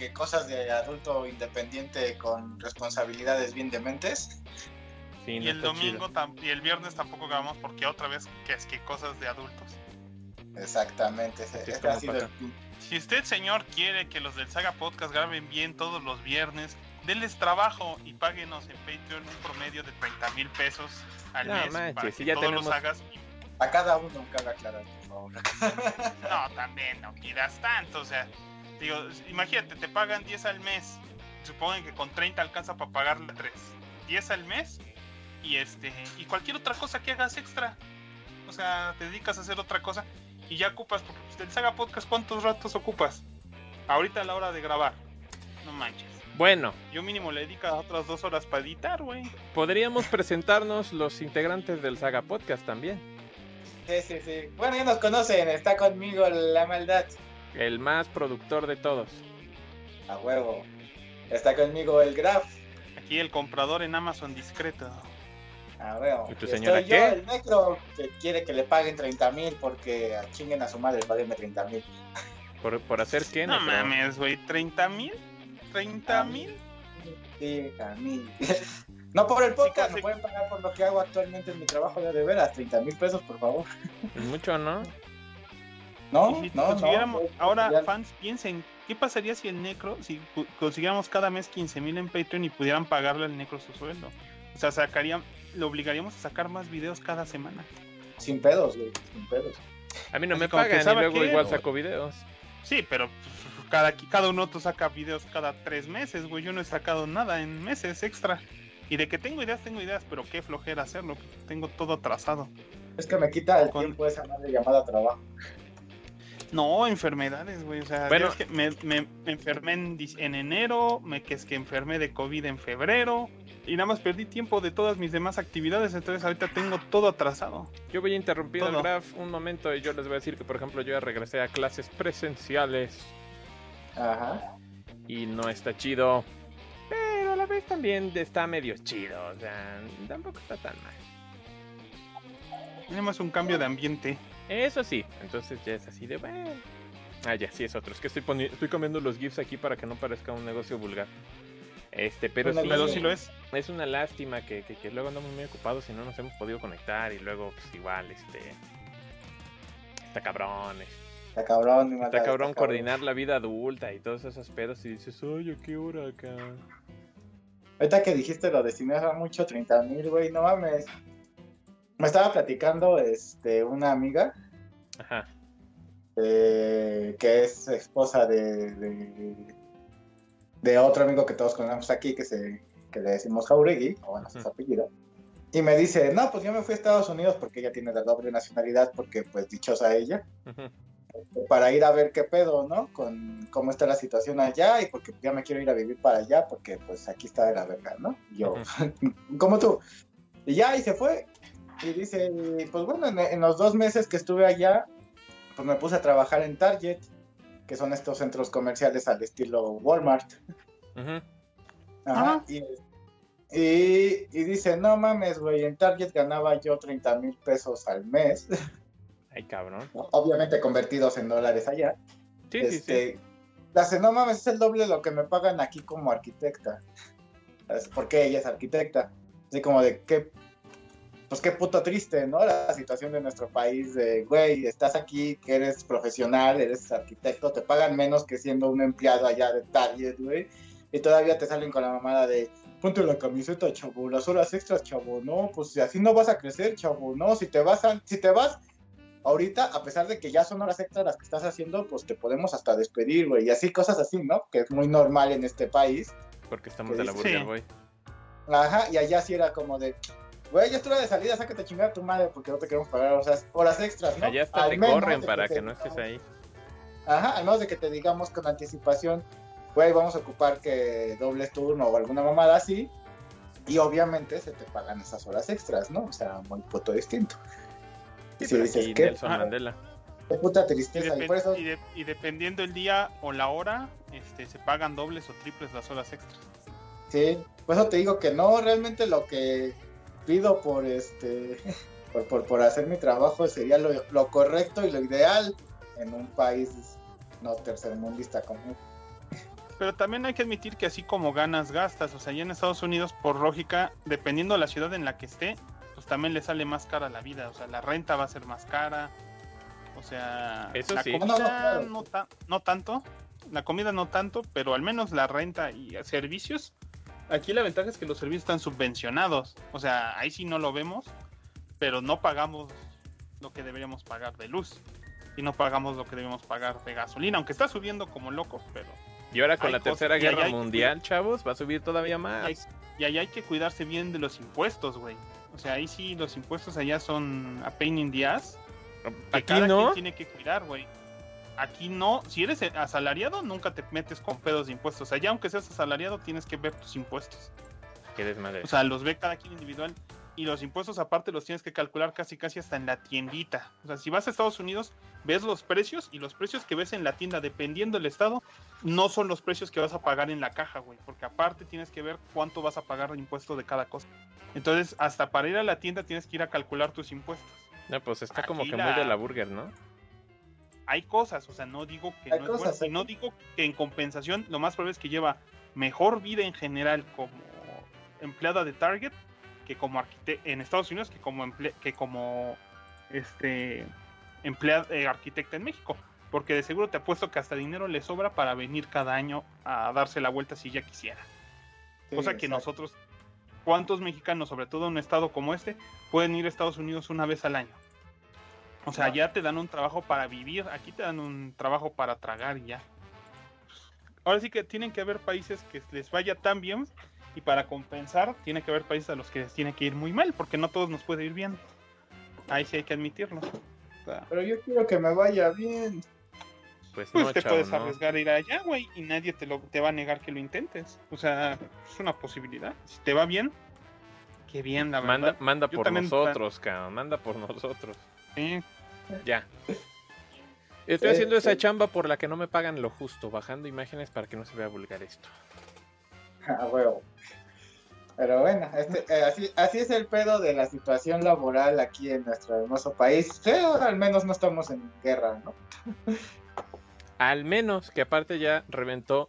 porque cosas de adulto independiente con responsabilidades bien dementes. Sí, no Y el domingo y el viernes tampoco grabamos porque otra vez que es que cosas de adultos. Exactamente. Ha sido el Si usted, señor, quiere que los del Saga Podcast graben bien todos los viernes, denles trabajo y páguenos en Patreon un promedio de 30 mil pesos al No mes manches, para si que ya todos tenemos- los hagas. A cada uno, cada aclarar, por favor. No, también no pidas tanto, o sea, digo, imagínate, te pagan 10 al mes, supongan que con 30 alcanza para pagarle 3. 10 al mes y este y cualquier otra cosa que hagas extra. O sea, te dedicas a hacer otra cosa y ya ocupas, porque pues, el Saga Podcast, ¿cuántos ratos ocupas? Ahorita a la hora de grabar. No manches. Bueno, Yo mínimo le dedico otras dos horas para editar, güey. podríamos presentarnos los integrantes del Saga Podcast también. Sí, sí, sí. Bueno, ya nos conocen, está conmigo la maldad. El más productor de todos. A huevo. Está conmigo el Graf. Aquí el comprador en Amazon discreto. A huevo. ¿Y tu señora estoy qué? yo, el necro, que quiere que le paguen 30 mil porque a chinguen a su madre, paguenme 30 mil. ¿Por, por hacer qué? No Necro? mames, güey, ¿30 mil? ¿30 mil? Sí, mí. No por el podcast, me pueden pagar por lo que hago actualmente en mi trabajo ya de veras, 30 mil pesos, por favor. Es mucho, ¿no? No, Y si no, consiguiéramos- no. ahora, ya- fans, piensen, ¿qué pasaría si el Necro, si consiguiéramos cada mes 15 mil en Patreon y pudieran pagarle al Necro su sueldo? O sea, sacarían, lo obligaríamos a sacar más videos cada semana. Sin pedos, güey, sin pedos. A mí no Así me pagan y ¿sabe luego qué? igual saco videos. Sí, pero pues, cada, cada uno otro saca videos cada tres meses, güey. Yo no he sacado nada en meses extra. Y de que tengo ideas, tengo ideas, pero qué flojera hacerlo. Tengo todo atrasado. Es que me quita el Con- tiempo esa madre llamada trabajo. No, enfermedades, güey. O sea, Bueno. ves que me, me- me enfermé en, enero, me que es que enfermé de COVID en febrero. Y nada más perdí tiempo de todas mis demás actividades. Entonces ahorita tengo todo atrasado. Yo voy a interrumpir al Todo. Graf un momento y yo les voy a decir que, por ejemplo, yo ya regresé a clases presenciales Ajá. y no está chido. Pero a la vez también está medio chido. O sea, tampoco está tan mal. Tenemos un cambio de ambiente. Eso sí, entonces ya es así de bueno. Ah, ya, sí es otro. Es que estoy, poni- estoy cambiando los GIFs aquí para que no parezca un negocio vulgar. Este, pero Una sí, Sí. lo es. es una lástima que, que, que luego andamos muy ocupados y no nos hemos podido conectar. Y luego, pues igual, este. Está cabrón. este, Está cabrón, mi Está maldad, cabrón coordinar la vida adulta y todos esos pedos. Y dices, oye, ¿a qué hora acá? Ahorita que dijiste lo de si me mucho 30 mil, güey, no mames. Me estaba platicando este, una amiga Ajá. eh, que es esposa de, de, de otro amigo que todos conocemos aquí, que, se, que le decimos Jauregui, o bueno, ese es su apellido. Y me dice, no, pues yo me fui a Estados Unidos porque ella tiene la doble nacionalidad, porque pues dichosa ella, ujú. para ir a ver qué pedo, ¿no? Con cómo está la situación allá y porque ya me quiero ir a vivir para allá porque pues aquí está de la verga, ¿no? Yo, como tú. Y ya, y se fue. Y dice, pues bueno, en, en los dos meses que estuve allá, pues me puse a trabajar en Target, que son estos centros comerciales al estilo Walmart. Ajá, Ajá. y, y, y dice, no mames, güey, en Target ganaba yo 30 mil pesos al mes, Ay, cabrón. obviamente convertidos en dólares allá. Sí, sí, sí. este, la no mames, es el doble de lo que me pagan aquí como arquitecta. Porque ella es arquitecta. Así como de qué, pues qué puto triste, ¿no? La situación de nuestro país de, güey, estás aquí, que eres profesional, eres arquitecto, te pagan menos que siendo un empleado allá de Target, güey. Y todavía te salen con la mamada de, ponte la camiseta, chavo, las horas extras, chavo, no, pues así no vas a crecer, chavo, no, si te vas, a- si te vas ahorita, a pesar de que ya son horas extras las que estás haciendo, pues te podemos hasta despedir, güey, y así cosas así, ¿no? Que es muy normal en este país. Porque estamos ¿Qué de la? Burger Sí. Boy. Ajá, y allá sí era como de, güey, ya es hora de salida, sácate a chingar a tu madre porque no te queremos pagar o sea, horas extras, ¿no? Allá hasta Al te corren para que no estés ahí. Ajá, al menos de que te digamos con anticipación, güey, vamos a ocupar que dobles turno o alguna mamada así. Y obviamente se te pagan esas horas extras, ¿no? O sea, muy puto distinto. Y Sí, si dices, aquí ¿qué, Nelson. Mandela. qué puta Y, tristeza. Y por eso, y de- y dependiendo el día o la hora, este, se pagan dobles o triples las horas extras. sí, por eso te digo que no, realmente lo que pido por este, por, por, por hacer mi trabajo sería lo, lo correcto y lo ideal en un país no tercermundista como Pero también hay que admitir que así como ganas, gastas. O sea, ya en Estados Unidos, por lógica, dependiendo de la ciudad en la que esté, pues también le sale más cara la vida. O sea, la renta va a ser más cara. O sea, Eso la sí. comida No, no, claro. no, ta- no tanto. La comida no tanto, pero al menos la renta y servicios. Aquí la ventaja es que los servicios están subvencionados. O sea, ahí sí no lo vemos, pero no pagamos lo que deberíamos pagar de luz. Y no pagamos lo que debemos pagar de gasolina, aunque está subiendo como locos, pero Y ahora con la tercera guerra hay que mundial, chavos, va a subir todavía más. Y ahí hay que cuidarse bien de los impuestos, güey. O sea, ahí sí los impuestos allá son a pain in the ass. Aquí cada no. quien tiene que cuidar, güey. Aquí no. Si eres asalariado, nunca te metes con pedos de impuestos. Allá, aunque seas asalariado, tienes que ver tus impuestos. Qué desmadre. O sea, los ve cada quien individual. Y los impuestos aparte los tienes que calcular casi casi hasta en la tiendita. O sea, si vas a Estados Unidos, ves los precios y los precios que ves en la tienda, dependiendo del estado, no son los precios que vas a pagar en la caja, güey. Porque aparte tienes que ver cuánto vas a pagar de impuesto de cada cosa. Entonces, hasta para ir a la tienda tienes que ir a calcular tus impuestos. no, pues está como que la- muy de la burger, ¿no? Hay cosas, o sea, no digo que Hay no es bueno, y no digo que en compensación, lo más probable es que lleva mejor vida en general como empleada de Target que como en Estados Unidos que como emple- que como este empleada eh, arquitecta en México porque de seguro te apuesto que hasta dinero le sobra para venir cada año a darse la vuelta si ya quisiera. Sí, cosa que exacto. nosotros cuántos mexicanos sobre todo en un estado como este pueden ir a Estados Unidos una vez al año o sea ya te dan un trabajo para vivir aquí te dan un trabajo para tragar y ya ahora sí que tienen que haber países que les vaya tan bien y para compensar tiene que haber países a los que les tiene que ir muy mal porque no todos nos puede ir bien ahí sí hay que admitirlo O sea, Pero yo quiero que me vaya bien. Pues, pues no, te chavo, puedes no. arriesgar a ir allá, güey, y nadie te lo te va a negar que lo intentes. O sea, es una posibilidad. Si te va bien, qué bien, la Manda, verdad. manda Yo por nosotros, cabrón. Manda por nosotros. Sí. Ya. Estoy Sí, haciendo esa sí. chamba por la que no me pagan lo justo, bajando imágenes para que no se vea vulgar esto. A huevo. Pero bueno, este, eh, así, así es el pedo de la situación laboral aquí en nuestro hermoso país. Pero al menos no estamos en guerra, ¿no? Al menos que aparte ya reventó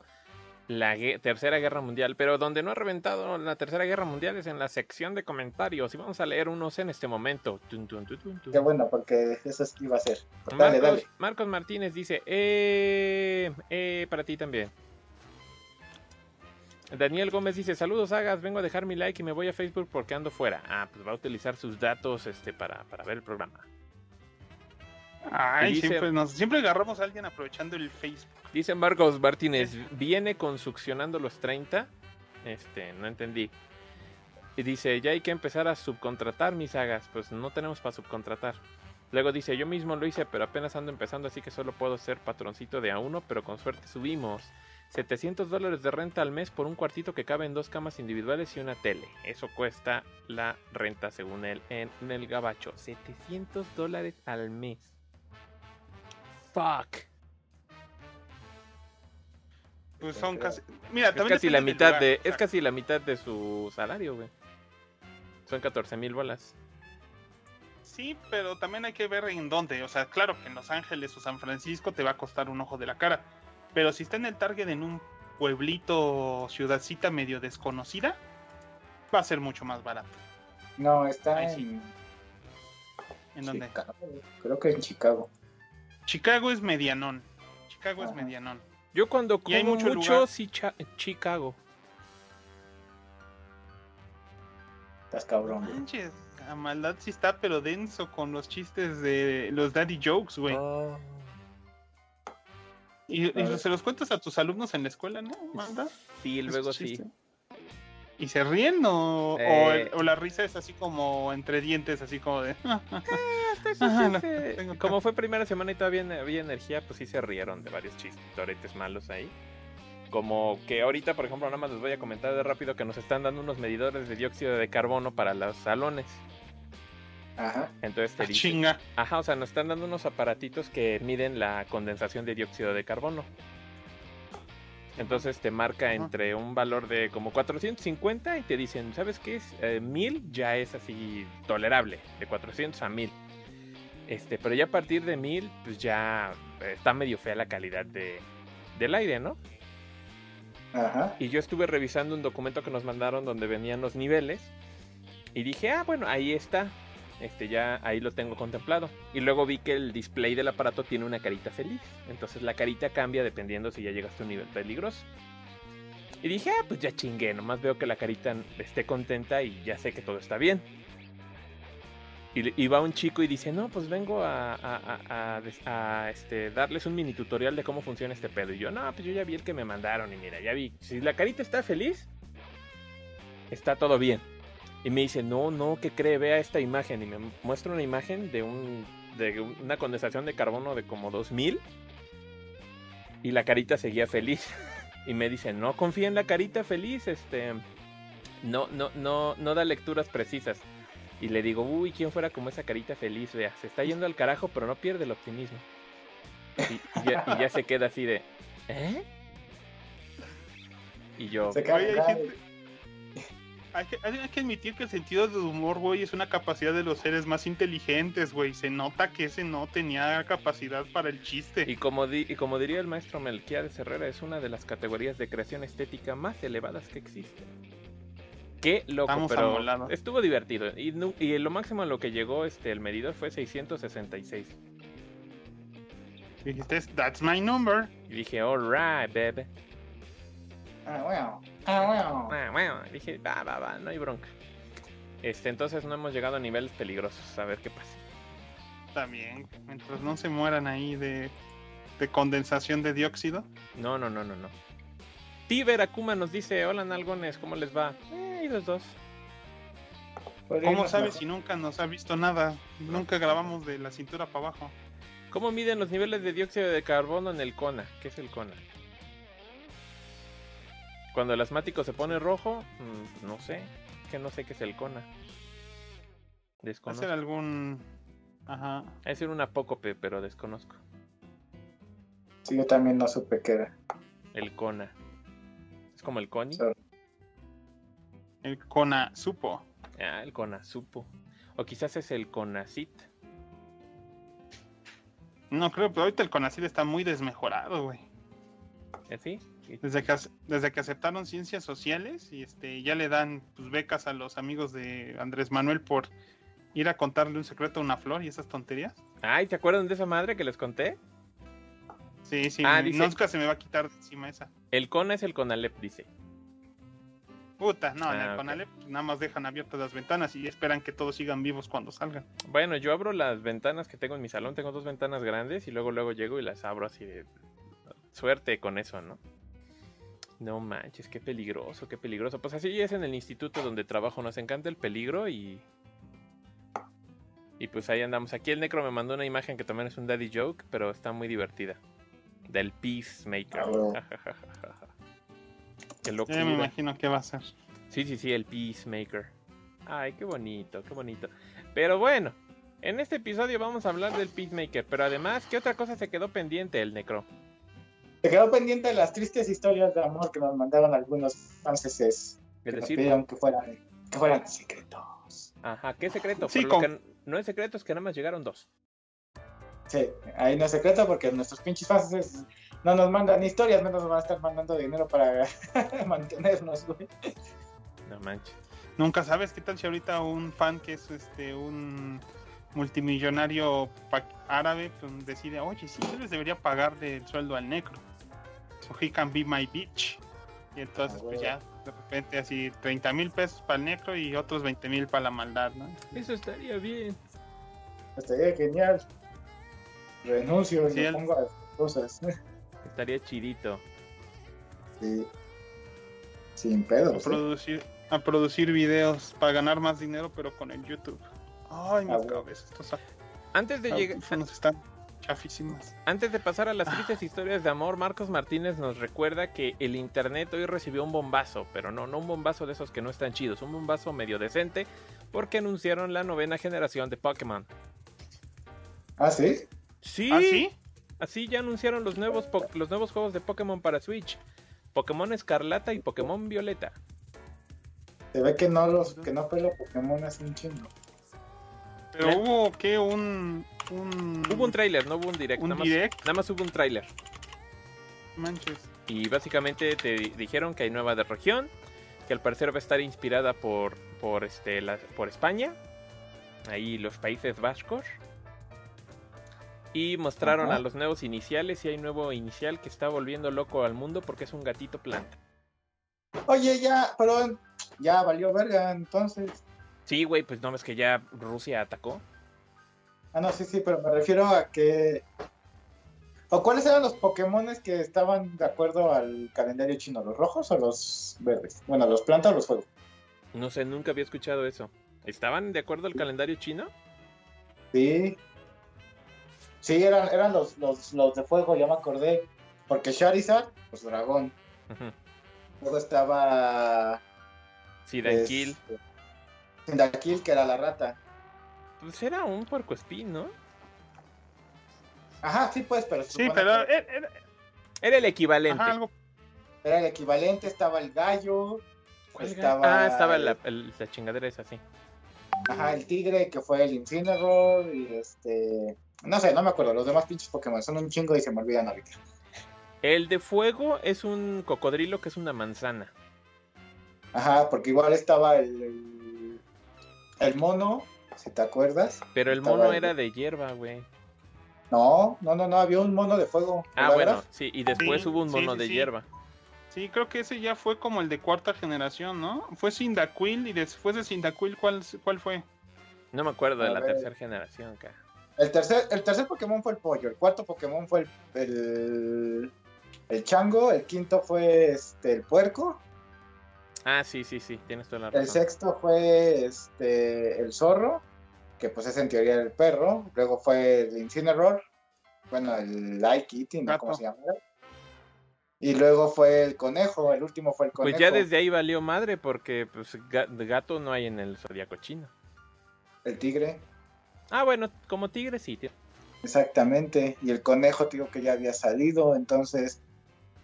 la gue- Tercera Guerra Mundial, pero donde no ha reventado la Tercera Guerra Mundial es en la sección de comentarios y vamos a leer unos en este momento. Tun, tun, tun, tun, tun. Qué bueno, porque eso es- iba a ser. Dale, Marcos, dale. Marcos Martínez dice, eh, eh, para ti también. Daniel Gómez dice, saludos Hagas, vengo a dejar mi like y me voy a Facebook porque ando fuera. Ah, pues va a utilizar sus datos este, para, para ver el programa. Ay, dice- siempre, nos, siempre agarramos a alguien aprovechando el Facebook. Dice Marcos Martínez, viene con succionando los 30. Este, no entendí. Y dice, ya hay que empezar a subcontratar mis sagas. Pues no tenemos para subcontratar. Luego dice, yo mismo lo hice, pero apenas ando empezando, así que solo puedo ser patroncito de a uno, pero con suerte subimos. 700 dólares de renta al mes por un cuartito que cabe en dos camas individuales y una tele. Eso cuesta la renta, según él, en, en el gabacho. 700 dólares al mes. Fuck. Pues son casi. Mira, Es también casi la mitad lugar, de, o sea, es casi la mitad de su salario, güey. Son 14 mil bolas. Sí, pero también hay que ver en dónde. O sea, claro que en Los Ángeles o San Francisco te va a costar un ojo de la cara. Pero si está en el Target en un pueblito, ciudadcita medio desconocida, va a ser mucho más barato. No, está Ahí en sí. ¿En dónde? Chicago. Creo que en Chicago. Chicago es medianón. Chicago es medianón. Yo cuando Y hay como mucho mucho, lugar. sí, cha- Chicago. Estás cabrón. güey. Manches, la maldad sí está, pero denso con los chistes de los daddy jokes, güey. Oh. Y, A se los cuentas a tus alumnos en la escuela, ¿no? Manda. Sí, luego sí. ¿Y se ríen o, o el- o la risa es así como entre dientes, así como de... Eso Ajá, sí no, tengo- Como fue primera semana y todavía había, energía, pues sí se rieron de varios chistoretes malos ahí. Como que ahorita, por ejemplo, nada más les voy a comentar de rápido que nos están dando unos medidores de dióxido de carbono para los salones. Ajá. Entonces te Ah, dice, chinga. Ajá, o sea, nos están dando unos aparatitos que miden la condensación de dióxido de carbono. Entonces te marca Ajá. entre un valor de como 450 y te dicen, ¿sabes qué es? Eh, 1000 ya es así tolerable, de 400 a 1000. Este, pero ya a partir de 1000, pues ya está medio fea la calidad de, del aire, ¿no? Ajá. Y yo estuve revisando un documento que nos mandaron donde venían los niveles. Y dije, ah, bueno, ahí está. Este ya ahí lo tengo contemplado. Y luego vi que el display del aparato tiene una carita feliz. Entonces la carita cambia dependiendo si ya llegaste a un nivel peligroso. Y dije, ah, pues ya chingué, nomás veo que la carita esté contenta y ya sé que todo está bien. Y, va un chico y dice, no, pues vengo a, este, darles un mini tutorial de cómo funciona este pedo. Y yo, no, pues yo ya vi el que me mandaron y mira, ya vi, si la carita está feliz, está todo bien. Y me dice, no, no, ¿qué cree? Vea esta imagen. Y me muestra una imagen de, un, de una condensación de carbono de como 2000. Y la carita seguía feliz. Y me dice, no confía en la carita feliz, este... No, no, no, no da lecturas precisas. Y le digo, uy, ¿quién fuera como esa carita feliz? Vea, se está yendo al carajo, pero no pierde el optimismo. Y, y ya, y ya se queda así de, ¿eh? Y yo, Se queda Oye, hay gente- Hay que, hay que admitir que el sentido del humor, güey, es una capacidad de los seres más inteligentes, güey. Se nota que ese no tenía capacidad para el chiste. y como, di- y como diría el maestro Melquiades Herrera, es una de las categorías de creación estética más elevadas que existen. Qué loco, Estamos pero amolados. estuvo divertido. Y, y lo máximo a lo que llegó este, el medidor fue 666. Dijiste, that's my number. Y dije, alright, baby. Ah, bueno. Ah, bueno. Ah, bueno, dije, va, va, va, no hay bronca. Este, entonces no hemos llegado a niveles peligrosos, a ver qué pasa. También, mientras no se mueran ahí de, de condensación de dióxido. No, no, no, no, no. Tiber Akuma nos dice, hola nalgones, ¿cómo les va? Eh, y los dos. ¿Cómo sabes si nunca nos ha visto nada? Nunca grabamos de la cintura para abajo. ¿Cómo miden los niveles de dióxido de carbono en el CONA? ¿Qué es el CONA? Cuando el asmático se pone rojo, mm, no sé, que no sé qué es el CONA. Desconozco. Hacer algún. Ajá. Es decir, un apócope, pero desconozco. Sí, yo también no supe qué era. El CONA. Es como el CONI. El Kona supo. Ah, el CONASUPO. O quizás es el CONACIT. No creo, pero ahorita el Conacid está muy desmejorado, güey. ¿Así? Desde que, desde que aceptaron ciencias sociales y este ya le dan pues, becas a los amigos de Andrés Manuel por ir a contarle un secreto a una flor y esas tonterías. Ay, ¿te acuerdan de esa madre que les conté? Sí, sí, Ah, dice- nunca se me va a quitar de encima esa. El CONA es el CONALEP, dice. Puta, no, en Ah, el ok. Conalep pues, nada más dejan abiertas las ventanas y esperan que todos sigan vivos cuando salgan. Bueno, yo abro las ventanas que tengo en mi salón. Tengo dos ventanas grandes y luego luego llego y las abro así de suerte con eso, ¿no? No manches, qué peligroso, qué peligroso. Pues así es en el instituto donde trabajo. Nos encanta el peligro y... Y pues ahí andamos. Aquí el Necro me mandó una imagen que también es un daddy joke, pero está muy divertida. Del Peacemaker. Jajajajaja. Qué Ya me locura. imagino qué va a ser. Sí, sí, sí, el Peacemaker. Ay, qué bonito, qué bonito. Pero bueno, en este episodio vamos a hablar del Peacemaker. Pero además, ¿qué otra cosa se quedó pendiente el Necro? Se quedó pendiente de las tristes historias de amor que nos mandaron algunos franceses. Es Que nos pidieron que fueran, que fueran secretos. ajá, ¿qué secreto? Sí, con- que no es secreto es que nada más llegaron dos. Sí, ahí no es secreto porque nuestros pinches franceses no nos mandan historias, menos nos van a estar mandando dinero para mantenernos, güey. No manches. Nunca sabes qué tal si ahorita un fan que es este un multimillonario árabe pues, decide, oye, sí, yo les debería pagarle el sueldo al negro. So he can be my bitch. Y entonces, Ah, pues ya, de repente así 30 mil pesos para el negro y otros 20 mil para la maldad, ¿no? Eso estaría bien. Estaría genial. Renuncio y Sí, me pongo a hacer cosas. Estaría chidito. Sí. Sin pedos. A ¿eh? producir, a producir videos para ganar más dinero, pero con el YouTube. Ay, mi Ah, huevo. cabeza, estos Antes de llegar. audífonos están chafísimas. Antes de pasar a las tristes historias de amor, Marcos Martínez nos recuerda que el internet hoy recibió un bombazo, pero no, no un bombazo de esos que no están chidos, un bombazo medio decente, porque anunciaron la novena generación de Pokémon. Ah, sí. Sí, ¿Ah, sí? así ya anunciaron los nuevos, po- los nuevos juegos de Pokémon para Switch. Pokémon Escarlata y Pokémon Violeta. Se ve que no los, que no pelo Pokémon hace un chingo. Pero hubo que un un. Hubo un tráiler, no hubo un direct. ¿Un nada, más, direct? nada más hubo un tráiler. Manches. Y básicamente te di- dijeron que hay nueva de región, que al parecer va a estar inspirada por, por, este, la- por España, ahí los Países Vascos. Y mostraron a los nuevos iniciales y hay nuevo inicial que está volviendo loco al mundo porque es un gatito planta. Oye, ya, pero ya valió verga, entonces. Sí, güey, pues no ves que ya Rusia atacó. Ah, no, sí, sí, pero me refiero a que. ¿O cuáles eran los Pokémones que estaban de acuerdo al calendario chino? ¿Los rojos o los verdes? Bueno, los plantas o los fuegos. No sé, nunca había escuchado eso. ¿Estaban de acuerdo al calendario chino? Sí. Sí, eran, eran los, los, los de fuego, ya me acordé. Porque Charizard, pues dragón. Luego estaba. Sí, Danquil. este, que era la rata. Pues era un puercoespín, ¿no? Ajá, sí, pues, pero Sí, pero. que Era el equivalente. ajá, algo. era el equivalente. Estaba el gallo. Estaba Ah, estaba la, el- la chingadera esa, sí. Ajá, el tigre que fue el Incineroar y este... No sé, no me acuerdo, los demás pinches Pokémon son un chingo y se me olvidan ahorita. El de fuego es un cocodrilo que es una manzana. Ajá, porque igual estaba el, el, el mono, si te acuerdas. Pero el mono el- era de hierba, güey. No, no, no, no, había un mono de fuego. Ah, ¿verdad? bueno, sí. Y después Sí, hubo un mono sí, de sí. hierba. Sí, creo que ese ya fue como el de cuarta generación, ¿no? Fue Cyndaquil y después de Cyndaquil, ¿cuál, cuál fue? No me acuerdo de la tercera generación, cara. El tercer, el tercer Pokémon fue el pollo, el cuarto Pokémon fue el, el, el chango, el quinto fue este, el puerco, Ah, sí, sí, sí. Tienes toda la el razón. sexto fue este, el zorro, que pues es en teoría el perro, luego fue el Incineroar, bueno, el Kitty, no cómo se llama. Y luego fue el conejo, el último fue el conejo. Pues ya desde ahí valió madre porque pues ga- gato no hay en el zodiaco chino. El tigre, Ah, bueno, como tigre sí. tío. exactamente. Y el conejo, digo que ya había salido, entonces,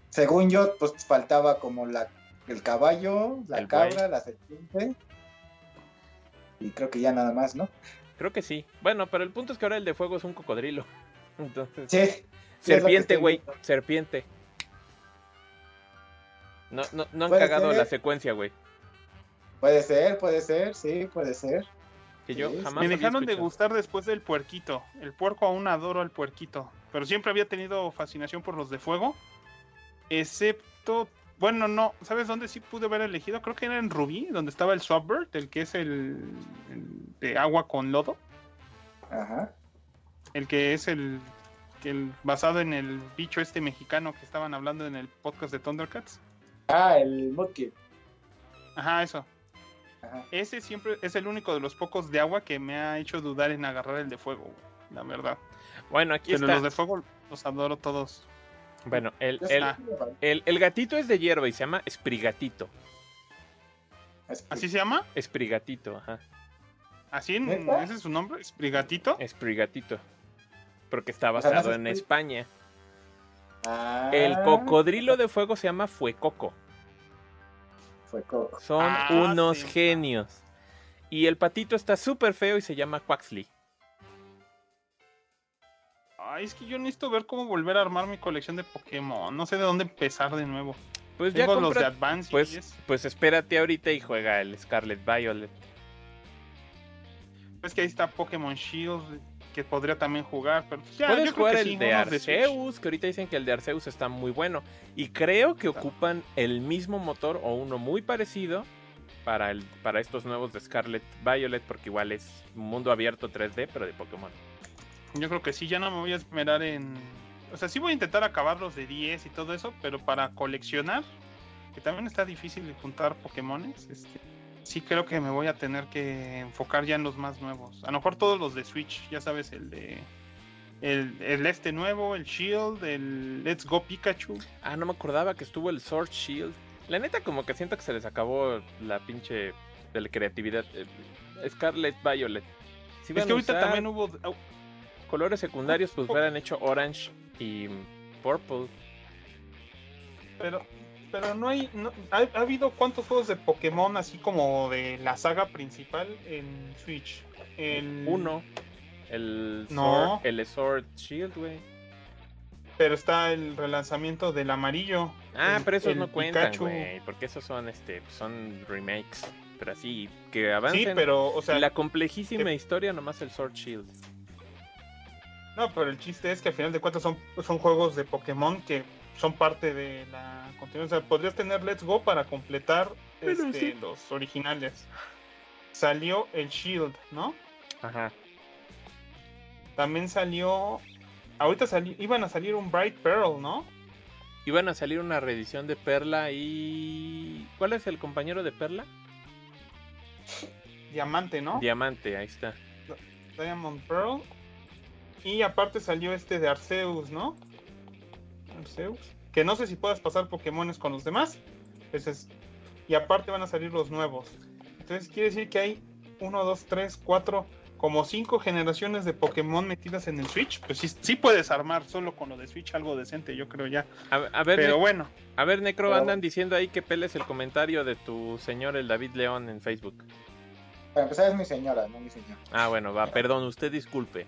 según yo, pues faltaba como la, el caballo, la El buey. cabra, la serpiente. Y creo que ya nada más, ¿no? Creo que sí. Bueno, pero el punto es que ahora el de fuego es un cocodrilo. Entonces, Sí. serpiente, güey. Serpiente. No, no, no han cagado ser. la secuencia, güey. Puede ser, puede ser, sí, puede ser. Que yo Sí, sí. jamás Me dejaron de gustar después del puerquito. El puerco aún adoro al puerquito. Pero siempre había tenido fascinación por los de fuego. Excepto. Bueno, no. ¿Sabes dónde sí pude haber elegido? Creo que era en Rubí, donde estaba el Swabbert, el que es el, el de agua con lodo. Ajá. El que es el, que el basado en el bicho este mexicano que estaban hablando en el podcast de Thundercats. Ah, el Mudkip. Ajá, eso. Ajá. Ese siempre es el único de los pocos de agua que me ha hecho dudar en agarrar el de fuego, la verdad. Bueno, aquí Pero está. los de fuego los adoro todos. Bueno, el, el, el, el gatito es de hierba y se llama Esprigatito. ¿Así se llama? Esprigatito, ajá. ¿Así? ¿Ese es su nombre? ¿Sprigatito? Esprigatito. Porque está basado en España. Ah, El cocodrilo de fuego se llama Fuecoco. Fue Coco. Son Ah, unos sí. genios. Y el patito está súper feo y se llama Quaxley. Ay, es que yo necesito ver cómo volver a armar mi colección de Pokémon. No sé de dónde empezar de nuevo. Pues ya Tengo los de Advance pues, es- pues espérate ahorita y juega el Scarlet Violet. es que ahí está Pokémon Shield que podría también jugar. Pero pues ya, Puedes yo creo jugar que el sí, de. Arceus, que ahorita dicen que el de Arceus está muy bueno. Y creo que ocupan el mismo motor o uno muy parecido para, el, para estos nuevos de Scarlet Violet, porque igual es mundo abierto 3D, pero de Pokémon. Yo creo que sí, ya no me voy a esperar en. O sea, sí voy a intentar acabar los de 10 y todo eso, pero para coleccionar, que también está difícil de juntar Pokémones, este, sí creo que me voy a tener que enfocar ya en los más nuevos. A lo mejor todos los de Switch, ya sabes, el de. El, el este nuevo, el Shield, el Let's Go Pikachu. Ah, no me acordaba que estuvo el Sword Shield. La neta, como que siento que se les acabó la pinche de la creatividad. Eh, Scarlet Violet. Si Es que ahorita usar también hubo. Colores secundarios, pues hubieran hecho Orange y Purple. Pero, pero no hay. No, ha, ha habido cuántos juegos de Pokémon así como de la saga principal en Switch? El, Uno. El No. Sword, el Sword Shield, güey. Pero está el relanzamiento del amarillo. Ah, el- pero esos no cuentan, güey, porque esos son este son remakes, pero así que Sí, avancen. pero, o sea, la complejísima historia nomás el Sword Shield. No, pero el chiste es que al final de cuentas son, son juegos de Pokémon que son parte de la continuación. O sea, podrías tener Let's Go para completar este, sí. los originales. Salió el Shield, ¿no? Ajá. También salió. Ahorita sali- iban a salir un Bright Pearl, ¿no? Iban a salir una reedición de Perla y ¿cuál es el compañero de Perla? Diamante, ¿no? Diamante, ahí está. Diamond Pearl. Y aparte salió este de Arceus, ¿no? Arceus. Que no sé si puedas pasar Pokémones con los demás. Y aparte van a salir los nuevos. Entonces quiere decir que hay 1, 2, 3, 4, como 5 generaciones de Pokémon metidas en el Switch. Pues sí, sí puedes armar solo con lo de Switch algo decente, yo creo ya. A, a ver, Pero Ne- bueno, a ver, Necro, Pero- andan diciendo ahí que peles el comentario de tu señor el David León en Facebook. Para empezar es mi señora, no mi señor. Ah, bueno, va, perdón, usted disculpe.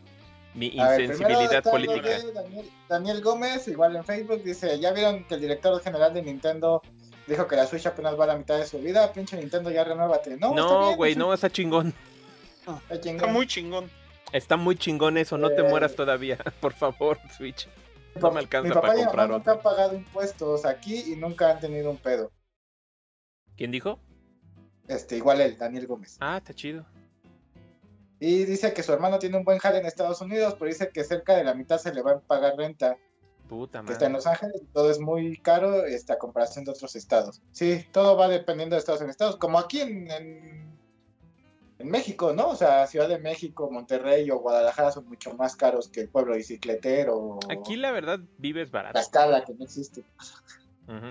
Mi A ver, insensibilidad política. Daniel, Daniel Gómez, igual en Facebook, dice, ¿ya vieron que el director general de Nintendo dijo que la Switch apenas va a la mitad de su vida? Pinche Nintendo, ya renuévate. No, No, güey, no, está chingón. está chingón. está muy chingón. Está muy chingón eso, no te Eh. mueras todavía, por favor, Switch. No me alcanza Mi papá para comprar nunca otro. han pagado impuestos aquí y nunca han tenido un pedo. ¿Quién dijo? Este, igual él, Daniel Gómez. Ah, está chido. Y dice que su hermano tiene un buen jale en Estados Unidos, pero dice que cerca de la mitad se le va a pagar renta, Puta que está en madre. Los Ángeles, y todo es muy caro este, a comparación de otros estados. Sí, todo va dependiendo de estados en estados, como aquí en, en, en México, ¿no? O sea, Ciudad de México, Monterrey o Guadalajara son mucho más caros que el pueblo bicicletero Aquí la verdad vives barato. la escala que no existe.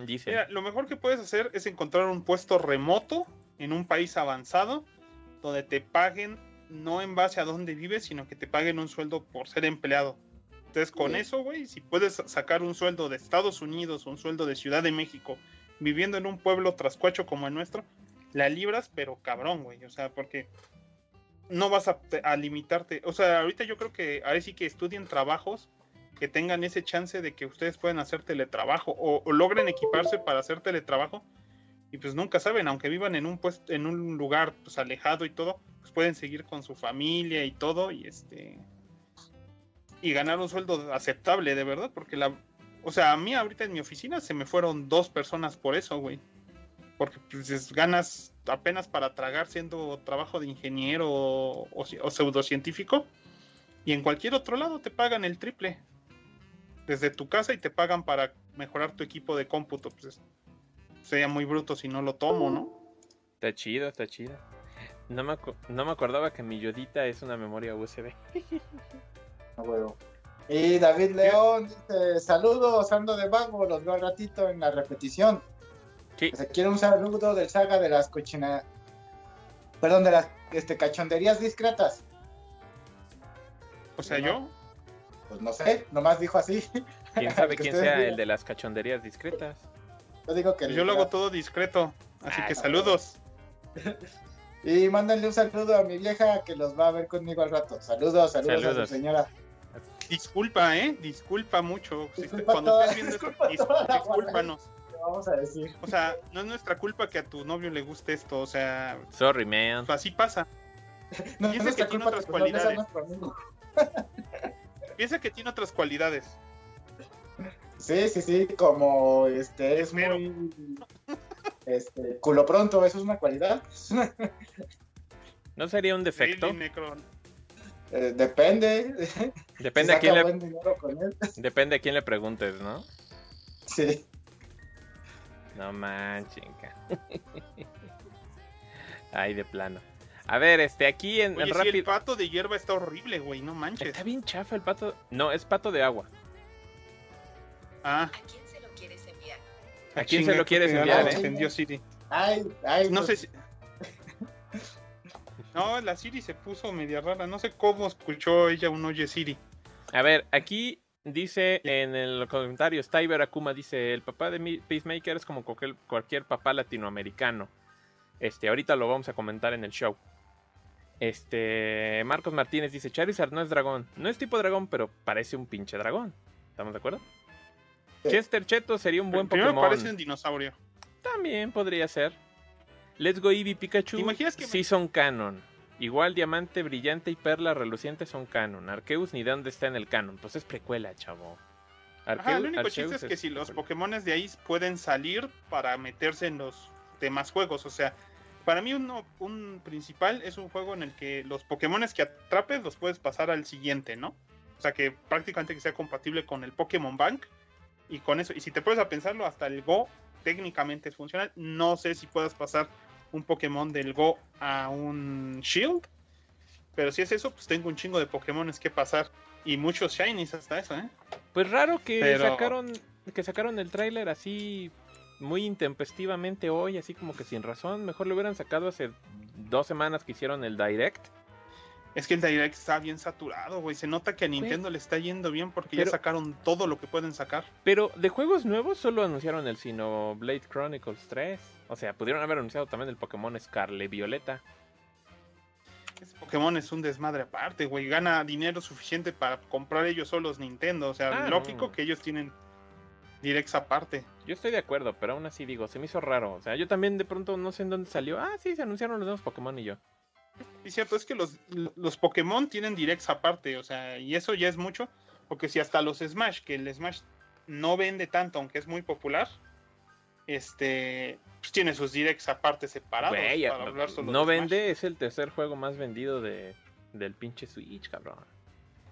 Dice. Mira, lo mejor que puedes hacer es encontrar un puesto remoto en un país avanzado donde te paguen no en base a dónde vives, sino que te paguen un sueldo por ser empleado. Entonces, con Sí. eso, güey, si puedes sacar un sueldo de Estados Unidos, un sueldo de Ciudad de México, viviendo en un pueblo trascuacho como el nuestro, la libras, pero cabrón, güey. O sea, porque no vas a, a limitarte. O sea, ahorita yo creo que ahora sí que estudien trabajos que tengan ese chance de que ustedes puedan hacer teletrabajo o, o logren equiparse para hacer teletrabajo y pues nunca saben, aunque vivan en un puesto, en un lugar pues alejado y todo, pues pueden seguir con su familia y todo y este y ganar un sueldo aceptable de verdad, porque la o sea, a mí ahorita en mi oficina se me fueron dos personas por eso, güey. Porque pues es- ganas apenas para tragar siendo trabajo de ingeniero o, o, ci- o pseudocientífico. Y en cualquier otro lado te pagan el triple. Desde tu casa y te pagan para mejorar tu equipo de cómputo. Pues es- sería muy bruto si no lo tomo, ¿no? Está chido, está chido. No me, acu- no me acordaba que mi Yodita es una memoria USB. A huevo. Y David León dice, saludos, ando de vago, los veo al ratito en la repetición. Sí. Se quiere un saludo del saga de las cochina... Perdón, de las este, cachonderías discretas. O sea, No. yo, Pues no sé, nomás dijo así. ¿Quién sabe quién sea digan. el de las cachonderías discretas? Yo digo que... yo lo hago todo discreto. Así Ah, que no. saludos. Y mándenle un saludo a mi vieja que los va a ver conmigo al rato. Saludos, saludos, a Saludos. su señora. Disculpa, ¿eh? Disculpa mucho. Si Disculpa cuando toda- estés viendo esto, disculpa dis- toda la discúlpanos. ¿Qué vamos a decir? O sea, no es nuestra culpa que a tu novio le guste esto. O sea, Sorry, man. pues así pasa. No Piensa nuestra que tiene otras cualidades. Piensa que tiene otras cualidades. Sí, sí, sí, como este es Pero- muy este culo pronto, eso es una cualidad. ¿No sería un defecto? Eh, depende. Depende Si a quién le, buen dinero con él. depende a quién le preguntes, ¿no? Sí. No manchen. ca- Ay, de plano. A ver, este, aquí en, en Oye, sí, Rapid... el pato de hierba está horrible, güey. No manches. Está bien chafa el pato. No, es pato de agua. Ah, ¿A quién se lo quieres enviar? ¿A quién se lo quieres enviar, eh? lo entendió Siri. Ay, ay. No sé pues, si. No, la Siri se puso media rara. No sé cómo escuchó ella un oye Siri. A ver, aquí dice en el comentario, Styber Akuma dice, el papá de mi Peacemaker es como cualquier, cualquier papá latinoamericano. Este, ahorita lo vamos a comentar en el show. Este, Marcos Martínez dice, Charizard no es dragón. No es tipo dragón, pero parece un pinche dragón. ¿Estamos de acuerdo? Sí. Chester Cheto sería un buen Primero Pokémon. parece un dinosaurio. También podría ser. Let's Go Eevee Pikachu ¿Te imaginas que- sí son canon. Igual Diamante Brillante y Perla Reluciente son canon. Arceus ni de dónde está en el canon. Pues es precuela, chavo. Ajá, Arceus- el único Arceus chiste es que si los. Pokémon de ahí pueden salir para meterse en los demás juegos. O sea, para mí uno, un principal es un juego en el que los Pokémon que atrapes los puedes pasar al siguiente, ¿no? O sea, que prácticamente que sea compatible con el Pokémon Bank. Y con eso, y si te puedes a pensarlo, hasta el Go técnicamente es funcional. No sé si puedas pasar un Pokémon del Go a un Shield. Pero si es eso, pues tengo un chingo de Pokémon que pasar. Y muchos Shinies hasta eso, ¿eh? Pues raro que Pero- sacaron que sacaron el tráiler así muy intempestivamente hoy, así como que sin razón. Mejor lo hubieran sacado hace dos semanas que hicieron el direct. Es que el Direct está bien saturado, güey. Se nota que a Nintendo le está yendo bien porque ya sacaron todo lo que pueden sacar. Pero de juegos nuevos solo anunciaron el Blade Chronicles 3. O sea, pudieron haber anunciado también el Pokémon Scarlet Violeta. Ese Pokémon es un desmadre aparte, güey. Gana dinero suficiente para comprar ellos solos Nintendo. O sea, Ah, lógico no. que ellos tienen Directs aparte. Yo estoy de acuerdo, pero aún así digo, se me hizo raro. O sea, yo también de pronto no sé en dónde salió. Ah, sí, se anunciaron los nuevos Pokémon y yo. Y cierto, es que los, los Pokémon tienen Directs aparte. O sea, y eso ya es mucho. Porque si hasta los Smash, que el Smash no vende tanto, aunque es muy popular, este, pues tiene sus Directs aparte separados. Güey, para hablar solo no Smash. vende, es el tercer juego más vendido de, del pinche Switch, cabrón.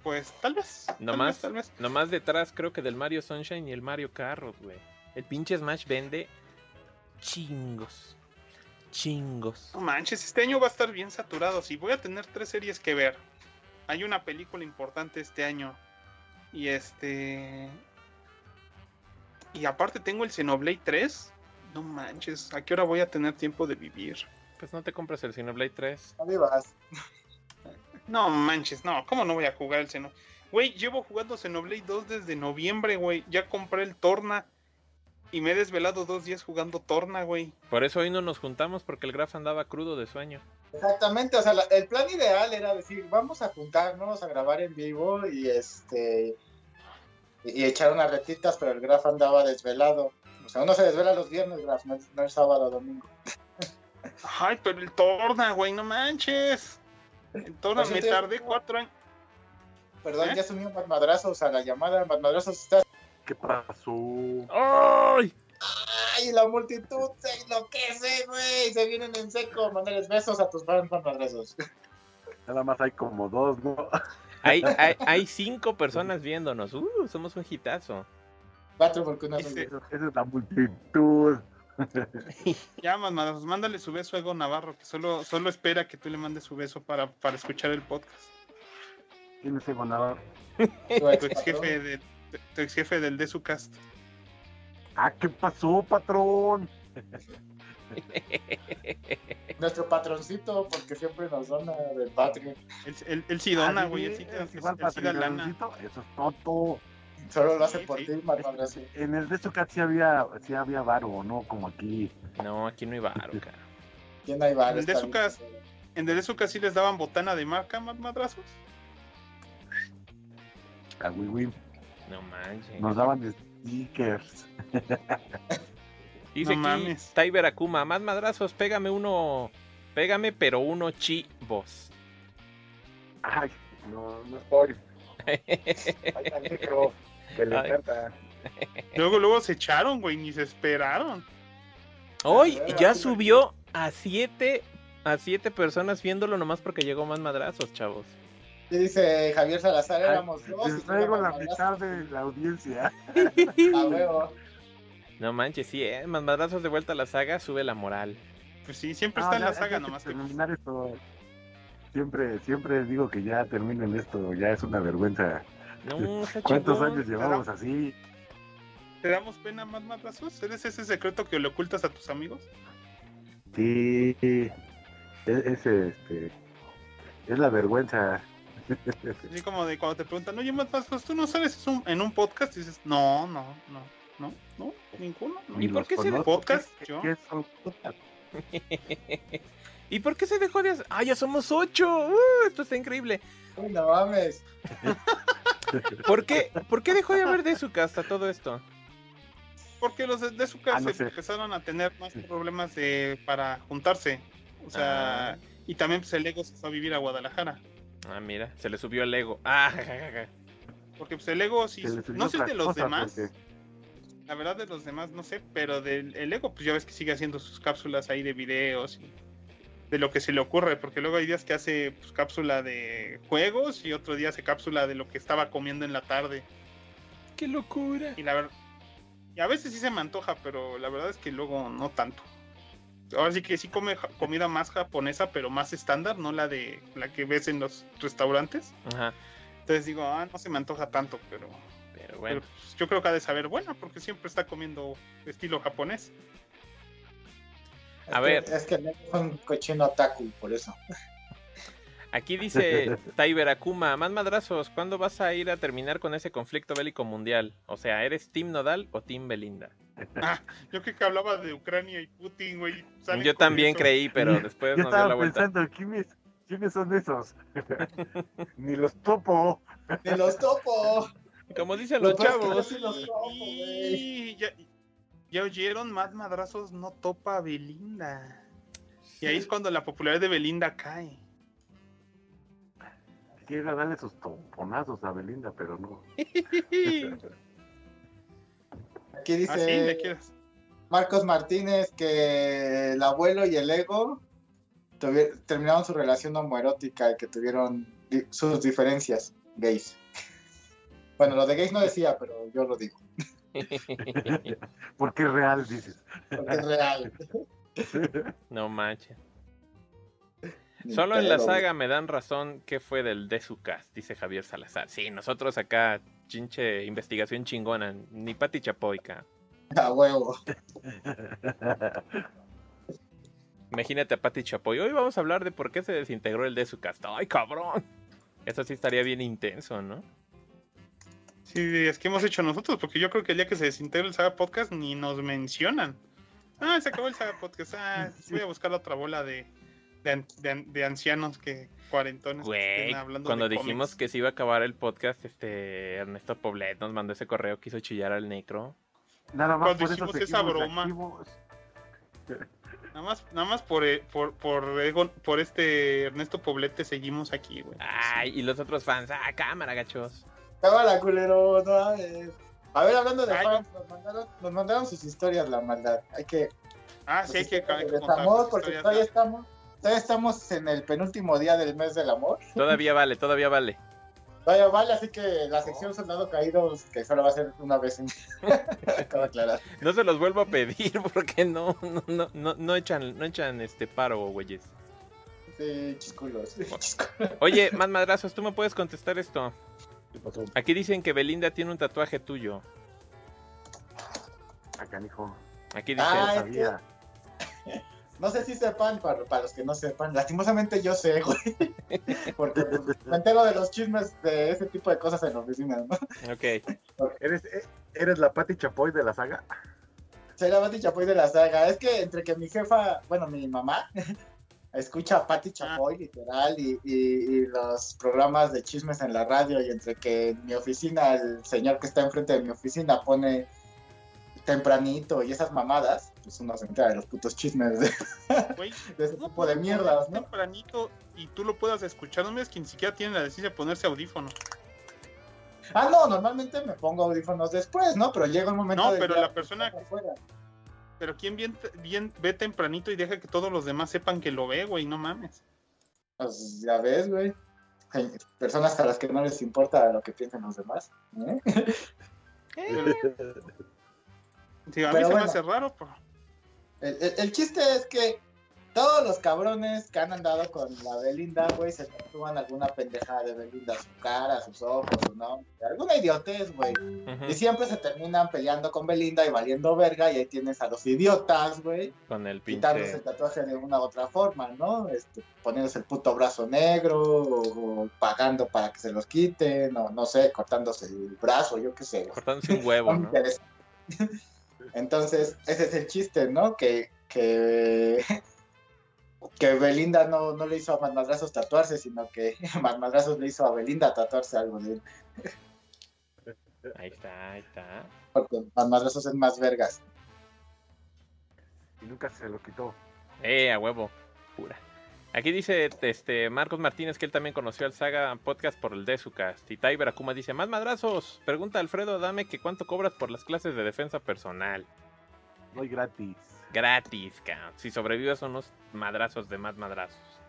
Pues tal vez. tal Nomás, vez, tal vez. nomás detrás creo que del Mario Sunshine y el Mario Carros, güey. El pinche Smash vende chingos. Chingos. No manches, este año va a estar bien saturado. Si voy a tener tres series que ver. Hay una película importante este año. Y este. Y aparte tengo el Xenoblade 3. No manches, ¿a qué hora voy a tener tiempo de vivir? Pues no te compras el Xenoblade 3. No vivas. No manches, no, ¿cómo no voy a jugar el Xenoblade? Güey, llevo jugando Xenoblade 2 desde noviembre, güey. Ya compré el Torna. Y me he desvelado dos días jugando Torna, güey. Por eso hoy no nos juntamos porque el Graf andaba crudo de sueño. Exactamente, o sea, la- el plan ideal era decir, vamos a juntarnos, a grabar en vivo y este y, y echar unas retitas, pero el Graf andaba desvelado. O sea, uno se desvela los viernes, Graf, no, no el sábado o domingo. Ay, pero el Torna, güey, no manches. El Torna Pues me sí, tardé cuatro años. Perdón, ¿Eh? ya sumió Mad Madrazos a la llamada. Mad Madrazos está. ¿Qué pasó? ¡Ay! ¡Ay! La multitud se enloquece, güey. Se vienen en seco. Mándales besos a tus fans. Nada más hay como dos, ¿no? Hay, hay, hay cinco personas viéndonos. Uh, somos un hitazo. Cuatro porque una Eso- Esa es la multitud. Ya, más, mándale su beso a Ego Navarro, que solo, solo espera que tú le mandes su beso para, para escuchar el podcast. ¿Quién es ex Tu ex jefe, de, ex jefe del de su cast. Ah, ¿qué pasó, patrón? Nuestro patroncito, porque siempre nos dona del Patreon. Él, sí dona, Ah, güey. Él sí, Eso es tonto. Solo lo hace Sí, por sí. ti, Mad Madrazos. En el de Zucat sí había, sí había varo, ¿no? Como aquí. No, aquí no hay varo, cara. ¿Quién hay varios? El de su casa. En el de su cast sí les daban botana de marca, más madrazos. A Wiwi No manches. nos daban stickers. Dice No aquí mames. Tyber Akuma, más madrazos, pégame uno. Pégame, pero uno chivos. Ay, no, no estoy. Ay, al micro, que le Ay. encanta. Luego, luego se echaron, güey, ni se esperaron. Hoy ya subió a siete, a siete personas viéndolo nomás porque llegó más madrazos, chavos. Dice Javier Salazar, Ay, éramos dos. Les traigo la mitad de la audiencia. A huevo. No manches, sí, eh. Más madrazos de vuelta a la saga, sube la moral. Pues sí, siempre No, está en la saga, nomás que. terminar esto. Siempre, siempre digo que ya terminen esto, ya es una vergüenza. No, ¿Cuántos chingón. años llevamos así? ¿Te damos pena, más madrazos? ¿Eres ese secreto que le ocultas a tus amigos? Sí, es, es, este, es la vergüenza. Así como de cuando te preguntan, oye, más madrazos, ¿tú no sales en un- en un podcast? Y dices, no, no, no, no, no, ninguno. No. ¿Y por qué se- podcast? ¿Qué- Yo. qué son podcast? ¿Y por qué se dejó de hacer? ¡Ah, ya somos ocho! ¡Uh, esto está increíble. No mames. ¿Por qué, ¿Por qué dejó de haber de su casa todo esto? Porque los de, de su casa Ah, no sé. empezaron a tener más problemas de, para juntarse. O sea, Ah. y también pues, el ego se fue a vivir a Guadalajara. Ah, mira, se le subió el ego. Ah, jajaja. Porque pues el ego sí, no sé de los cosas, demás, porque- la verdad de los demás no sé, pero del el ego pues ya ves que sigue haciendo sus cápsulas ahí de videos y de lo que se le ocurre, porque luego hay días que hace pues, cápsula de juegos y otro día hace cápsula de lo que estaba comiendo en la tarde. ¡Qué locura! Y la verdad, y a veces sí se me antoja, pero la verdad es que luego no tanto. Ahora sí que sí come comida más japonesa, pero más estándar, no la de la que ves en los restaurantes. Ajá, Entonces digo, ah, no se me antoja tanto, pero, pero bueno. pero, pues, yo creo que ha de saber buena, porque siempre está comiendo estilo japonés. A Es que- ver. Es que es un cochino otaku, por eso. Aquí dice Taiber Akuma, más madrazos, ¿cuándo vas a ir a terminar con ese conflicto bélico mundial? O sea, ¿eres Team Nodal o Team Belinda? Ah, yo creo que hablaba de Ucrania y Putin, güey. Yo también eso. creí, pero después Yo nos dio la estaba vuelta. pensando, ¿quiénes, ¿quiénes son esos? Ni los topo. ¡De los topo! Como dicen Lo los chavos. los topo, güey. Y ya, ya oyeron, más madrazos no topa a Belinda. Y ahí es cuando la popularidad de Belinda cae. Quiero darle sus toponazos a Belinda, pero no. Aquí dice Ah. Marcos Martínez que el abuelo y el ego terminaron su relación homoerótica y que tuvieron di- sus diferencias gays. Bueno, lo de gays no decía, pero yo lo digo, Porque es real, dices. porque es real. no manches. Solo en la saga me dan razón que fue del Desucast, dice Javier Salazar. Sí, nosotros acá, chinche investigación chingona, ni Pati Chapoica. A huevo. Imagínate a Pati Chapoy. Hoy vamos a hablar de por qué se desintegró el Desucast. ¡Ay, cabrón! Eso sí estaría bien intenso, ¿no? Sí, es que hemos hecho nosotros, porque yo creo que el día que se desintegre el Saga Podcast ni nos mencionan. Ah, se acabó el Saga Podcast. Ah, voy a buscar otra bola de, de, an- de an- de ancianos que cuarentones que estén hablando cuando de dijimos cómics. que se iba a acabar el podcast, este Ernesto Poblet nos mandó ese correo que hizo chillar al necro. Nada más Cuando por eso hicimos esa broma. activos. Nada más, nada más por, eh, por, por, por este Ernesto Poblete seguimos aquí, güey. Ay, y los otros fans, ah, cámara, gachos. Cámara, culero, no. A ver, hablando de Ay, fans, nos mandaron, nos mandaron sus historias, la maldad. Hay que. Ah, sí, hay que, hay que contar porque todavía estamos, todavía estamos en el penúltimo día del mes del amor. Todavía vale, todavía vale. Todavía vale, así que la sección Soldado Caído, que solo va a ser una vez en. Aclarar. No se los vuelvo a pedir porque no, no, no, no, no echan, no echan este paro, güeyes. Sí, chisculos. chisculos. Oye, más madrazos, tú me puedes contestar esto. Aquí dicen que Belinda tiene un tatuaje tuyo. Acá, hijo. Aquí dice, Ah, No sé si sepan, para, para los que no sepan, lastimosamente yo sé, güey. Porque me entero de los chismes de ese tipo de cosas en la oficina, ¿no? ok, ¿Eres, eh, ¿Eres la Pati Chapoy de la saga? Soy la Pati Chapoy de la saga. Es que entre que mi jefa, bueno, mi mamá, escucha a Pati Chapoy, literal, y, y- y los programas de chismes en la radio, y entre que en mi oficina, el señor que está enfrente de mi oficina pone tempranito y esas mamadas, pues uno se entera de los putos chismes de, Güey, de ese no tipo de mierdas, ¿no? Tempranito y tú lo puedas escuchar. No es que ni siquiera tiene la decencia de ponerse audífono. Ah, no, normalmente me pongo audífonos después, ¿no? Pero llega un momento No, del pero la que persona estás afuera. Pero ¿quién bien, bien ve tempranito y deja que todos los demás sepan que lo ve, güey? No mames. Pues ya ves, güey. Hay personas a las que no les importa lo que piensen los demás. ¿eh? Digo, a mí Pero se bueno. me hace raro, pero... El, el- el chiste es que todos los cabrones que han andado con la Belinda, güey, se tatúan alguna pendejada de Belinda, su cara, sus ojos, su nombre, alguna idiotez, güey. Y siempre se terminan peleando con Belinda y valiendo verga, y ahí tienes a los idiotas, güey, con el quitándose pinche... el tatuaje de una u otra forma, ¿no? Este, poniéndose el puto brazo negro, o, o pagando para que se los quiten, o no sé, cortándose el brazo, yo qué sé. Cortándose un huevo, No me ¿no? interesa. Entonces, ese es el chiste, ¿no? Que, que que Belinda no, no le hizo a Madrazos tatuarse, sino que Madrazos le hizo a Belinda tatuarse algo de él. Ahí está, ahí está. Porque Madrazos es más vergas. Y nunca se lo quitó. Eh, a huevo. Pura. Aquí dice este Marcos Martínez que él también conoció al Saga Podcast por el de su cast. Y Tyber Akuma dice, más madrazos. Pregunta Alfredo, dame que cuánto cobras por las clases de defensa personal. Doy gratis. Gratis, cabrón. Si sobrevives a unos madrazos de más madrazos.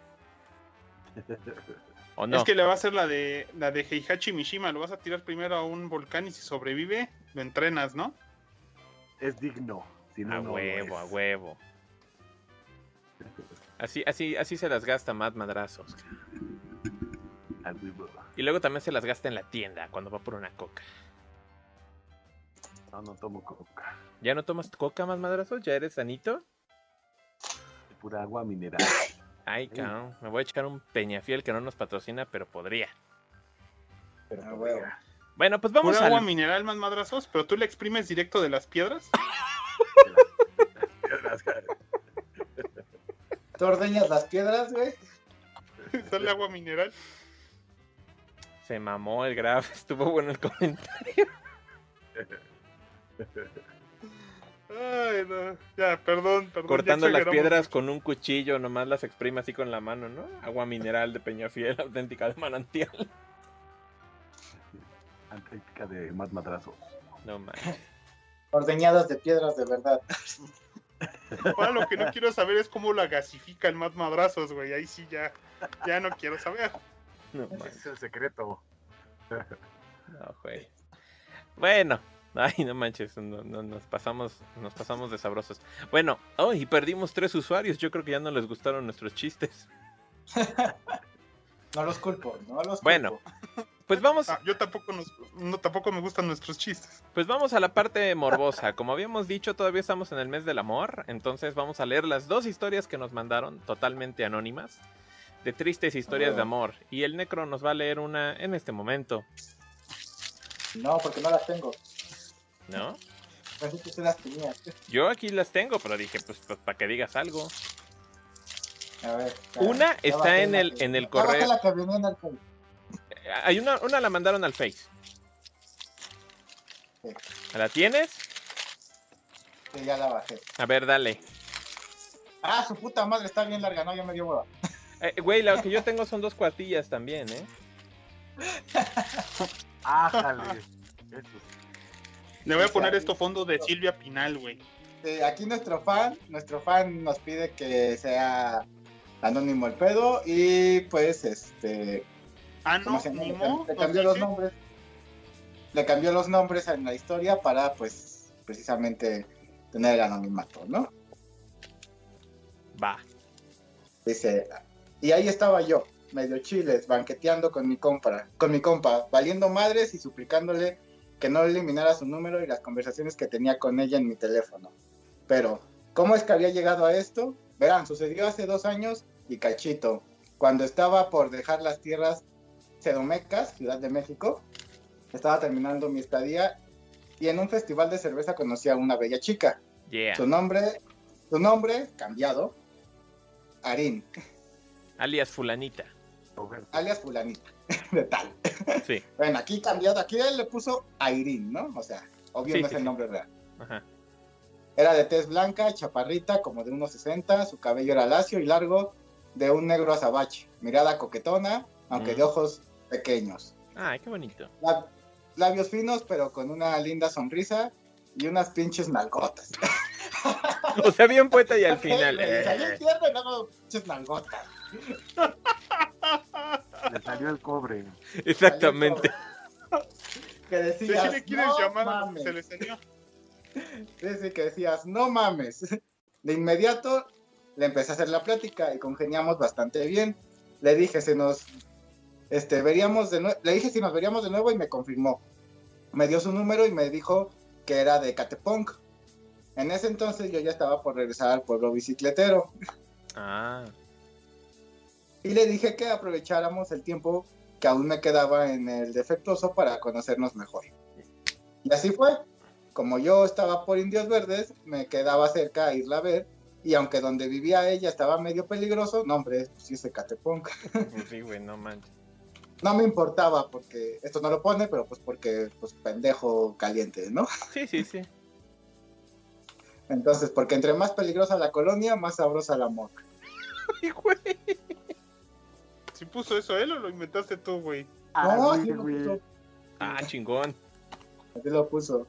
¿O no? Es que le va a hacer la de la de Heihachi Mishima, lo vas a tirar primero a un volcán y si sobrevive, lo entrenas, ¿no? Es digno. Si no, a no huevo, a huevo. Así, así, así se las gasta más madrazos. A. Y luego también se las gasta en la tienda cuando va por una coca. No, no tomo coca. ¿Ya no tomas coca más madrazos? ¿Ya eres sanito? Pura agua mineral. Ay, cabrón. Me voy a echar un peñafiel que no nos patrocina, pero podría. Pero Ah. Bueno, pues vamos Pura agua al... mineral más madrazos, pero tú le exprimes directo de las piedras. ¿Tú ordeñas las piedras, güey? Sale agua mineral. Se mamó el graf. Estuvo bueno el comentario. Ay, no. Ya, perdón, perdón. Cortando ya las piedras con un cuchillo, nomás las exprime así con la mano, ¿no? Agua mineral de peñafiel, auténtica de manantial. Antártica de más madrazos. No manches. Ordeñadas de piedras de verdad. Ahora lo que no quiero saber es cómo la gasifican más madrazos, güey. Ahí sí ya, ya no quiero saber. No Ese es el secreto. No, güey. Bueno. Ay, no manches, no, no, nos pasamos, nos pasamos de sabrosos. Bueno, oh, y perdimos tres usuarios. Yo creo que ya no les gustaron nuestros chistes. No los culpo, no los Bueno. Pues vamos, Ah, yo tampoco nos, no, tampoco me gustan nuestros chistes. pues vamos a la parte morbosa. Como habíamos dicho, todavía estamos en el mes del amor. Entonces vamos a leer las dos historias que nos mandaron, totalmente anónimas, de tristes historias de amor. Y el Necro nos va a leer una en este momento, No, porque no las tengo. ¿no? Pensé que las tenías. Yo aquí las tengo, pero dije, pues, pues para que digas algo. A ver. Una está en la el- en el correo. Hay una, una la mandaron al Face. Sí. ¿La tienes? Sí, ya la bajé. A ver, dale. Ah, su puta madre está bien larga, no, ya me dio hueva. Eh, güey, la que yo tengo son dos cuartillas también, ¿eh? Ájale. Le voy a poner esto fondo de Silvia Pinal, güey. Eh, aquí nuestro fan, nuestro fan nos pide que sea anónimo el pedo y pues este Ah, ¿cómo no, se le, le cambió los nombres. Le cambió los nombres en la historia para pues precisamente tener el anonimato, ¿no? Va. Dice, y ahí estaba yo, medio chiles, banqueteando con mi compa, con mi compa, valiendo madres y suplicándole que no eliminara su número y las conversaciones que tenía con ella en mi teléfono. Pero, ¿cómo es que había llegado a esto? Verán, sucedió hace dos años y cachito, cuando estaba por dejar las tierras Ciudad de México, estaba terminando mi estadía y en un festival de cerveza conocí a una bella chica. Yeah. Su nombre, su nombre, cambiado, Arin, Alias fulanita. Alias fulanita, de tal. Sí. Bueno, aquí cambiado, aquí él le puso Airin, ¿no? O sea, obvio Sí, no sí, es el nombre real. Ajá. Era de tez blanca, chaparrita, como de unos 60, su cabello era lacio y largo, de un negro azabache, mirada coquetona, aunque Mm. de ojos pequeños. Ay, qué bonito. Lab- labios finos, pero con una linda sonrisa y unas pinches nalgotas. O sea, bien poeta y al final. güey, salió eh, el tierno y luego pinches nalgotas. Le salió el cobre. Exactamente. Que ¿De decías, qué le quieres no llamar mames. se le salió? Sí, sí, que decías, no mames. De inmediato le empecé a hacer la plática y congeniamos bastante bien. Le dije, se nos, este, veríamos de nuevo, le dije si nos veríamos de nuevo y me confirmó. Me dio su número y me dijo que era de Catepunk. En ese entonces yo ya estaba por regresar al pueblo bicicletero Ah, y le dije que aprovecháramos el tiempo que aún me quedaba en el defectuoso para conocernos mejor. Y así fue. Como yo estaba por Indios Verdes, me quedaba cerca a irla a ver Y aunque donde vivía ella estaba medio peligroso, no, hombre, pues sí es Ecatepunk. Pues sí, güey, no manches. No me importaba porque esto no lo pone, pero pues porque, pues pendejo caliente, ¿no? Sí, sí, sí. Entonces, porque entre más peligrosa la colonia, más sabrosa la moca. Ay, güey. ¿Si puso eso él o lo inventaste tú, güey? No, Ay, así lo güey. puso. Ah, chingón. Así lo puso.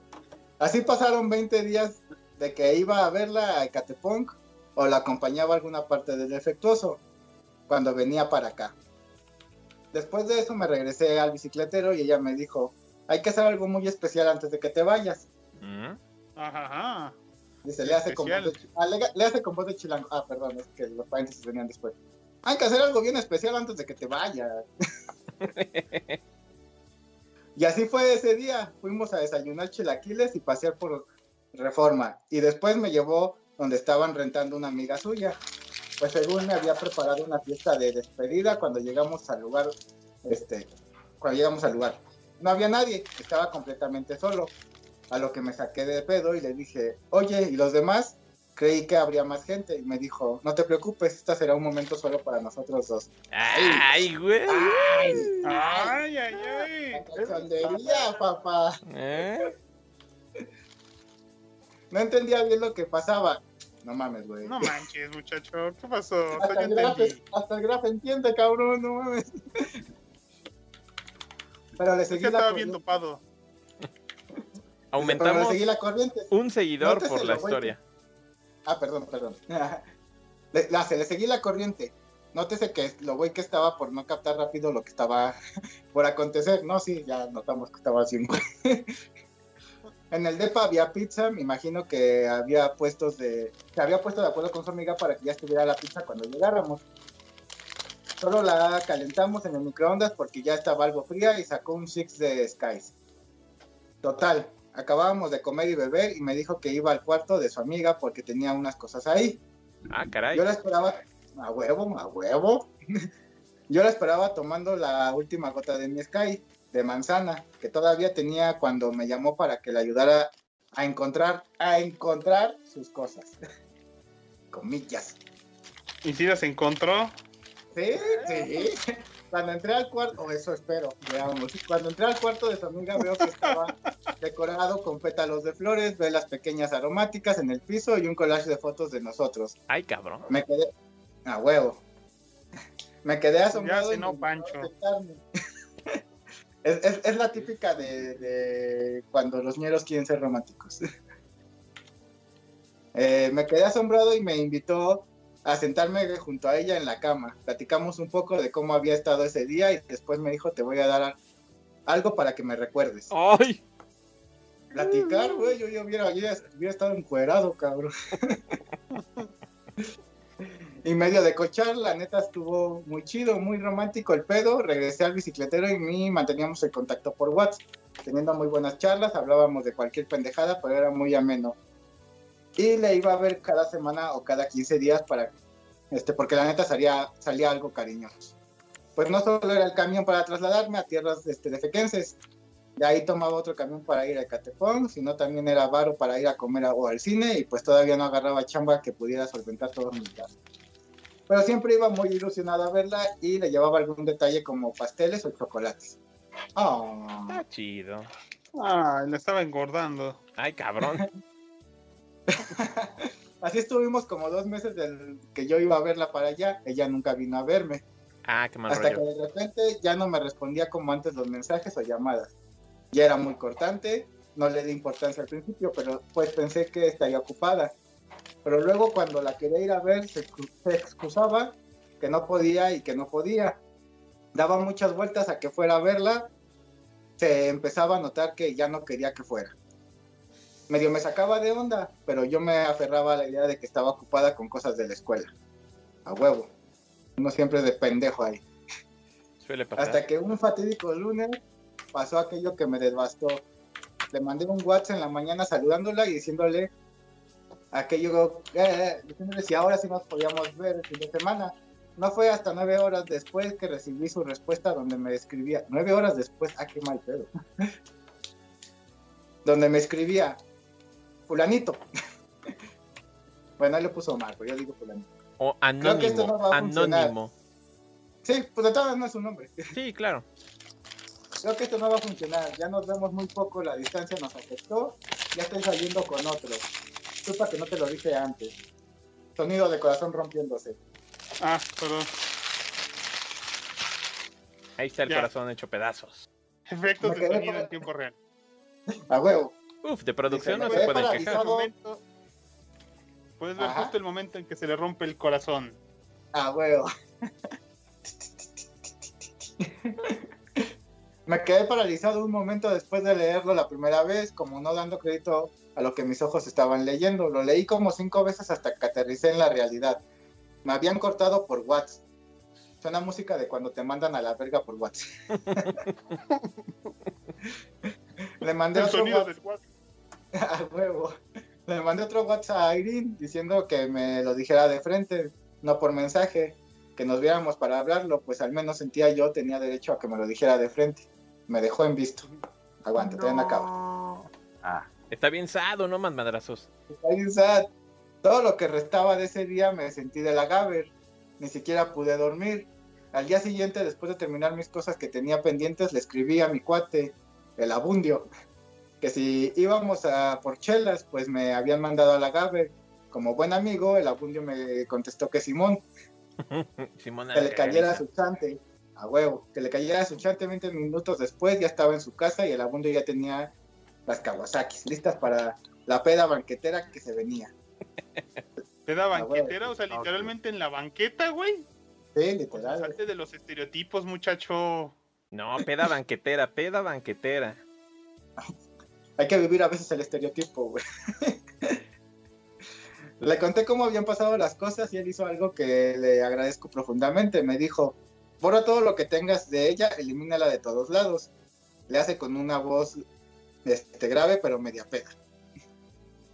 Así pasaron 20 días de que iba a verla a Ecatepunk o la acompañaba a alguna parte del defectuoso cuando venía para acá. Después de eso me regresé al bicicletero y ella me dijo, hay que hacer algo muy especial antes de que te vayas. Mm. Ajá, ajá. Dice, le hace, con voz de, Especial. ah, le, le hace con voz de chilango. Ah, perdón, es que los paréntesis venían después. Hay que hacer algo bien especial antes de que te vayas. y así fue ese día. Fuimos a desayunar chilaquiles y pasear por Reforma. Y después me llevó donde estaban rentando una amiga suya. Pues según me había preparado una fiesta de despedida cuando llegamos al lugar, este, cuando llegamos al lugar. No había nadie, estaba completamente solo. A lo que me saqué de pedo y le dije, oye, ¿y los demás? Creí que habría más gente. Y me dijo, no te preocupes, esta será un momento solo para nosotros dos. Ay, güey. ¡Ay! Ay, ay, ay. ¡Cachondería, papá! ¿Eh? No entendía bien lo que pasaba. No mames, güey. No manches, muchacho. ¿Qué pasó? hasta, el graf, hasta el graf entiende, cabrón, no mames. Pero le Es seguí que la estaba bien. Pero le Aumentamos seguí la corriente. un seguidor Nótese por la historia. Ah, perdón, perdón. Le, la- se le seguí la corriente. Nótese que lo güey que estaba por no captar rápido lo que estaba por acontecer. No, sí, ya notamos que estaba así. güey. En el DEPA había pizza, me imagino que había puestos de. Se había puesto de acuerdo con su amiga para que ya estuviera la pizza cuando llegáramos. Solo la calentamos en el microondas porque ya estaba algo fría y sacó un six de Skies. Total, acabábamos de comer y beber y me dijo que iba al cuarto de su amiga porque tenía unas cosas ahí. Ah, caray. Yo la esperaba a huevo, a huevo. Yo la esperaba tomando la última gota de mi Sky de manzana que todavía tenía cuando me llamó para que le ayudara a encontrar a encontrar sus cosas. Comillas. ¿Y si las encontró? Sí, sí. Cuando entré al cuarto, o eso espero, veamos. Cuando entré al cuarto de su amiga veo que estaba decorado con pétalos de flores, velas pequeñas aromáticas en el piso y un collage de fotos de nosotros. Ay, cabrón. Me quedé a huevo. Me quedé asombrado. Ya y cenó me Pancho. Es, es- es la típica de, de cuando los ñeros quieren ser románticos. Eh, me quedé asombrado y me invitó a sentarme junto a ella en la cama. Platicamos un poco de cómo había estado ese día y después me dijo, te voy a dar algo para que me recuerdes. Ay. Platicar, güey, yo, yo hubiera, yo ya hubiera estado encuerado, cabrón. y medio de cochar, la neta estuvo muy chido, muy romántico el pedo. Regresé al bicicletero y mí manteníamos el contacto por WhatsApp, teniendo muy buenas charlas, hablábamos de cualquier pendejada, pero era muy ameno. Y le iba a ver cada semana o cada 15 días para, este, porque la neta salía, salía algo cariñoso. Pues no solo era el camión para trasladarme a tierras este, defequenses, de ahí tomaba otro camión para ir a Catepón, sino también era varo para ir a comer o al cine y pues todavía no agarraba chamba que pudiera solventar todos mis gastos. Pero siempre iba muy ilusionada a verla y le llevaba algún detalle como pasteles o chocolates. Ah, Está chido. Ah, la estaba engordando. Ay, cabrón. Así estuvimos como dos meses del que yo iba a verla para allá, ella nunca vino a verme. Ah, qué mal Hasta que de repente ya no me respondía como antes los mensajes o llamadas. Ya era muy cortante, no le di importancia al principio, pero pues pensé que estaría ocupada. Pero luego cuando la quería ir a ver, se, excu- se excusaba que no podía y que no podía. Daba muchas vueltas a que fuera a verla, se empezaba a notar que ya no quería que fuera. Medio me sacaba de onda, pero yo me aferraba a la idea de que estaba ocupada con cosas de la escuela. A huevo. Uno siempre de pendejo ahí. Suele pasar. Hasta que un fatídico lunes pasó aquello que me devastó. Le mandé un WhatsApp en la mañana saludándola y diciéndole aquello, eh, diciéndole si ahora sí nos podíamos ver el fin de semana. No fue hasta nueve horas después que recibí su respuesta donde me escribía, nueve horas después, ah, qué mal pedo. donde me escribía, fulanito, Bueno, él le puso Marco, yo digo fulano. O Creo que esto anónimo. no va a funcionar. anónimo. Sí, pues de todas no es su nombre. Sí, claro. Creo que esto no va a funcionar. Ya nos vemos muy poco, la distancia nos afectó. Ya estoy saliendo con otro. Disculpa que no te lo dije antes. Sonido de corazón rompiéndose. Ah, perdón. Ahí está el Ya. corazón hecho pedazos. Efectos de sonido para- en tiempo real. A huevo. Uf, de producción Dice, no se pueden Puedes ver quejar. momento- Puedes ver Ajá. justo el momento en que se le rompe el corazón. A huevo. Me quedé paralizado un momento después de leerlo la primera vez, como no dando crédito a lo que mis ojos estaban leyendo. Lo leí como cinco veces hasta que aterricé en la realidad. Me habían cortado por WhatsApp. Suena música de cuando te mandan a la verga por WhatsApp. Le mandé El otro WhatsApp. A huevo. Le mandé otro WhatsApp a Irene diciendo que me lo dijera de frente, no por mensaje, que nos viéramos para hablarlo, pues al menos sentía yo tenía derecho a que me lo dijera de frente. Me dejó en visto. Aguanta, todavía no acabo. Ah, Está bien sado, no más madrazos. Está bien sad. Todo lo que restaba de ese día me sentí de la Gaber. Ni siquiera pude dormir. Al día siguiente, después de terminar mis cosas que tenía pendientes, le escribí a mi cuate, el Abundio, que si íbamos a por chelas, pues me habían mandado a la Gaber. Como buen amigo, el Abundio me contestó que Simón, que le cayera su chante, a huevo, que le cayera su chante 20 minutos después, ya estaba en su casa y el Abundio ya tenía las Kawasakis listas para la peda banquetera que se venía. Peda Ah, banquetera, o sea, literalmente en la banqueta, güey. Sí, O sea, literal. salte de los estereotipos, muchacho. No, peda banquetera, peda banquetera. Hay que vivir a veces el estereotipo, güey. le conté cómo habían pasado las cosas y él hizo algo que le agradezco profundamente. Me dijo, borra todo lo que tengas de ella, elimínala de todos lados. Le hace con una voz este, grave, pero media peda.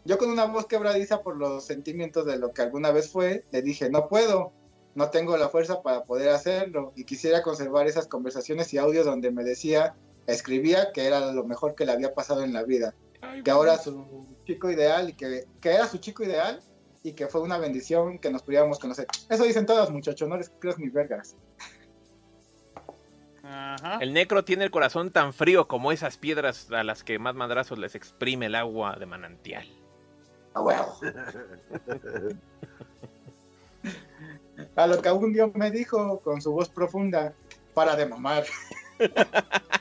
Yo con una voz quebradiza por los sentimientos de lo que alguna vez fue, le dije, no puedo, no tengo la fuerza para poder hacerlo y quisiera conservar esas conversaciones y audios donde me decía, escribía que era lo mejor que le había pasado en la vida, que ahora su chico ideal y que, que era su chico ideal y que fue una bendición que nos pudiéramos conocer. Eso dicen todos muchachos, no les creas ni vergas. Ajá. El necro tiene el corazón tan frío como esas piedras a las que más madrazos les exprime el agua de manantial. A huevo. A lo que un Dios me dijo con su voz profunda, para de mamar.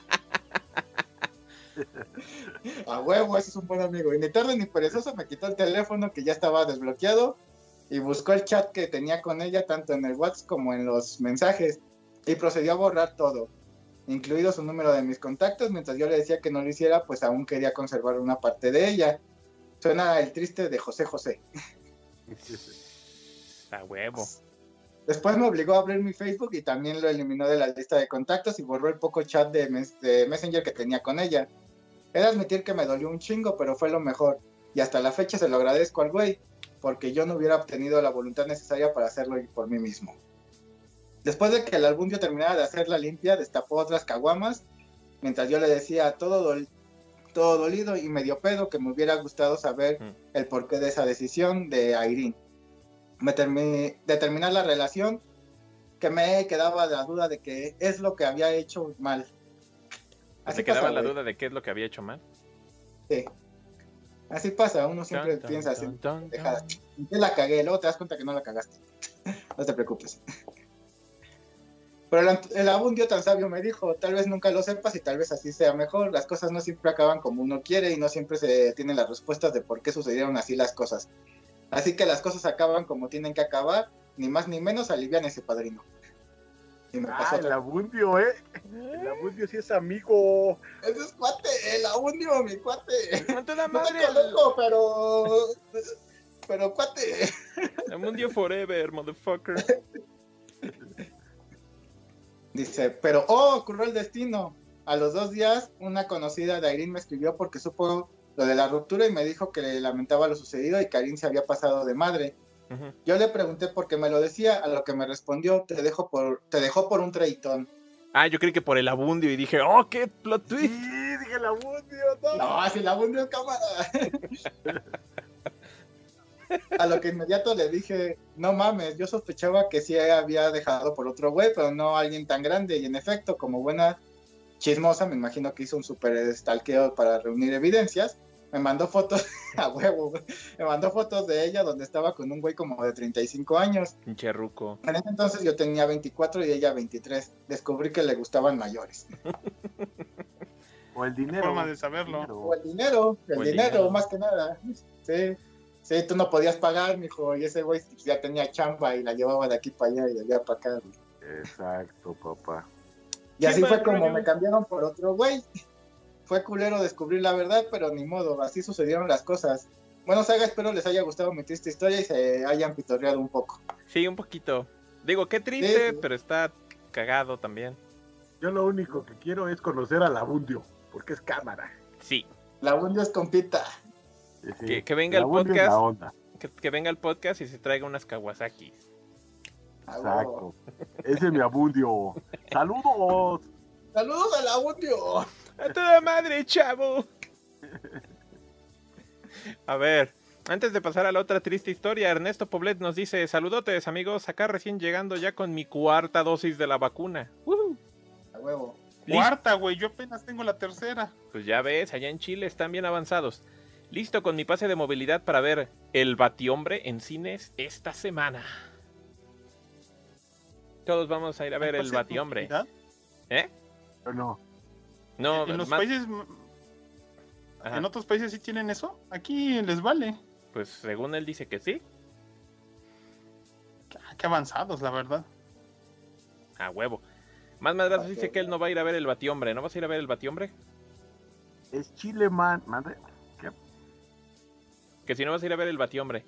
A huevo, ese es un buen amigo. Y ni tarde ni perezoso me quitó el teléfono que ya estaba desbloqueado y buscó el chat que tenía con ella tanto en el WhatsApp como en los mensajes y procedió a borrar todo, incluido su número de mis contactos, mientras yo le decía que no lo hiciera, pues aún quería conservar una parte de ella. Suena el triste de José José. A huevo. Después me obligó a abrir mi Facebook y también lo eliminó de la lista de contactos y borró el poco chat de, mes- de Messenger que tenía con ella. He de admitir que me dolió un chingo, pero fue lo mejor. Y hasta la fecha se lo agradezco al güey, porque yo no hubiera obtenido la voluntad necesaria para hacerlo por mí mismo. Después de que el albundio terminara de hacer la limpia, destapó otras caguamas, mientras yo le decía todo, dol- todo dolido y medio pedo que me hubiera gustado saber Mm. el porqué de esa decisión de Irene. Me de terminar la relación, que me quedaba la duda de que es lo que había hecho mal. ¿Se quedaba pasa, la güey. duda de qué es lo que había hecho mal? Sí. Así pasa, uno siempre piensa así. la cagué, luego te das cuenta que no la cagaste. no te preocupes. Pero el, el abundio tan sabio me dijo, tal vez nunca lo sepas y tal vez así sea mejor. Las cosas no siempre acaban como uno quiere y no siempre se tienen las respuestas de por qué sucedieron así las cosas. Así que las cosas acaban como tienen que acabar, ni más ni menos alivian ese padrino. Y me pasó Ah, el abundio, ¿eh? El abundio sí es amigo. Ese es cuate, el abundio, mi cuate. No te da No te madre. conozco, pero... Pero cuate. El mundio forever, motherfucker. Dice, pero oh, ocurrió el destino. A los dos días, una conocida de Irene me escribió porque supo lo de la ruptura y me dijo que le lamentaba lo sucedido y que Irene se había pasado de madre. Yo le pregunté por qué me lo decía, a lo que me respondió, te dejo por, te dejó por un treitón. Ah, yo creí que por el abundio y dije, oh, qué plot Sí, twist. dije el abundio, no. No, así la hundió cámara. a lo que inmediato le dije, no mames, yo sospechaba que sí había dejado por otro güey, pero no alguien tan grande. Y en efecto, como buena chismosa, me imagino que hizo un super stalkeo para reunir evidencias. Me mandó fotos a huevo, güey. Me mandó fotos de ella donde estaba con un güey como de 35 años. Pinche ruco. En ese entonces yo tenía 24 y ella 23. Descubrí que le gustaban mayores. O el dinero. Forma de saberlo. O el dinero, el, O el dinero, dinero. más que nada. Sí, sí, tú no podías pagar, mijo, y ese güey ya tenía chamba y la llevaba de aquí para allá y de allá para acá. güey. Exacto, papá. Y así fue como me cambiaron por otro güey. Fue culero descubrir la verdad, pero ni modo, así sucedieron las cosas. Bueno, Saga, espero les haya gustado mi triste historia y se hayan pitorreado un poco. Sí, un poquito. Digo, qué triste, Sí, sí. pero está cagado también. Yo lo único que quiero es conocer a Labundio, porque es cámara. Sí, La bundio es compita. Sí. Que- que venga el podcast. que, que venga el podcast y se traiga unas Kawasaki. A huevo. Exacto. Ese es mi Abundio. ¡Saludos! Saludos a la bundio. ¡A toda madre, chavo! A ver, antes de pasar a la otra triste historia, Ernesto Poblet nos dice: Saludotes, amigos, acá recién llegando ya con mi cuarta dosis de la vacuna. ¡Woohoo! A huevo. Listo. Cuarta, güey, yo apenas tengo la tercera. Pues ya ves, allá en Chile están bien avanzados. Listo con mi pase de movilidad para ver El Batiombre en cines esta semana. Todos vamos a ir a ver El de Batiombre. movilidad. ¿Eh? Bueno, No, en los más- países, Ajá. en otros países sí tienen eso. Aquí les vale. Pues según él dice que sí. Ah, Qué avanzados, la verdad. A huevo. Más Madrazos Ok. dice que él no va a ir a ver el Batiombre. ¿No vas a ir a ver el Batiombre? es Chile, man. Madre. Que si no vas a ir a ver el Batiombre.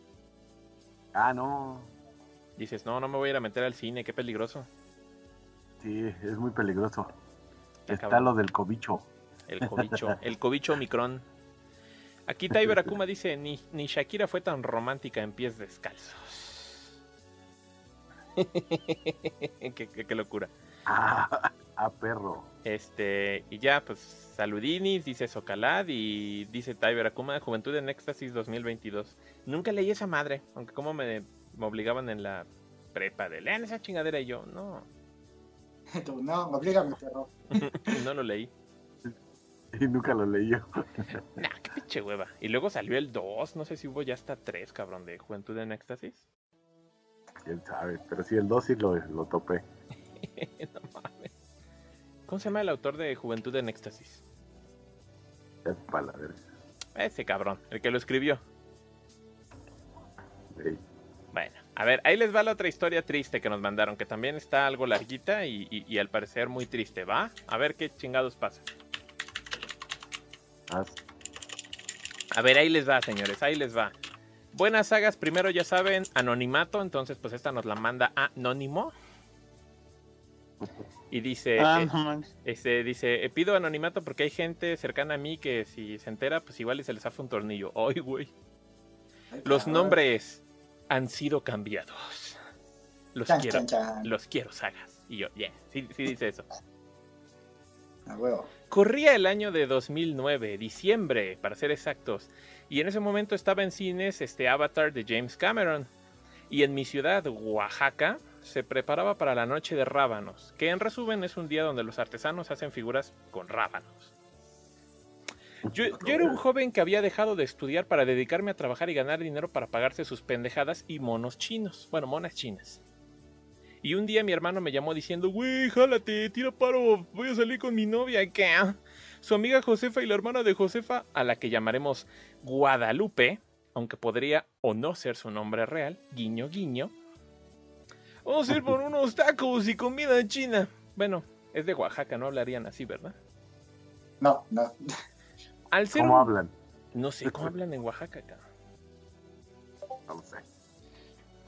Ah, no. Dices, no, no me voy a ir a meter al cine, qué peligroso. Sí, es muy peligroso. Está cabrón. lo del cobicho. El cobicho, el cobicho Omicron. Aquí Tai Veracuma dice, ni, ni Shakira fue tan romántica en pies descalzos. qué, qué- qué locura. Ah, ah, perro. Este, y ya, pues, saludinis, dice Socalad y dice Tai Veracuma, Juventud en Éxtasis 2022. Nunca leí esa madre, aunque como me, me obligaban en la prepa de lean esa chingadera y yo, no, Tú, no, oblígame, perro. no lo leí. Y nunca lo leí yo. Nah, qué pinche hueva. Y luego salió el 2, no sé si hubo ya hasta 3, cabrón, de Juventud en Éxtasis. Quién sabe. Pero sí, el 2 sí lo, lo topé. no mames. ¿Cómo se llama el autor de Juventud en Éxtasis? Es. Ese cabrón, el que lo escribió. Sí. Bueno, a ver, ahí les va la otra historia triste que nos mandaron, que también está algo larguita y, y- y al parecer muy triste, ¿va? A ver qué chingados pasa. A ver, ahí les va, señores, ahí les va. Buenas sagas, primero ya saben, anonimato, entonces pues esta nos la manda Anónimo. Y dice, ah, eh, no este, dice, eh, pido anonimato porque hay gente cercana a mí que si se entera, pues igual y se les hace un tornillo. Ay, güey. Los nombres han sido cambiados. Los Chan, quiero, chan, chan. los quiero, sagas. Y yo, yeah, sí, sí dice eso. A huevo. Corría el año de 2009, diciembre, para ser exactos, y en ese momento estaba en cines este Avatar de James Cameron. Y en mi ciudad, Oaxaca, se preparaba para la noche de rábanos, que en resumen es un día donde los artesanos hacen figuras con rábanos. Yo, yo era un joven que había dejado de estudiar para dedicarme a trabajar y ganar dinero para pagarse sus pendejadas y monos chinos. Bueno, monas chinas. Y un día mi hermano me llamó diciendo, güey, jálate, tira paro, voy a salir con mi novia, ¿qué? Su amiga Josefa y la hermana de Josefa, a la que llamaremos Guadalupe, aunque podría o no ser su nombre real, guiño guiño. Vamos a ir por unos tacos y comida china. Bueno, es de Oaxaca, no hablarían así, ¿verdad? No, no. Al ser ¿Cómo un- hablan? No sé cómo hablan en Oaxaca, cabrón. No sé.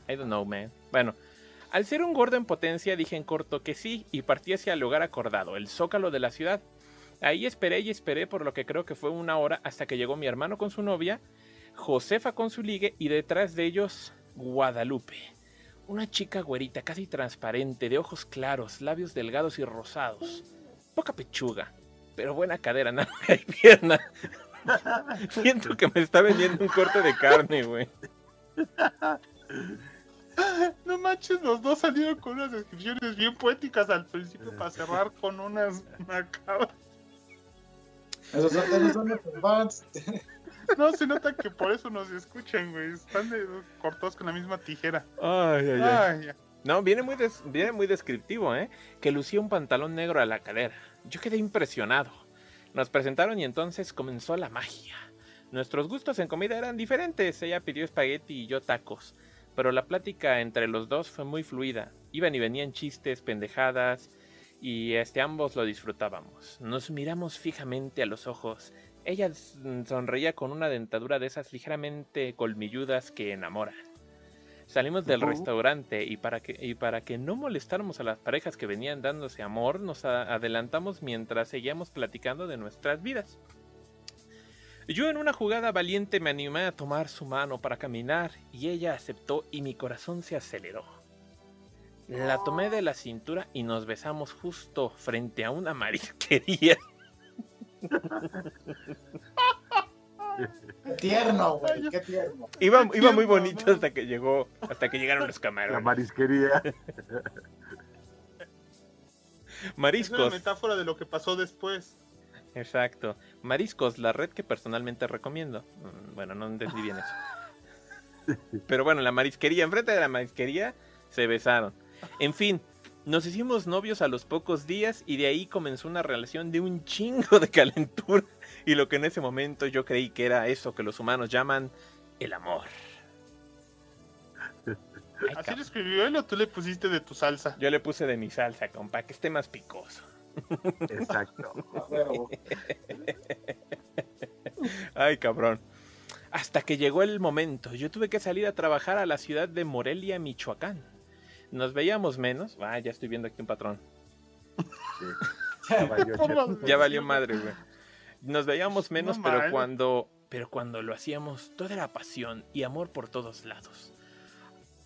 I don't know, man. Bueno, al ser un gordo en potencia, dije en corto que sí y partí hacia el lugar acordado, el zócalo de la ciudad. Ahí esperé y esperé por lo que creo que fue una hora hasta que llegó mi hermano con su novia, Josefa con su ligue y detrás de ellos Guadalupe. Una chica güerita, casi transparente, de ojos claros, labios delgados y rosados. Poca pechuga, pero buena cadera, nalga y pierna. Siento que me está vendiendo un corte de carne, güey. No manches, los dos salieron con unas descripciones bien poéticas al principio para cerrar con unas macabras. Esos son, esos son nuestros fans. No, se nota que por eso nos escuchan, güey. Están de- cortados con la misma tijera. Ay, ay, ay. No, viene muy, des- viene muy descriptivo, ¿eh? Que lucía un pantalón negro a la cadera. Yo quedé impresionado. Nos presentaron y entonces comenzó la magia. Nuestros gustos en comida eran diferentes. Ella pidió espagueti y yo tacos. Pero la plática entre los dos fue muy fluida. Iban y venían chistes, pendejadas, y este ambos lo disfrutábamos. Nos miramos fijamente a los ojos. Ella sonreía con una dentadura de esas ligeramente colmilludas que enamoran. Salimos del restaurante y para, que, y para que no molestáramos a las parejas que venían dándose amor, nos adelantamos mientras seguíamos platicando de nuestras vidas. Yo en una jugada valiente me animé a tomar su mano para caminar y ella aceptó y mi corazón se aceleró. La tomé de la cintura y nos besamos justo frente a una marisquería. Qué tierno, güey, qué tierno. Iba, Qué iba muy bonito hasta que llegó, hasta que llegaron los La camarones. marisquería. Es una Mariscos. metáfora de lo que pasó después. Exacto. Mariscos, la red que personalmente recomiendo. Mm, Bueno, no entendí bien eso. Pero bueno, la marisquería, enfrente de la marisquería, se besaron. En fin, nos hicimos novios a los pocos días y de ahí comenzó una relación de un chingo de calentura. Y lo que en ese momento yo creí que era eso que los humanos llaman el amor. Ay, ¿Así lo escribió él o tú le pusiste de tu salsa? Yo le puse de mi salsa, compa, que esté más picoso. Exacto. Ay, cabrón. Hasta que llegó el momento, yo tuve que salir a trabajar a la ciudad de Morelia, Michoacán. Nos veíamos menos. Ah, ya estoy viendo aquí un patrón. Sí. Ya valió, madre, güey. Nos veíamos menos, No pero cuando, pero cuando lo hacíamos, todo era pasión y amor por todos lados.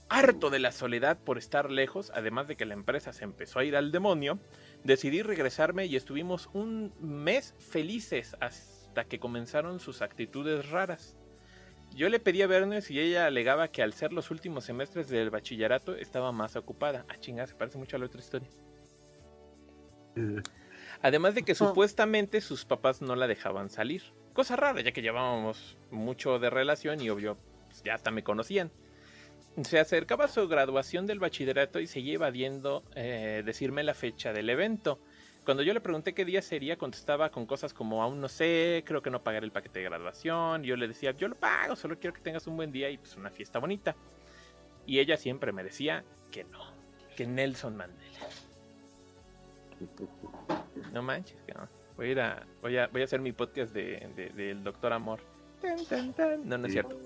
Harto de la soledad por estar lejos, además de que la empresa se empezó a ir al demonio, decidí regresarme y estuvimos un mes felices hasta que comenzaron sus actitudes raras. Yo le pedí a vernos y ella alegaba que al ser los últimos semestres del bachillerato estaba más ocupada. Ah, chingada, se parece mucho a la otra historia. Además de que supuestamente sus papás no la dejaban salir. Cosa rara, ya que llevábamos mucho de relación y obvio, pues, ya hasta me conocían. Se acercaba su graduación del bachillerato y seguía evadiendo eh, decirme la fecha del evento. Cuando yo le pregunté qué día sería, contestaba con cosas como aún no sé, creo que no pagaré el paquete de graduación. Yo le decía, yo lo pago, solo quiero que tengas un buen día y pues una fiesta bonita. Y ella siempre me decía que no, que Nelson Mandela. No manches, cabrón. Voy a ir a, voy a, voy a hacer mi podcast de, de- del Doctor Amor. No, no es cierto.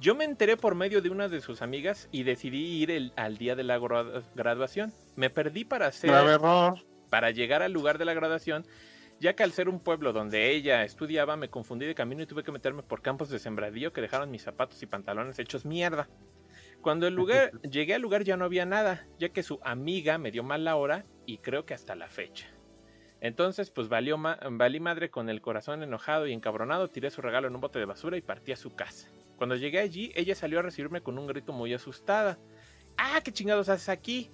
Yo me enteré por medio de una de sus amigas y decidí ir al día de la gra- graduación. Me perdí para hacer Grave error. Para llegar al lugar de la graduación, ya que al ser un pueblo donde ella estudiaba me confundí de camino y tuve que meterme por campos de sembradío que dejaron mis zapatos y pantalones hechos mierda. Cuando el lugar, llegué al lugar ya no había nada, ya que su amiga me dio mal la hora y creo que hasta la fecha. Entonces, pues valió ma- valí madre con el corazón enojado y encabronado, tiré su regalo en un bote de basura y partí a su casa. Cuando llegué allí, ella salió a recibirme con un grito muy asustada. ¡Ah, qué chingados haces aquí!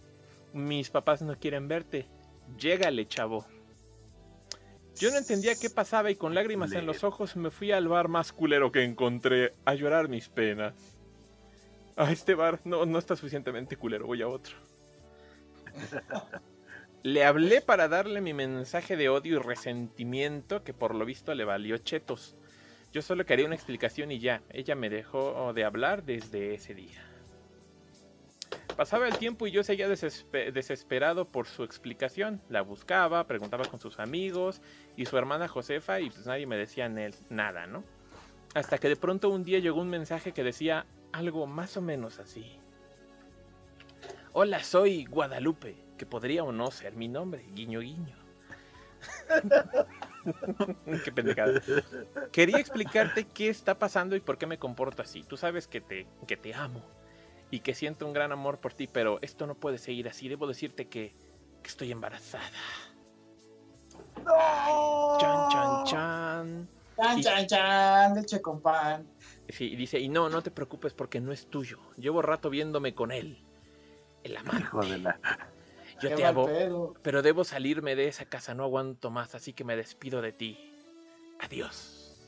Mis papás no quieren verte. Llégale, chavo. Yo no entendía qué pasaba y con lágrimas en los ojos me fui al bar más culero que encontré a llorar mis penas. A este bar no, no está suficientemente culero, voy a otro. Le hablé para darle mi mensaje de odio y resentimiento que por lo visto le valió chetos. Yo solo quería una explicación y ya, ella me dejó de hablar desde ese día. Pasaba el tiempo y yo seguía desespe- desesperado por su explicación. La buscaba, preguntaba con sus amigos y su hermana Josefa y pues nadie me decía nel- nada, ¿no? Hasta que de pronto un día llegó un mensaje que decía algo más o menos así. Hola, soy Guadalupe, que podría o no ser mi nombre, guiño guiño. qué pendejada. Quería explicarte qué está pasando y por qué me comporto así. Tú sabes que te, que te amo y que siento un gran amor por ti, pero esto no puede seguir así. Debo decirte que, que estoy embarazada. Chan, chan, chan. Chan, chan, chan, leche con pan. Sí, y dice, y no, no te preocupes porque no es tuyo. Llevo rato viéndome con él. El amante. Hijo de la. Yo Qué te amo, pedo. pero debo salirme de esa casa, no aguanto más, así que me despido de ti. Adiós.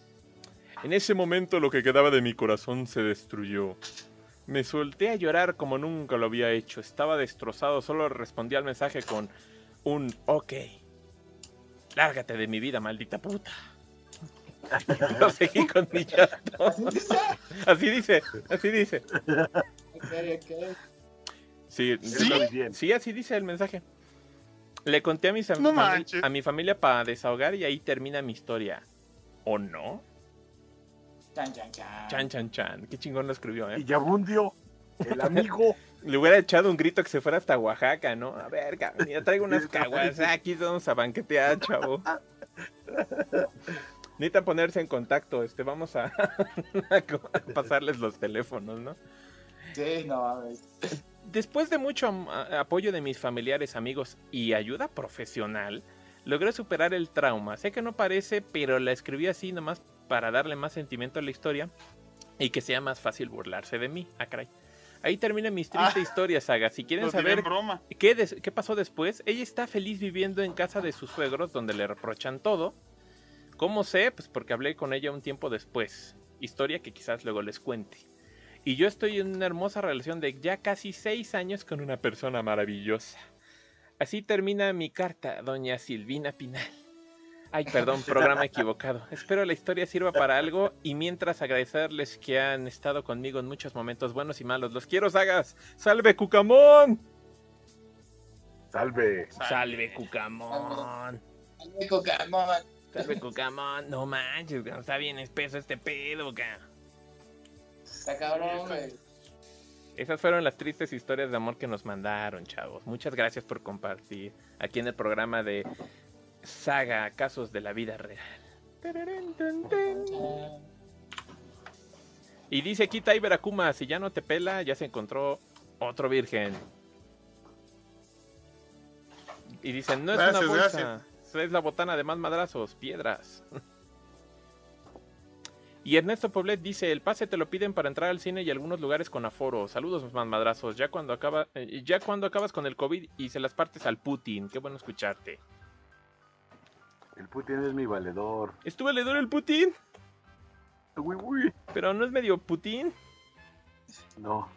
En ese momento lo que quedaba de mi corazón se destruyó. Me solté a llorar como nunca lo había hecho. Estaba destrozado, solo respondí al mensaje con un ok. Lárgate de mi vida, maldita puta. Lo seguí con mi llanto. Así dice. Así dice, así dice. Ok, ok. Sí, ¿Sí? Así dice el mensaje. Le conté a, mis No a mi familia para desahogar y ahí termina mi historia. ¿O no? Chan, chan, chan. Chan, chan, chan. Qué chingón lo escribió, Y ¿eh? Yabundio, el amigo. Le hubiera echado un grito que se fuera hasta Oaxaca, ¿no? A ver, cabrón, ya traigo unas caguas. Aquí vamos a banquetear, chavo. Necesita ponerse en contacto. Este, vamos a, a pasarles los teléfonos, ¿no? Sí, no mames. Después de mucho apoyo de mis familiares, amigos y ayuda profesional, logré superar el trauma. Sé que no parece, pero la escribí así nomás para darle más sentimiento a la historia y que sea más fácil burlarse de mí. Ah, caray. Ahí termina mis tristes Ah. historias, saga. Si quieren saber broma. ¿Qué, qué pasó después? Ella está feliz viviendo en casa de sus suegros, donde le reprochan todo. ¿Cómo sé? Pues porque hablé con ella un tiempo después. Historia que quizás luego les cuente. Y yo estoy en una hermosa relación de ya casi seis años con una persona maravillosa. Así termina mi carta, doña Silvina Pinal. Ay, perdón, programa equivocado. Espero la historia sirva para algo y mientras agradecerles que han estado conmigo en muchos momentos buenos y malos. Los quiero, sagas. ¡Salve, Cucamón! Salve. Salve, Cucamón. Ay, Cucamón. Salve, Cucamón. No manches, está bien espeso este pedo, ca. Está cabrón, güey. Esas fueron las tristes historias de amor que nos mandaron, chavos. Muchas gracias por compartir aquí en el programa de Saga Casos de la Vida Real. Y dice aquí Tai Veracuma, si ya no te pela, ya se encontró otro virgen. Y dicen, no es Gracias, una bolsa, gracias. es la botana de más madrazos, piedras. Y Ernesto Poblet dice, el pase te lo piden para entrar al cine y algunos lugares con aforo. Saludos, más madrazos. Ya cuando acaba, eh, ya cuando acabas con el COVID y se las partes al Putin. Qué bueno escucharte. El Putin es mi valedor. ¿Estuvo leedor el Putin? Uy, uy. Pero no es medio Putin. No.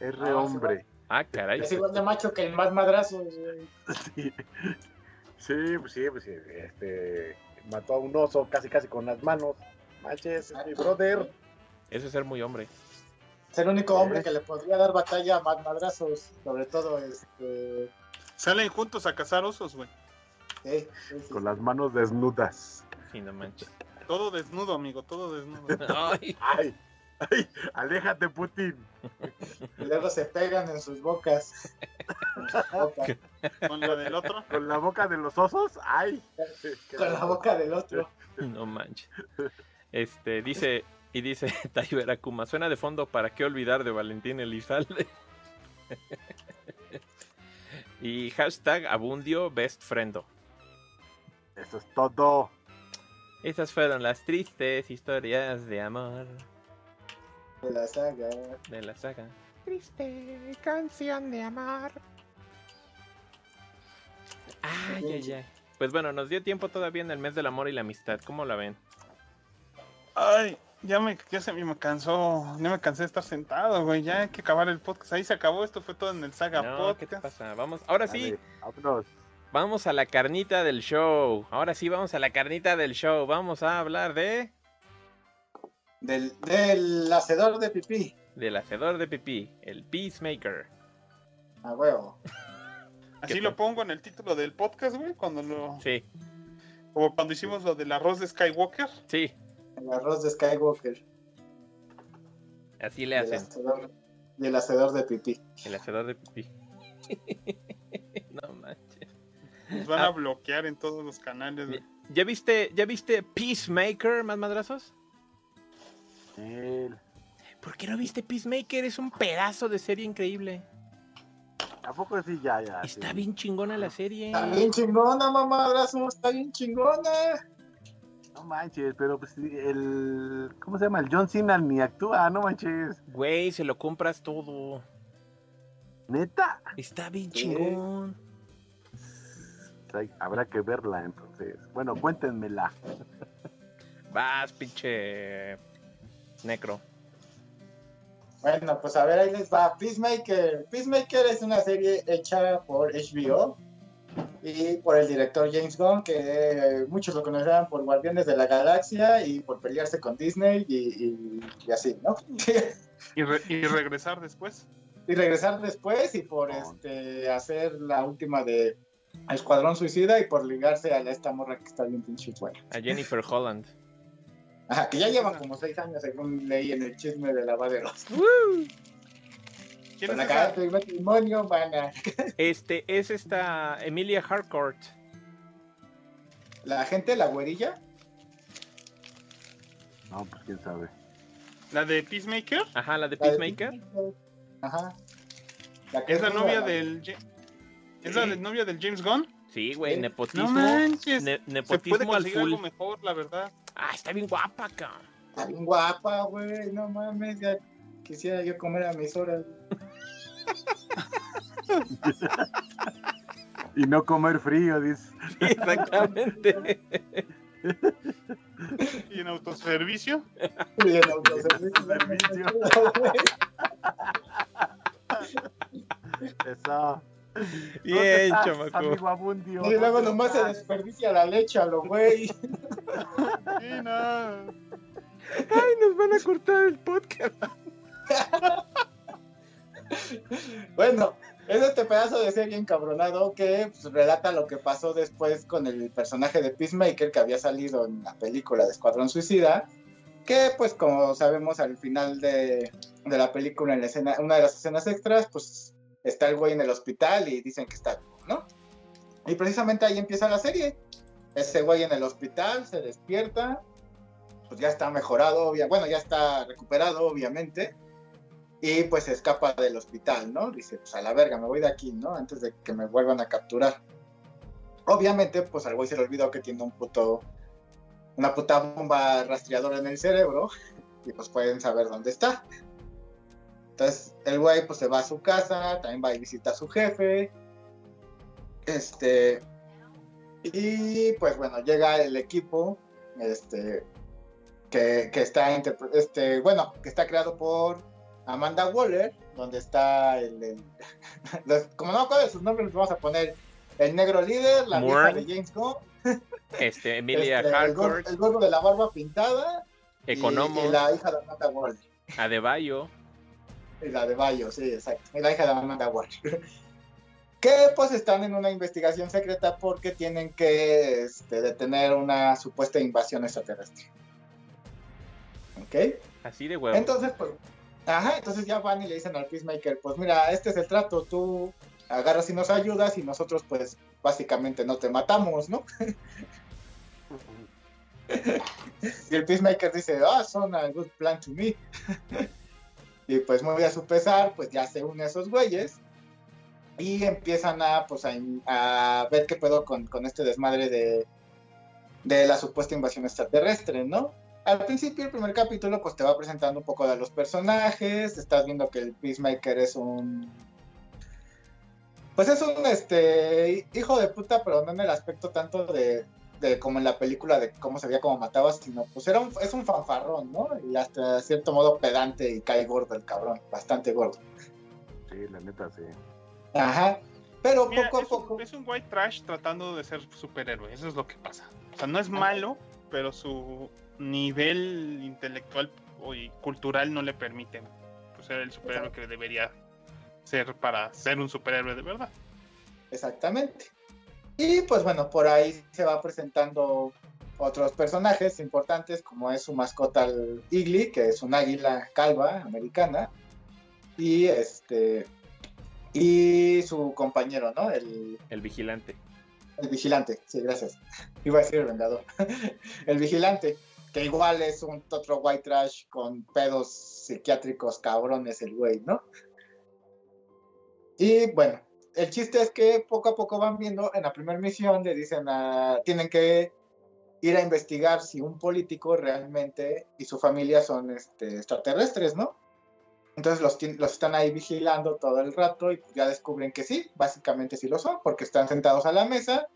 Es Ah, re hombre. Ah, caray. Es igual de macho que el más madrazo, güey. Sí. Sí, pues sí, pues sí. Este. Mató a un oso casi casi con las manos. Manches, es mi brother. Eso es ser muy hombre. Es el único hombre que le podría dar batalla a más madrazos. Sobre todo, este. Salen juntos a cazar osos, güey. Sí, sí, sí. Con las manos desnudas. Sí, no manches. Todo desnudo, amigo, todo desnudo. Ay, ¡Ay! ¡Ay! ¡Aléjate, Putin! Y luego se pegan en sus bocas. En sus bocas. Con la del otro. ¿Con la boca de los osos? ¡Ay! Con la boca del otro. no manches. Este, dice, y dice Tai Veracuma, suena de fondo para qué olvidar de Valentín Elizalde. y hashtag Abundio Best Friendo. Eso es todo. Esas fueron las tristes historias de amor De la saga. de la saga. Triste canción de amor. Ay, ay, ay. Pues bueno, nos dio tiempo todavía en el mes del amor y la amistad. ¿Cómo la ven? Ay, ya me, ya se me cansó, ya me cansé de estar sentado, güey. Ya hay que acabar el podcast. Ahí se acabó, esto fue todo en el Saga No, ¿qué te Podcast. pasa? Vamos, ahora sí, vámonos. Vamos a la carnita del show. Ahora sí, vamos a la carnita del show. Vamos a hablar de Del, del hacedor de pipí. del hacedor de pipí, el Peacemaker. A huevo. Así ¿Qué lo pongo en el título del podcast, güey, cuando lo... Sí, Como cuando hicimos lo del arroz de Skywalker. sí, El arroz de Skywalker. así le Del hacen. hacedor, del hacedor de pipí. El hacedor de pipí. no manches. Nos van Ah. a bloquear en todos los canales, güey. ¿Ya viste, ya viste Peacemaker, más madrazos? El- ¿Por qué no viste Peacemaker? Es un pedazo de serie increíble. ¿A poco sí? Ya, ya. Está sí. bien chingona la serie. Está bien chingona, mamadrazos. Está bien chingona. No manches, pero pues el. ¿Cómo se llama? El John Cena ni actúa, no manches. Güey, se lo compras todo. Neta. Está bien Sí. chingón. Ay, habrá que verla entonces. Bueno, cuéntenmela. Vas, pinche necro. Bueno, pues a ver, ahí les va. Peacemaker. Peacemaker es una serie hecha por HBO y por el director James Gunn, que eh, muchos lo conocerán por Guardianes de la Galaxia y por pelearse con Disney y, y- y así, ¿no? Y, re- y regresar después. y regresar después y por este hacer la última de Escuadrón Suicida y por ligarse a esta morra que está bien pinche buena. A Jennifer Holland. Ajá, que ya llevan como seis años según leí en el chisme de lavaderos. ¿Quién Con es acá esa? el matrimonio van a... Este es esta Emilia Harcourt. La gente, la güerilla, No, pues quién sabe. ¿La de Peacemaker? Ajá, la de la de Peacemaker. Ajá. La que ¿Es la novia la- del... ¿Es la novia del James Gunn? Sí, güey, nepotismo. No manches. ne- Se puede nepotismo al full. algo mejor, la verdad. Ah, está bien guapa, cabrón. Está bien guapa, güey, no mames, ya quisiera yo comer a mis horas. Y no comer frío, dice. Exactamente. ¿Y en autoservicio? Y en autoservicio. Servicio. Eso. Bien, ¿Dónde estás, chamaco. Amigo Abundio? Y luego ¿Dónde nomás se desperdicia la leche a lo güey. Sí, no. Ay, nos van a cortar el podcast. Bueno, es este pedazo de serie encabronado que pues, relata lo que pasó después con el personaje de Peacemaker que había salido en la película de Escuadrón Suicida. Que, pues, como sabemos, al final de, de la película, en la escena, una de las escenas extras, pues está el güey en el hospital y dicen que está ¿no? Y precisamente ahí empieza la serie. Ese güey en el hospital se despierta, pues ya está mejorado, bueno, ya está recuperado, obviamente y pues se escapa del hospital, ¿no? Dice, pues a la verga, me voy de aquí, ¿no? Antes de que me vuelvan a capturar. Obviamente, pues al güey se le olvidó que tiene un puto, una puta bomba rastreadora en el cerebro y pues pueden saber dónde está. Entonces el güey pues se va a su casa, también va y visita a su jefe. Este, y pues bueno, llega el equipo, este, que, que está, este, bueno, que está creado por Amanda Waller, donde está el, el- los- como no me acuerdo de sus nombres, les vamos a poner el negro líder, la Moore. vieja de James Gunn, Este, Emilia este, el, gordo, Harcourt, el gordo de la barba pintada y- Economo, y, la hija de Amanda Waller, Adebayo. Y la de Bayo, sí, exacto, y la hija de Amanda Waller. que pues están en una investigación secreta porque tienen que este, detener una supuesta invasión extraterrestre. ¿Ok? Así de huevo. Entonces, pues, ajá, entonces ya van y le dicen al Peacemaker, pues mira, este es el trato, tú agarras y nos ayudas y nosotros pues básicamente no te matamos, ¿no? y el Peacemaker dice, ah, son a good plan to me. y pues muy a su pesar, pues ya se une a esos güeyes y empiezan a, pues, a, ver qué pedo con, con este desmadre de, de la supuesta invasión extraterrestre, ¿no? al principio, el primer capítulo, pues te va presentando un poco de los personajes. Estás viendo que el Peacemaker es un. Pues es un este hijo de puta, pero no en el aspecto tanto de, de como en la película de cómo se veía cómo mataba, sino pues era un, es un fanfarrón, ¿no? Y hasta cierto modo pedante y cae gordo el cabrón, bastante gordo. Sí, la neta, sí. Ajá. Pero Mira, poco a es, poco. un, es un white trash tratando de ser superhéroe, eso es lo que pasa. O sea, no es malo, pero su nivel intelectual y cultural no le permite pues, ser el superhéroe que debería ser para ser un superhéroe de verdad. Exactamente. Y pues bueno, por ahí se va presentando otros personajes importantes, como es su mascota el Igly, que es un águila calva americana, y este y su compañero, ¿no? El, El vigilante. el vigilante, sí, gracias. Iba a decir el vengador. el vigilante, que igual es un otro white trash con pedos psiquiátricos cabrones el güey, ¿no? Y bueno, el chiste es que poco a poco van viendo, en la primera misión le dicen a, tienen que ir a investigar si un político realmente y su familia son este, extraterrestres, ¿no? Entonces los, están ahí vigilando todo el rato y ya descubren que sí, básicamente sí lo son, porque están sentados a la mesa,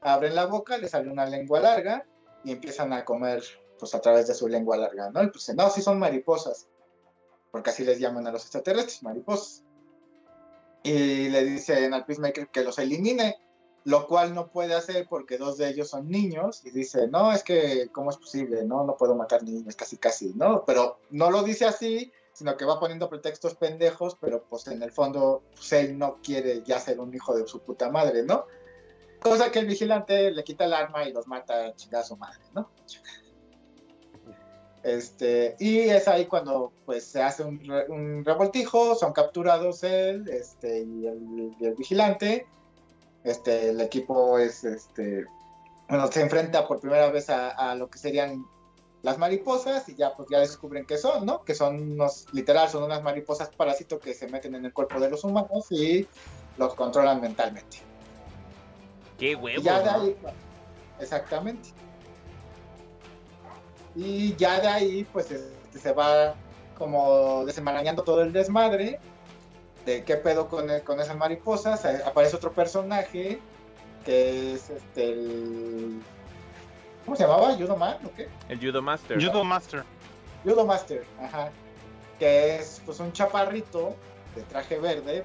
abren la boca, les sale una lengua larga y empiezan a comer pues a través de su lengua larga, ¿no? Y pues no, sí son mariposas, porque así les llaman a los extraterrestres, mariposas. Y le dicen al Peacemaker que los elimine, lo cual no puede hacer porque dos de ellos son niños y dice, no, es que, ¿cómo es posible? No, no puedo matar niños, casi casi, ¿no? Pero no lo dice así, sino que va poniendo pretextos pendejos, pero pues en el fondo, pues él no quiere ya ser un hijo de su puta madre, ¿no? Cosa que el vigilante le quita el arma y los mata a su madre, ¿no? Este, y es ahí cuando pues se hace un, re- un revoltijo, son capturados él este, y, el, y el vigilante. Este, el equipo es, este, bueno, se enfrenta por primera vez a, a lo que serían las mariposas y ya pues ya descubren que son, ¿no? Que son unos, literal, son unas mariposas parásitos que se meten en el cuerpo de los humanos y los controlan mentalmente. Qué Y huevo. ya de ahí, pues, exactamente. Y ya de ahí, pues este, se va como desenmarañando todo el desmadre de qué pedo con, el- con esas mariposas. Eh, Aparece otro personaje que es este el. ¿Cómo se llamaba? ¿Judo Man o qué? El Judo Master. Judo Master. Judo Master, ajá. Que es pues un chaparrito de traje verde,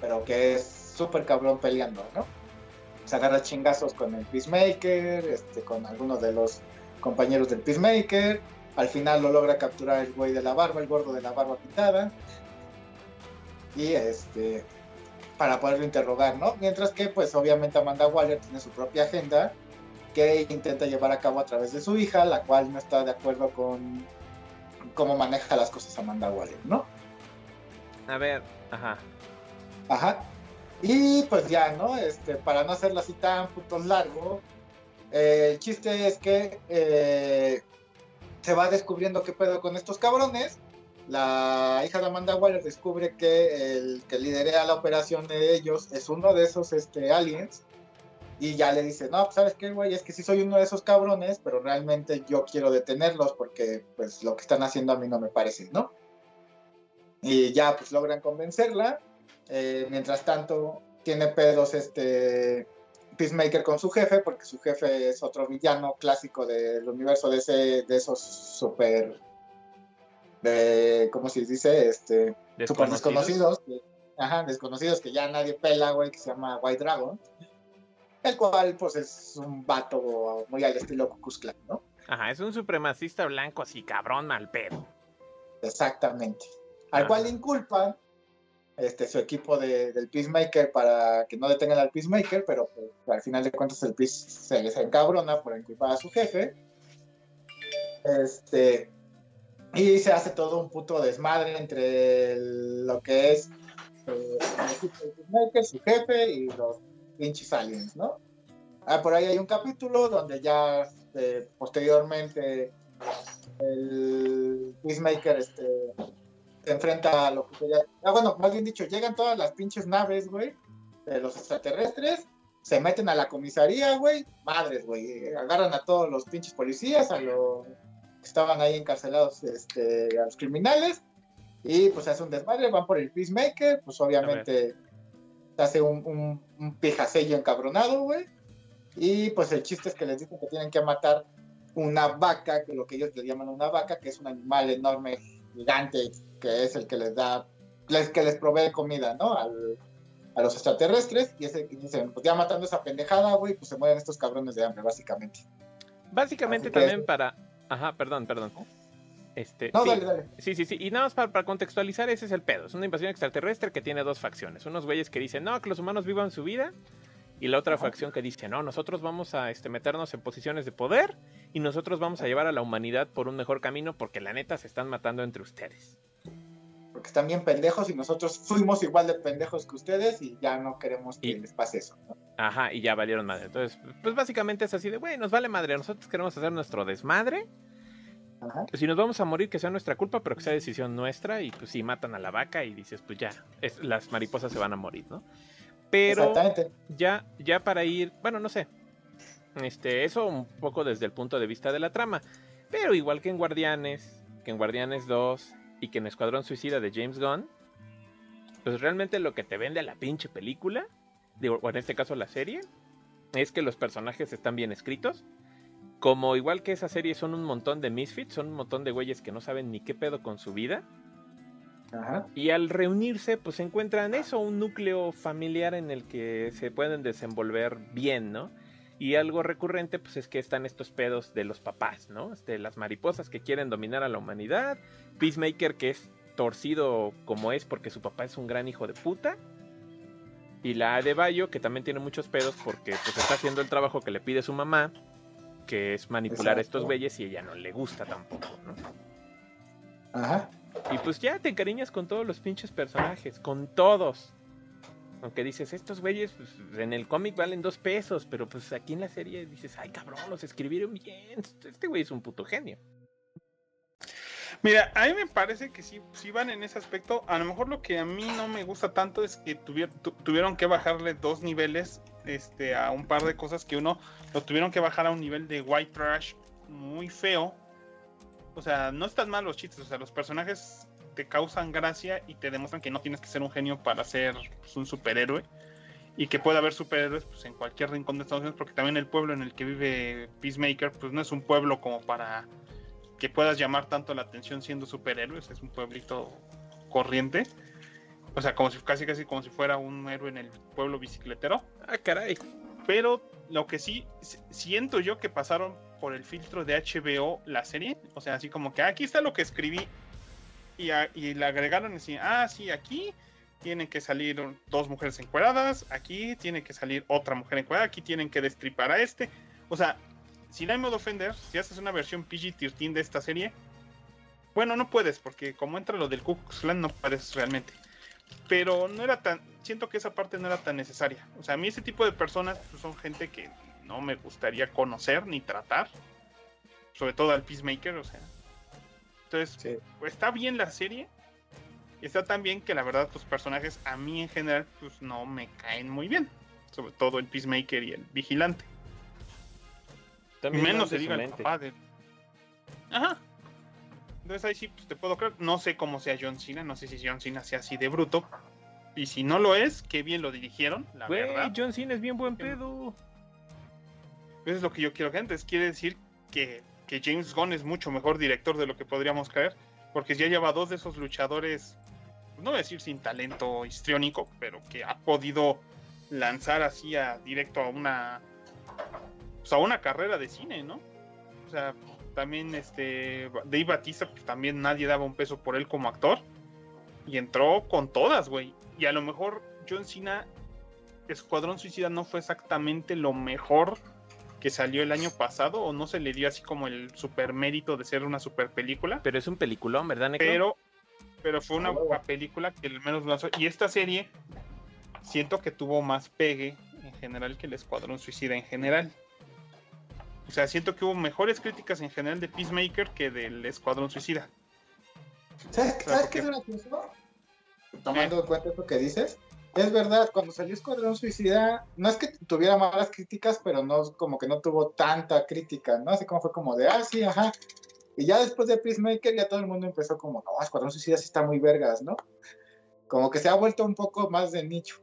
pero que es súper cabrón peleando, ¿no? Se agarra chingazos con el Peacemaker, este, con algunos de los compañeros del Peacemaker. Al final lo logra capturar el güey de la barba, el gordo de la barba pintada. Y este, para poderlo interrogar, ¿no? Mientras que, pues obviamente Amanda Waller tiene su propia agenda que intenta llevar a cabo a través de su hija, la cual no está de acuerdo con cómo maneja las cosas Amanda Waller, ¿no? A ver, ajá. Ajá. Y pues ya, ¿no? Este, para no hacerlo así tan putos largo, eh, el chiste es que eh, se va descubriendo qué pedo con estos cabrones. La hija de Amanda Waller descubre que el que lidera la operación de ellos es uno de esos este, aliens. Y ya le dice, no, pues sabes qué, güey, es que sí soy uno de esos cabrones, pero realmente yo quiero detenerlos porque pues lo que están haciendo a mí no me parece, ¿no? Y ya pues logran convencerla. Eh, mientras tanto, tiene pedos este Peacemaker con su jefe, porque su jefe es otro villano clásico del universo de, ese, de esos super. De, ¿Cómo se dice? Este, super desconocidos. que- ajá, desconocidos que ya nadie pela, güey, que se llama White Dragon. El cual, pues, es un vato muy al estilo Ku Klux Klan, ¿no? Ajá, es un supremacista blanco así, cabrón, mal pedo. Exactamente. Al Ajá. cual le inculpan este, su equipo de- del Peacemaker para que no detengan al Peacemaker, pero pues, al final de cuentas el Peace se, se encabrona por inculpar a su jefe. Este, y se hace todo un puto desmadre entre lo que es eh, el equipo del Peacemaker, su jefe y los pinches aliens, ¿no? Ah, por ahí hay un capítulo donde ya este, posteriormente el Peacemaker este, se enfrenta a lo que sería. Ah, bueno, más bien dicho, llegan todas las pinches naves, güey, de los extraterrestres, se meten a la comisaría, güey, madres, güey, agarran a todos los pinches policías, a los que estaban ahí encarcelados, este, a los criminales, y pues hace un desmadre, van por el Peacemaker, pues obviamente se hace un, un, un pijasello encabronado, güey, y pues el chiste es que les dicen que tienen que matar una vaca, que lo que ellos le llaman una vaca, que es un animal enorme, gigante, que es el que les da, les, que les provee comida, ¿no? Al- a los extraterrestres, y ese que dicen, pues ya matando esa pendejada, güey, pues se mueren estos cabrones de hambre, básicamente. Básicamente Así que- también para... Ajá, perdón, perdón. Este, No, sí, dale, dale. sí, sí, sí. Y nada más para, para contextualizar, ese es el pedo. Es una invasión extraterrestre que tiene dos facciones. Unos güeyes que dicen, no, que los humanos vivan su vida. Y la otra Ajá. facción que dice, no, nosotros vamos a este, meternos en posiciones de poder y nosotros vamos a llevar a la humanidad por un mejor camino porque la neta se están matando entre ustedes. Porque están bien pendejos y nosotros fuimos igual de pendejos que ustedes y ya no queremos que Y- les pase eso, ¿no? Ajá, y ya valieron madre. Entonces, pues básicamente es así de, güey, nos vale madre. Nosotros queremos hacer nuestro desmadre. Ajá. Pues si nos vamos a morir, que sea nuestra culpa, pero que sea decisión nuestra. Y pues si matan a la vaca y dices, pues ya, es- las mariposas se van a morir, ¿no? Pero ya, ya para ir, bueno, no sé. Este, eso un poco desde el punto de vista de la trama. Pero igual que en Guardianes, que en Guardianes 2 y que en Escuadrón Suicida de James Gunn, pues realmente lo que te vende a la pinche película, digo, o en este caso la serie, es que los personajes están bien escritos. Como igual que esa serie son un montón de misfits, son un montón de güeyes que no saben ni qué pedo con su vida. Ajá. Y al reunirse, pues encuentran eso, un núcleo familiar en el que se pueden desenvolver bien, ¿no? Y algo recurrente, pues es que están estos pedos de los papás, ¿no? Este, las mariposas que quieren dominar a la humanidad, Peacemaker que es torcido como es porque su papá es un gran hijo de puta. Y la de Bayo, que también tiene muchos pedos porque pues está haciendo el trabajo que le pide su mamá, que es manipular a estos güeyes y ella no le gusta tampoco, ¿no? Ajá. Y pues ya te encariñas con todos los pinches personajes, con todos. Aunque dices, estos güeyes pues, en el cómic valen dos pesos, pero pues aquí en la serie dices, ay cabrón, los escribieron bien. Este güey es un puto genio. Mira, a mí me parece que sí, sí van en ese aspecto. A lo mejor lo que a mí no me gusta tanto es que tuvier- tu- tuvieron que bajarle dos niveles este, a un par de cosas que uno lo tuvieron que bajar a un nivel de white trash muy feo. O sea, no están mal los chistes, o sea, los personajes te causan gracia y te demuestran que no tienes que ser un genio para ser pues, un superhéroe. Y que puede haber superhéroes pues, en cualquier rincón de Estados Unidos, porque también el pueblo en el que vive Peacemaker, pues no es un pueblo como para que puedas llamar tanto la atención siendo superhéroes, es un pueblito corriente. O sea, como si casi casi como si fuera un héroe en el pueblo bicicletero. Ah, caray. Pero lo que sí siento yo que pasaron por el filtro de HBO la serie. O sea, así como que "Ah, aquí está lo que escribí. Y, a- le agregaron así, ah, sí, aquí tienen que salir dos mujeres encueradas, aquí tiene que salir otra mujer encuerada, aquí tienen que destripar a este. O sea, sin ánimo de ofender, si haces una versión PG-13 de esta serie, bueno, no puedes, porque como entra lo del Ku Klan, no puedes realmente. Pero no era tan, siento que esa parte no era tan necesaria. O sea, a mí ese tipo de personas pues, son gente que no me gustaría conocer ni tratar. Sobre todo al Peacemaker, o sea. Entonces, Sí. pues, está bien la serie. Y está tan bien que la verdad los personajes a mí en general pues no me caen muy bien. Sobre todo el Peacemaker y el Vigilante. También Menos se diga el papá de... Ajá. Entonces ahí sí pues, te puedo creer. No sé cómo sea John Cena. No sé si John Cena sea así de bruto. Y si no lo es, qué bien lo dirigieron, la Güey, verdad. John Cena es bien buen pedo. Eso es lo que yo quiero que antes. Quiere decir que, que James Gunn es mucho mejor director de lo que podríamos creer. Porque ya lleva dos de esos luchadores, no voy a decir sin talento histriónico, pero que ha podido lanzar así a directo a una pues, a una carrera de cine, ¿no? O sea, también este Dave Batista, pues también nadie daba un peso por él como actor. Y entró con todas, güey. Y a lo mejor John Cena, Escuadrón Suicida no fue exactamente lo mejor que salió el año pasado, o no se le dio así como el super mérito de ser una super película. Pero es un peliculón, ¿verdad, Necro? Pero, pero fue una huevo. película que al menos lanzó. Y esta serie siento que tuvo más pegue en general que el Escuadrón Suicida en general. O sea, siento que hubo mejores críticas en general de Peacemaker que del Escuadrón Suicida. ¿Sabes, Claro, ¿sabes qué es porque- gracioso? Tomando en cuenta eso que dices, es verdad, cuando salió Escuadrón Suicida, no es que tuviera malas críticas, pero no, como que no tuvo tanta crítica, ¿no? Así como fue como de, ah, sí, ajá. Y ya después de Peacemaker, ya todo el mundo empezó como, no, Escuadrón Suicida sí está muy vergas, ¿no? Como que se ha vuelto un poco más de nicho,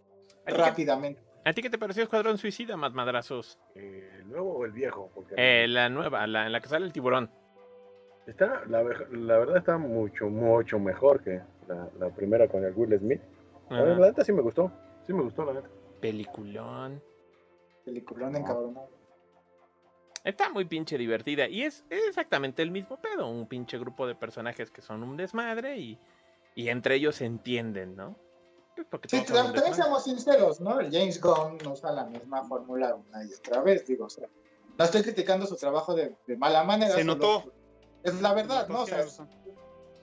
¿A ti qué- rápidamente. ¿A ti qué te pareció Escuadrón Suicida, más madrazos? Eh, ¿El nuevo o el viejo? Porque Eh, la nueva, la en la que sale el tiburón. está, la, la verdad está mucho, mucho mejor que la, la primera con el Will Smith. La, Ajá. la neta sí me gustó. Sí me gustó, la neta. Peliculón. Peliculón encabronado. Está muy pinche divertida. Y es, es exactamente el mismo pedo. Un pinche grupo de personajes que son un desmadre y, y entre ellos se entienden, ¿no? Pues Sí, también seamos sinceros, ¿no? El James Gunn usa la misma fórmula una y otra vez, digo, o sea, no estoy criticando su trabajo de, de mala manera. Se notó. Es la verdad, ¿no? O sea, es,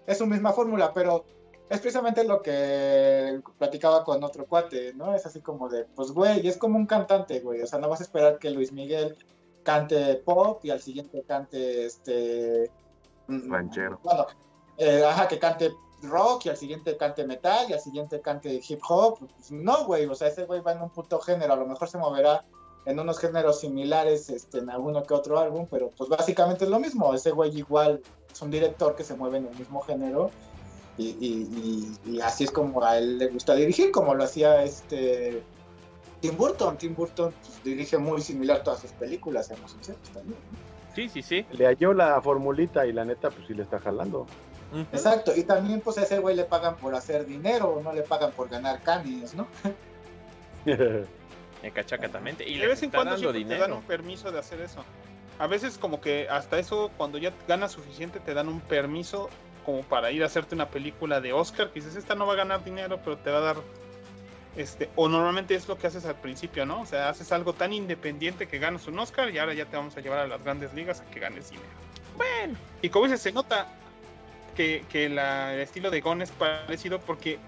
es su misma fórmula, pero es precisamente lo que platicaba con otro cuate, ¿no? Es así como de, pues, güey, es como un cantante, güey, o sea, no vas a esperar que Luis Miguel cante pop y al siguiente cante, este... mm, Ranchero. Bueno, eh, ajá, que cante rock y al siguiente cante metal y al siguiente cante hip hop. Pues, no, güey, o sea, ese güey va en un puto género, a lo mejor se moverá en unos géneros similares este, en alguno que otro álbum, pero pues básicamente es lo mismo. Ese güey igual es un director que se mueve en el mismo género y, y- y- y así es como a él le gusta dirigir, como lo hacía este Tim Burton. Tim Burton pues, dirige muy similar todas sus películas, seamos sinceros también. Sí, sí, sí. Le halló la formulita y la neta, pues sí le está jalando. Exacto, y también pues a ese güey le pagan por hacer dinero, no le pagan por ganar canis, ¿no? Ecachacatamente. Y de vez en cuando dando siempre te dan dinero. un permiso de hacer eso. A veces como que hasta eso, cuando ya ganas suficiente, te dan un permiso como para ir a hacerte una película de Oscar, que dices, esta no va a ganar dinero, pero te va a dar... Este, o normalmente es lo que haces al principio, ¿no? O sea, haces algo tan independiente que ganas un Oscar y ahora ya te vamos a llevar a las grandes ligas a que ganes dinero. Bueno, Y como dices, se nota que, que la- el estilo de Gon es parecido porque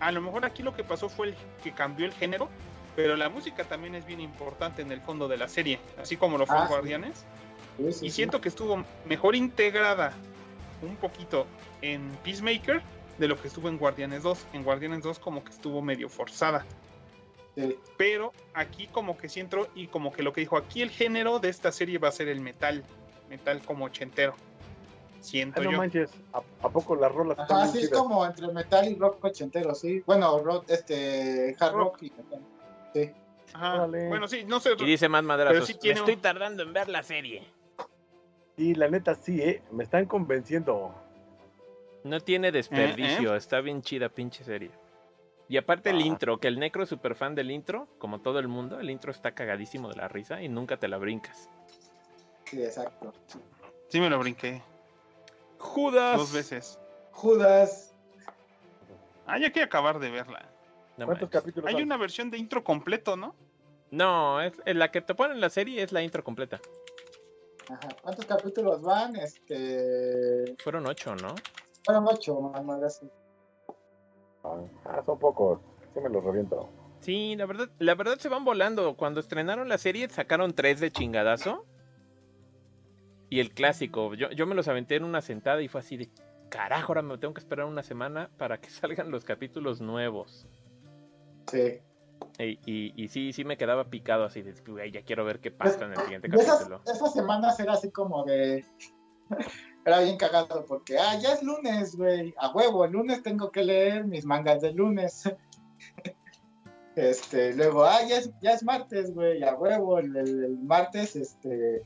a lo mejor aquí lo que pasó fue el, que cambió el género, pero la música también es bien importante en el fondo de la serie, así como lo fue Ah, sí. Guardianes. Sí, sí, Y siento que estuvo mejor integrada un poquito en Peacemaker de lo que estuvo en Guardianes 2. En Guardianes 2 como que estuvo medio forzada. Sí. Pero aquí como que sí entró y como que lo que dijo, aquí el género de esta serie va a ser el metal. Metal como ochentero. Siento Ah, no yo. manches, ¿a, a poco las rolas están Ajá, bien sí, es como entre metal y rock ochentero, sí. Bueno, rock, este, hard rock, Rock. y metal. Sí. Ajá. Bueno, sí, no sé. y dice más madrazos. sí "Me tiene un- estoy tardando en ver la serie. Sí, la neta sí, ¿eh? Me están convenciendo. No tiene desperdicio, está bien chida pinche serie. Y aparte el Ah. intro, que el necro es súper fan del intro, como todo el mundo, el intro está cagadísimo de la risa y nunca te la brincas. Sí, exacto. Sí me lo brinqué Judas. dos veces. Judas. Ah, ya quiero acabar de verla. No, ¿Cuántos manches. capítulos Hay son? una versión de intro completo, ¿no? No, es, en la que te ponen en la serie es la intro completa. Ajá. ¿Cuántos capítulos van? Este. Fueron ocho, ¿no? Fueron ocho, mamá, gracias. Ah, son pocos. Sí me los reviento. Sí, la verdad, la verdad se van volando. Cuando estrenaron la serie sacaron tres de chingadazo. Y el clásico, yo, yo me los aventé en una sentada y fue así de carajo, ahora me tengo que esperar una semana para que salgan los capítulos nuevos. Sí. Y, y, y sí, sí me quedaba picado así de, "Güey, ya quiero ver qué pasa en el siguiente esas, capítulo. esas semanas era así como de. Era bien cagado porque, ah, ya es lunes, güey. A huevo, el lunes tengo que leer mis mangas del lunes. Este, luego, ah, ya es, ya es martes, güey. A huevo, el, el- el martes, este.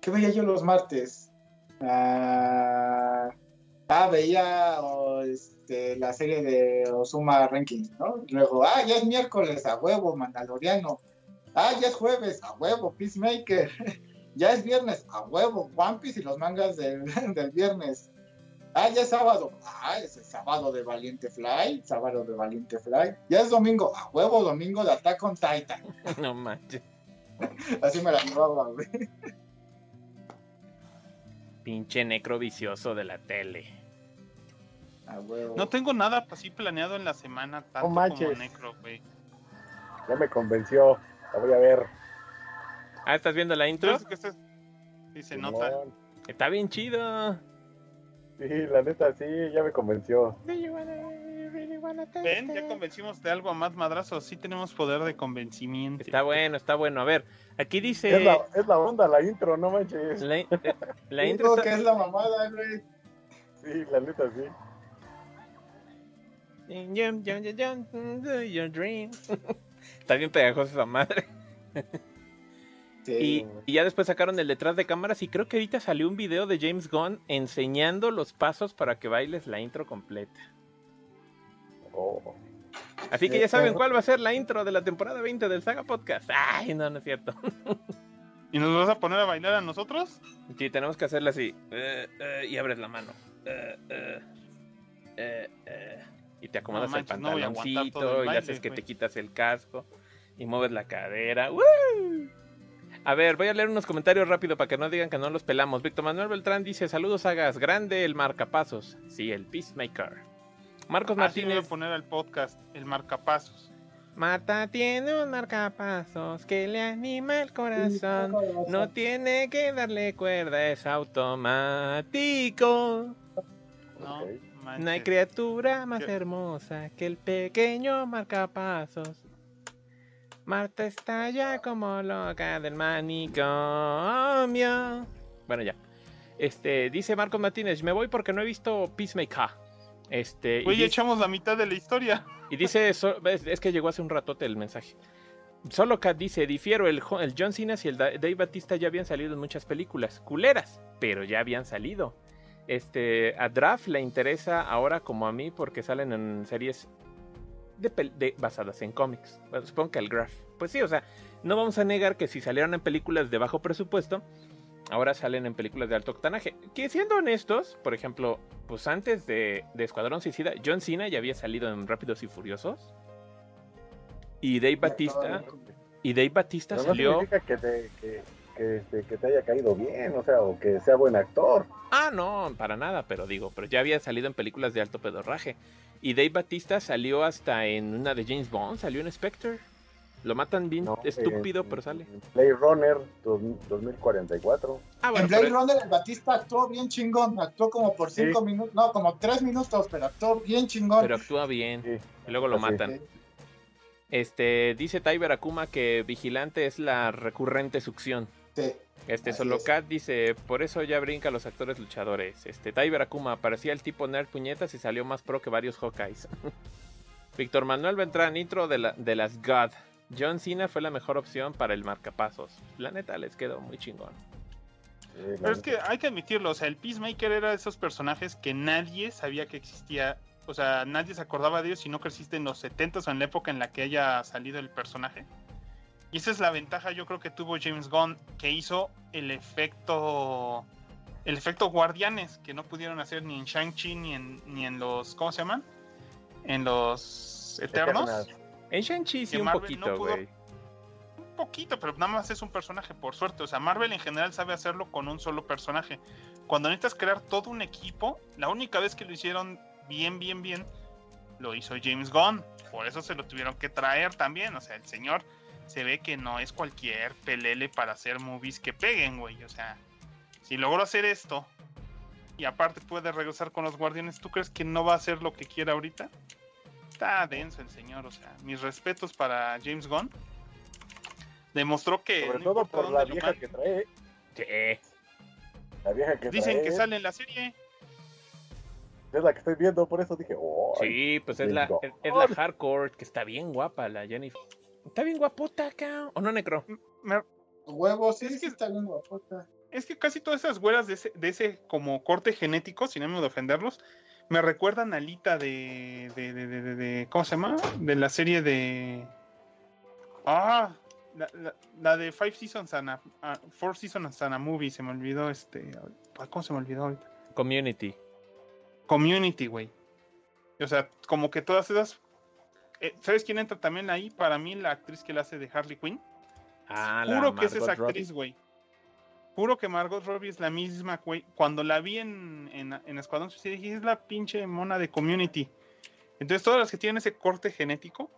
¿Qué veía yo los martes? Ah, ah, veía este, la serie de Osuma Ranking, ¿no? Luego, ah, ya es miércoles, a huevo, Mandaloriano. Ah, ya es jueves, a huevo, Peacemaker. ya es viernes, a huevo, One Piece y los mangas del, del viernes. Ah, ya es sábado. Ah, es el sábado de Valiente Fly, sábado de Valiente Fly. Ya es domingo, a huevo, domingo de Attack on Titan. No manches. Así me la llevaba, güey. Pinche necro vicioso de la tele. No tengo nada así planeado en la semana tanto como manches. Necro, güey. Ya me convenció. La voy a ver. Ah, ¿estás viendo la intro? Sí, se nota. Está bien chido. Sí, la neta sí, ya me convenció. Ven, ya convencimos de algo a más madrazo. Sí tenemos poder de convencimiento. Está bueno, está bueno. A ver, aquí dice... Es, la, es la onda, la intro, no manches. La, eh, la intro está- que es la mamada, güey. Sí, la neta sí. Your dream. Está bien pegajosa esa madre. Sí. Y, y ya después sacaron el detrás de cámaras y creo que ahorita salió un video de James Gunn enseñando los pasos para que bailes la intro completa. Oh. Así que ya saben cuál va a ser la intro de la temporada 20 del Saga Podcast. Ay, no, no es cierto. ¿Y nos vas a poner a bailar a nosotros? Sí, tenemos que hacerla así. Eh, eh, y abres la mano. Eh. Y te acomodas No el manches, no voy pantaloncito todo el y baile, haces que te quitas el casco y mueves la cadera. ¡Woo! A ver, voy a leer unos comentarios rápido para que no digan que no los pelamos. Víctor Manuel Beltrán dice, saludos hagas, grande el marcapasos. Sí, el Peacemaker. Marcos Así me voy a Martínez, poner al podcast, el marcapasos. Marta tiene un marcapasos que le anima el corazón. No tiene que darle cuerda, es automático. No. Manches. No hay criatura más ¿Qué? hermosa que el pequeño marcapasos. Marta está ya como loca del manicomio. Bueno, ya. Este, dice Marcos Martínez, me voy porque no he visto Peacemaker. Este, Oye, echamos la mitad de la historia. y dice, so- es que llegó hace un ratote el mensaje. Solo Cat dice, difiero, el, el John Cena y el Da- Dave Batista ya habían salido en muchas películas, culeras, pero ya habían salido. Este, a Draft le interesa ahora como a mí porque salen en series de, pel- de- basadas en cómics. Bueno, supongo que el Graph. Pues sí, o sea, no vamos a negar que si salieron en películas de bajo presupuesto, ahora salen en películas de alto octanaje. Que siendo honestos, por ejemplo, pues antes de, de Escuadrón Suicida, John Cena ya había salido en Rápidos y Furiosos. Y Dave Batista, y Dave Batista no salió. significa que te, que, que, este, que te haya caído bien, o sea, o que sea buen actor. Ah, no, para nada, pero digo, pero ya había salido en películas de alto pedorraje. Y Dave Batista salió hasta en una de James Bond, salió en Spectre. Lo matan bien ¿no? estúpido, En- pero sale. en Blade Runner dos- 2044. Ah, En bueno, Blade pero- Runner el Batista actuó bien chingón, actuó como por Sí. cinco minutos, no, como tres minutos, pero actuó bien chingón. pero actúa bien. Sí. Y luego lo Así. matan. Este, dice Tyber Akuma que Vigilante es la recurrente succión. Sí. Este Así solo es. Cat dice, por eso ya brinca a los actores luchadores. Este, Tyber Akuma parecía el tipo nerd puñetas y salió más pro que varios Hawkeyes. Víctor Manuel Beltrán, intro de, la- de las God. John Cena fue la mejor opción para el marcapasos. La neta les quedó muy chingón. Pero es que hay que admitirlo, o sea, el Peacemaker era de esos personajes que nadie sabía que existía. O sea, nadie se acordaba de ellos si no creciste en los 70 o en la época en la que haya salido el personaje. Y esa es la ventaja, yo creo que tuvo James Gunn, que hizo el efecto. El efecto Guardianes, que no pudieron hacer ni en Shang-Chi ni en, ni en los. ¿Cómo se llaman? En los Eternos. Eternas. En Shang-Chi sí un Marvel poquito, no. Un poquito, pero nada más es un personaje, por suerte. O sea, Marvel en general sabe hacerlo con un solo personaje. Cuando necesitas crear todo un equipo, la única vez que lo hicieron bien, bien, bien, lo hizo James Gunn. Por eso se lo tuvieron que traer también. O sea, el señor se ve que no es cualquier pelele para hacer movies que peguen, güey. O sea, si logró hacer esto y aparte puede regresar con los guardianes, ¿tú crees que no va a hacer lo que quiera ahorita? Está denso el señor, o sea, mis respetos para James Gunn. Demostró que. Sobre no todo por la vieja que trae. Sí. La vieja que Dicen trae que sale en la serie. es la que estoy viendo, por eso dije, oh, Sí, pues es la, es, es la hardcore, que está bien guapa la Jennifer. Está bien guapota acá. ¿O no, Necro? Me- Huevos, sí, Es sí que- está bien guapota. Es que casi todas esas güeras de ese, de ese como corte genético, sin ánimo de ofenderlos, me recuerdan a Lita de, de, de, de- de- de- ¿Cómo se llama? De la serie de. Ah, la, la- la de Five Seasons and a, Four Seasons and a Movie, se me olvidó este. ¿Cómo se me olvidó ahorita? Community. Community, güey. O sea, como que todas esas. Eh, ¿Sabes quién entra también ahí? Para mí, la actriz que la hace de Harley Quinn. Ah, la Juro que es esa actriz, güey. Juro que Margot Robbie es la misma, güey. Cuando la vi en, en, en Escuadrón Suicida, dije, es la pinche mona de Community. Entonces, todas las que tienen ese corte genético,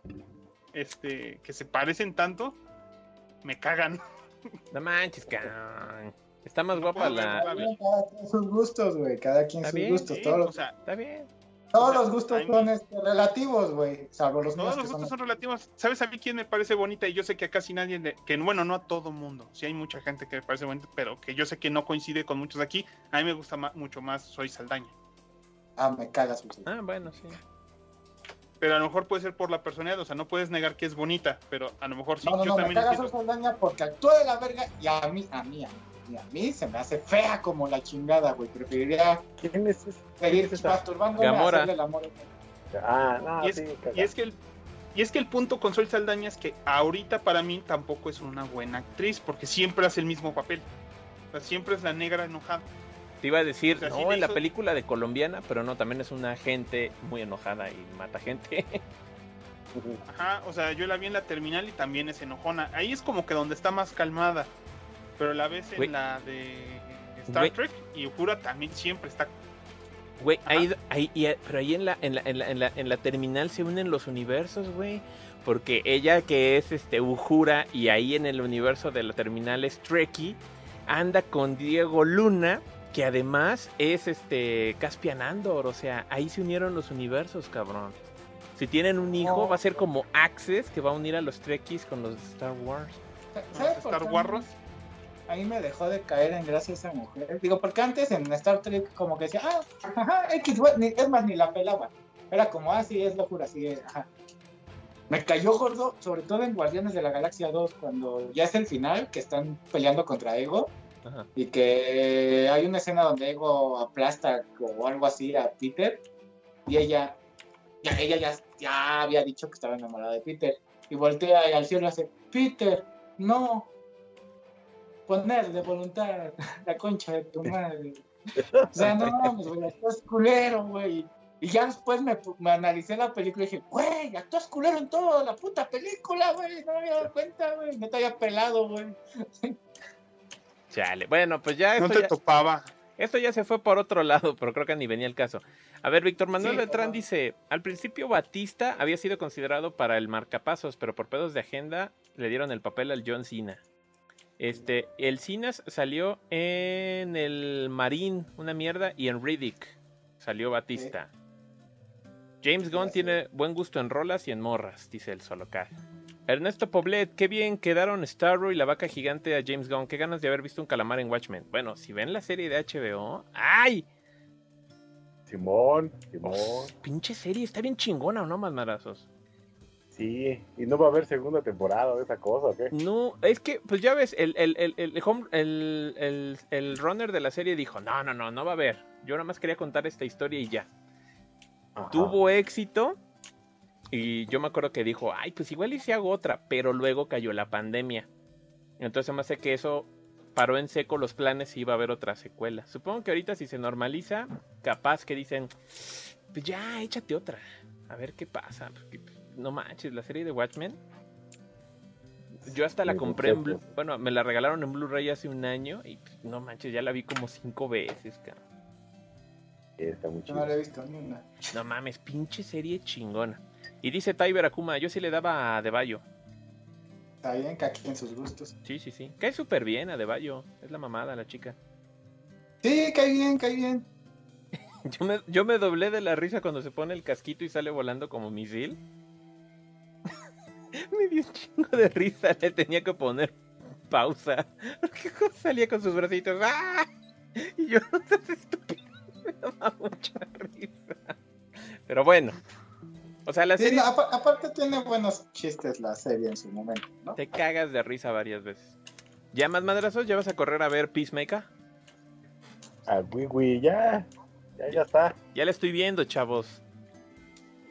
este, que se parecen tanto, me cagan. No manches, cabrón. Está más No guapa la... Cada quien sus gustos, güey, cada quien Está sus bien, gustos. Sí, todos los, o sea, Está bien. Todos los gustos mí- son este, relativos, güey, salvo los todos los gustos son... son relativos. ¿Sabes a mí quién me parece bonita? Y yo sé que a casi nadie, le- que bueno, no a todo mundo. Sí hay mucha gente que me parece bonita, pero que yo sé que no coincide con muchos de aquí. A mí me gusta ma- mucho más Soy Saldaña. Ah, me cagas. Ah, bueno, sí. Pero a lo mejor puede ser por la personalidad, o sea, no puedes negar que es bonita, pero a lo mejor sí, No, no, yo no, me cagas entiendo. Saldaña porque actúa de la verga y a mí, a mí, a mí, a mí se me hace fea como la chingada, güey. Preferiría ¿quién es ese? seguir masturbándome a Gamora. hacerle el amor. Ah, no, Y es, sí, y es que el y es que el punto con Sol Saldaña es que ahorita para mí tampoco es una buena actriz, porque siempre hace el mismo papel. O sea, siempre es la negra enojada. Te iba a decir, O sea, sí no, en la película de colombiana, pero no, también es una gente muy enojada y mata gente. Ajá, o sea, yo la vi en la terminal y también es enojona. Ahí es como que donde está más calmada. Pero la ves en la de Star. Trek y Uhura también siempre está. Güey, ahí, ahí, y- pero ahí en la, en, la, en, la, en, la, en la terminal se unen los universos, güey. Porque ella que es este Ujura y ahí en el universo de la terminal es Trekkie, anda con Diego Luna, que además es este Caspian Andor. O sea, ahí se unieron los universos, cabrón. Si tienen un hijo, va a ser como Access, que va a unir a los Trekkies con los de Star Wars. ¿Sabes Star Wars. Ahí me dejó de caer en gracia esa mujer. Digo, porque antes en Star Trek como que decía, ah, ajá, X, ni- es más, ni la pelaba. Era como, ah, sí, es locura, sí, es, ajá. Me cayó gordo, sobre todo en Guardianes de la Galaxia 2, cuando ya es el final, que están peleando contra Ego, Ajá. y que hay una escena donde Ego aplasta o algo así a Peter, y ella, ya, ella ya, ya había dicho que estaba enamorada de Peter, y voltea y al cielo hace, Peter, no, poner de voluntad la concha de tu madre. O sea, no mames, güey, actúas culero, güey. Y ya después me, me analicé la película y dije, güey, actúas culero en toda la puta película, güey. No me había dado cuenta, güey. No te había pelado, güey. Chale. Bueno, pues ya No esto, te ya topaba. esto ya se fue por otro lado, pero creo que ni venía el caso. A ver, Víctor Manuel Sí, dice, al principio Batista había sido considerado para el marcapasos, pero por pedos de agenda le dieron el papel al John Cena. Este, el Cena salió en el Marín, una mierda, y en Riddick salió Batista. James Gunn tiene buen gusto en rolas y en morras, dice el Solocar. Ernesto Poblet, qué bien quedaron Starro y la vaca gigante a James Gunn. Qué ganas de haber visto un calamar en Watchmen. Bueno, si ven la serie de HBO, ¡ay! Simón, Simón. Oh, pinche serie, está bien chingona, ¿o no, más marazos? Sí, y no va a haber segunda temporada de esa cosa, ¿o qué? No, es que, pues ya ves, el, el, el, el, home- el, el- runner de la serie dijo, no, no, no, no va a haber. Yo nada más quería contar esta historia y ya. Ajá. Tuvo éxito y yo me acuerdo que dijo, ay, pues igual y si hago otra, pero luego cayó la pandemia. Entonces me hace que eso paró en seco los planes y iba a haber otra secuela. Supongo que ahorita si se normaliza, capaz que dicen, pues ya, échate otra. A ver qué pasa. Porque, pues, no manches, la serie de Watchmen. Yo hasta la compré en Blu- bueno, me la regalaron en Blu-ray hace un año y pues, no manches, ya la vi como cinco veces, cabrón. Está muy no le he visto ni una. No mames, pinche serie chingona. Y dice Tyber Akuma, yo sí le daba a Deballo. Está bien, que aquí en sus gustos. Sí, sí, sí. Cae súper bien a Deballo. Es la mamada la chica. Sí, cae bien, cae bien. Yo me, yo me doblé de la risa cuando se pone el casquito y sale volando como misil. me dio un chingo de risa. Le tenía que poner pausa. Porque salía con sus bracitos. ¡Ah! Y yo, no seas estúpido. Me daba mucha risa. Pero bueno. O sea, la Sí, serie no, aparte tiene buenos chistes la serie en su momento, ¿no? te cagas de risa varias veces. ¿Ya más madrazos? ¿Ya vas a correr a ver Peacemaker? Ah, güey, güey, ya. Ya, ya está. Ya la estoy viendo, chavos.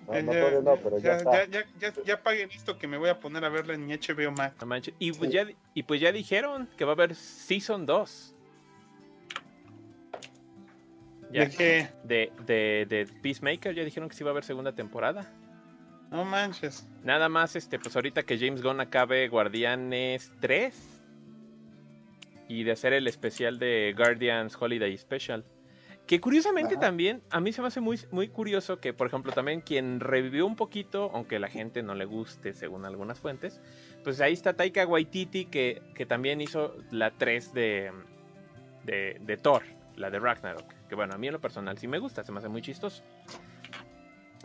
No, no, ya, todavía no, pero ya, ya, está. ya, ya, ya, ya paguen esto que me voy a poner a verla en HBO Max. No manches. Y pues, Sí. ya, y pues ya dijeron que va a haber Season 2. Ya, ¿De qué? de, de, de Peacemaker ya dijeron que sí va a haber segunda temporada. No manches. Nada más, este, pues ahorita que James Gunn acabe Guardianes 3 y de hacer el especial de Guardians Holiday Special. Que curiosamente Ajá. también, a mí se me hace muy, muy curioso que, por ejemplo, también quien revivió un poquito, aunque la gente no le guste según algunas fuentes, pues ahí está Taika Waititi que, que también hizo la 3 de, de, de Thor, la de Ragnarok. Que bueno, a mí en lo personal sí me gusta, se me hace muy chistoso.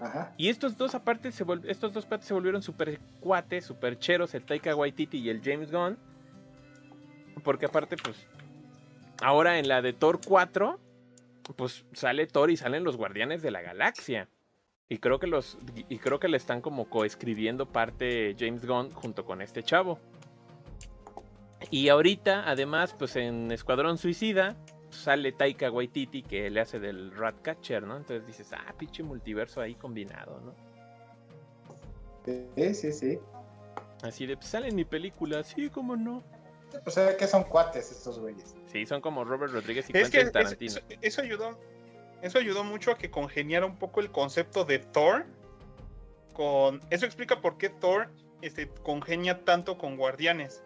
Ajá. Y estos dos aparte se estos dos se volvieron super cuates, super cheros, el Taika Waititi y el James Gunn. Porque aparte, pues, ahora en la de Thor 4, pues sale Thor y salen los Guardianes de la Galaxia. Y creo que los y creo que le están como coescribiendo parte James Gunn junto con este chavo. Y ahorita, además, pues en Escuadrón Suicida sale Taika Waititi que le hace del Ratcatcher, ¿no? Entonces dices, ah, pinche multiverso ahí combinado, ¿no? Sí, sí, sí. Así de, pues sale en mi película, sí, cómo no. Pues se ve que son cuates estos güeyes. Sí, son como Robert Rodríguez y Es que Quentin es- Tarantino. eso, eso ayudó. Eso ayudó mucho a que congeniara un poco el concepto de Thor. Con. Eso explica por qué Thor este, congenia tanto con Guardianes.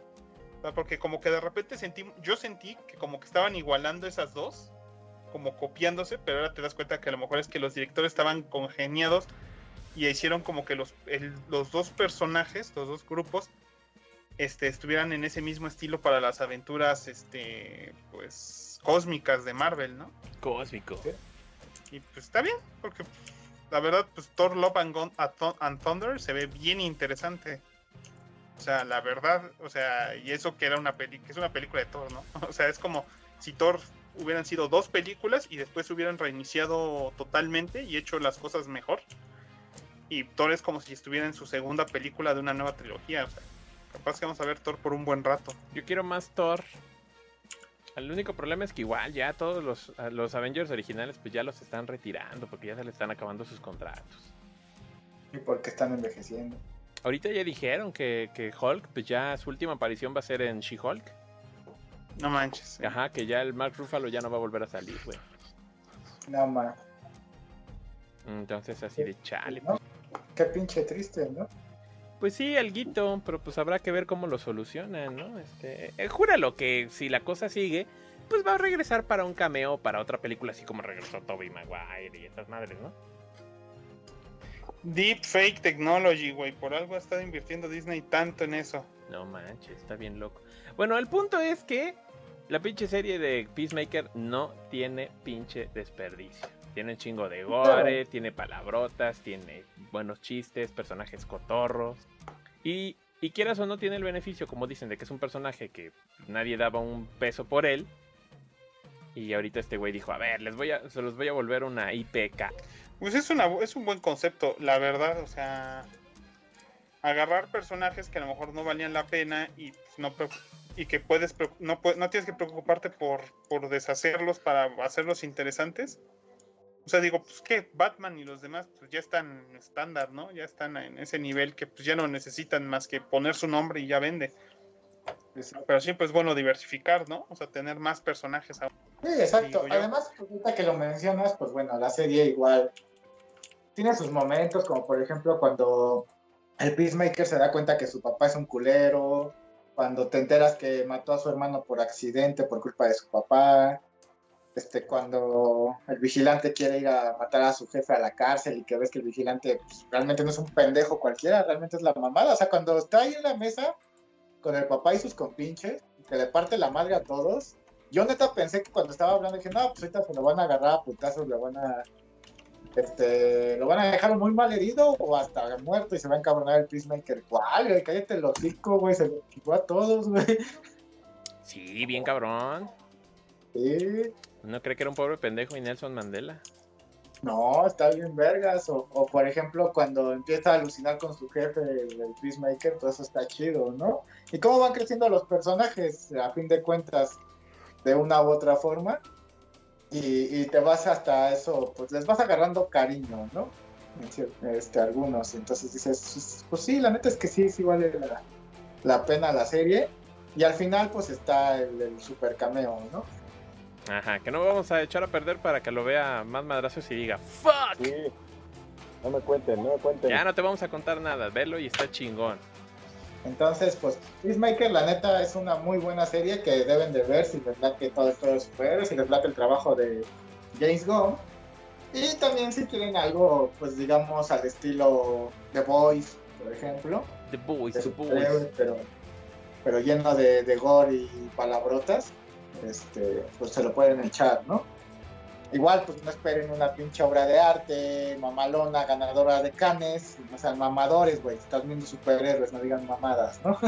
O sea, porque como que de repente sentí. Yo sentí que como que estaban igualando esas dos. Como copiándose. Pero ahora te das cuenta que a lo mejor es que los directores estaban congeniados. Y hicieron como que los, el- los dos personajes, los dos grupos, este, estuvieran en ese mismo estilo para las aventuras, este, pues, cósmicas de Marvel, ¿no? Cósmico. Y pues está bien, porque la verdad, pues Thor Love and, Gun- and Thunder se ve bien interesante. O sea, la verdad, o sea, y eso que era una peli que es una película de Thor, ¿no? O sea, es como si Thor hubieran sido dos películas y después hubieran reiniciado totalmente y hecho las cosas mejor. Y Thor es como si estuviera en su segunda película de una nueva trilogía. O sea, capaz que vamos a ver Thor por un buen rato. Yo quiero más Thor. El único problema es que igual ya todos los, a los Avengers originales pues ya los están retirando porque ya se les están acabando sus contratos. Y porque están envejeciendo. Ahorita ya dijeron que, que Hulk, pues ya su última aparición va a ser en She-Hulk. No manches. Ajá, que ya el Mark Ruffalo ya no va a volver a salir, güey. Nada más. Entonces así de chale. ¿no? Qué pinche triste, ¿no? Pues sí, alguito, pero pues habrá que ver cómo lo solucionan, ¿no? Este, eh, júralo que si la cosa sigue, pues va a regresar para un cameo para otra película así como regresó Tobey Maguire y estas madres, ¿no? Deep Fake Technology, güey. Por algo ha estado invirtiendo Disney tanto en eso. No manches, está bien loco. Bueno, el punto es que la pinche serie de Peacemaker no tiene pinche desperdicio. Tiene un chingo de gore, tiene palabrotas, tiene buenos chistes, personajes cotorros. Y, y quieras o no, tiene el beneficio, como dicen, de que es un personaje que nadie daba un peso por él. Y ahorita este güey dijo, a ver, les voy a, se los voy a volver una IPK. Pues es, una, es un buen concepto, la verdad. O sea, agarrar personajes que a lo mejor no valían la pena y pues, no y que puedes no, no tienes que preocuparte por, por deshacerlos para hacerlos interesantes. O sea, digo, pues que Batman y los demás pues ya están estándar, ¿no? Ya están en ese nivel que pues ya no necesitan más que poner su nombre y ya vende. Pero siempre es bueno diversificar, ¿no? O sea, tener más personajes. ahora. Sí, exacto. Además, pues, ahorita que lo mencionas, pues bueno, la serie igual tiene sus momentos, como por ejemplo cuando el Peacemaker se da cuenta que su papá es un culero, cuando te enteras que mató a su hermano por accidente por culpa de su papá, este, cuando el vigilante quiere ir a matar a su jefe a la cárcel y que ves que el vigilante pues, realmente no es un pendejo cualquiera, realmente es la mamada. O sea, cuando está ahí en la mesa con el papá y sus compinches, que le parte la madre a todos, yo neta pensé que cuando estaba hablando dije, no, pues ahorita se lo van a agarrar a putazos, le van a, este, lo van a dejar muy mal herido o hasta muerto y se va a encabronar el Peacemaker. ¿Cuál, güey? Cállate el hocico, güey, se lo quitó a todos, güey. Sí, bien cabrón. Sí. No cree que era un pobre pendejo y Nelson Mandela. No, está bien vergas. O, o, por ejemplo, cuando empieza a alucinar con su jefe, el, el Peacemaker, todo eso está chido, ¿no? Y cómo van creciendo los personajes, a fin de cuentas, de una u otra forma. Y, y te vas hasta eso, pues les vas agarrando cariño, ¿no? Este, algunos. Entonces dices, pues sí, la neta es que sí, sí vale la, la pena la serie. Y al final, pues está el super cameo, ¿no? Ajá, que no vamos a echar a perder para que lo vea más madrazos y diga, ¡Fuck! Sí. No me cuenten, no me cuenten. Ya no te vamos a contar nada, velo y está chingón. Entonces, pues, Peacemaker, la neta, es una muy buena serie que deben de ver si les late todo esto de los superhéroes, si les late el trabajo de James Gunn. Y también si quieren algo, pues, digamos, al estilo The Boys, por ejemplo. The Boys, de The Boys. pero, pero lleno de, de gore y palabrotas, este, pues se lo pueden echar, ¿no? Igual, pues no esperen una pinche obra de arte, mamalona, ganadora de canes, no sean mamadores, güey, están viendo superhéroes, no digan mamadas, ¿no?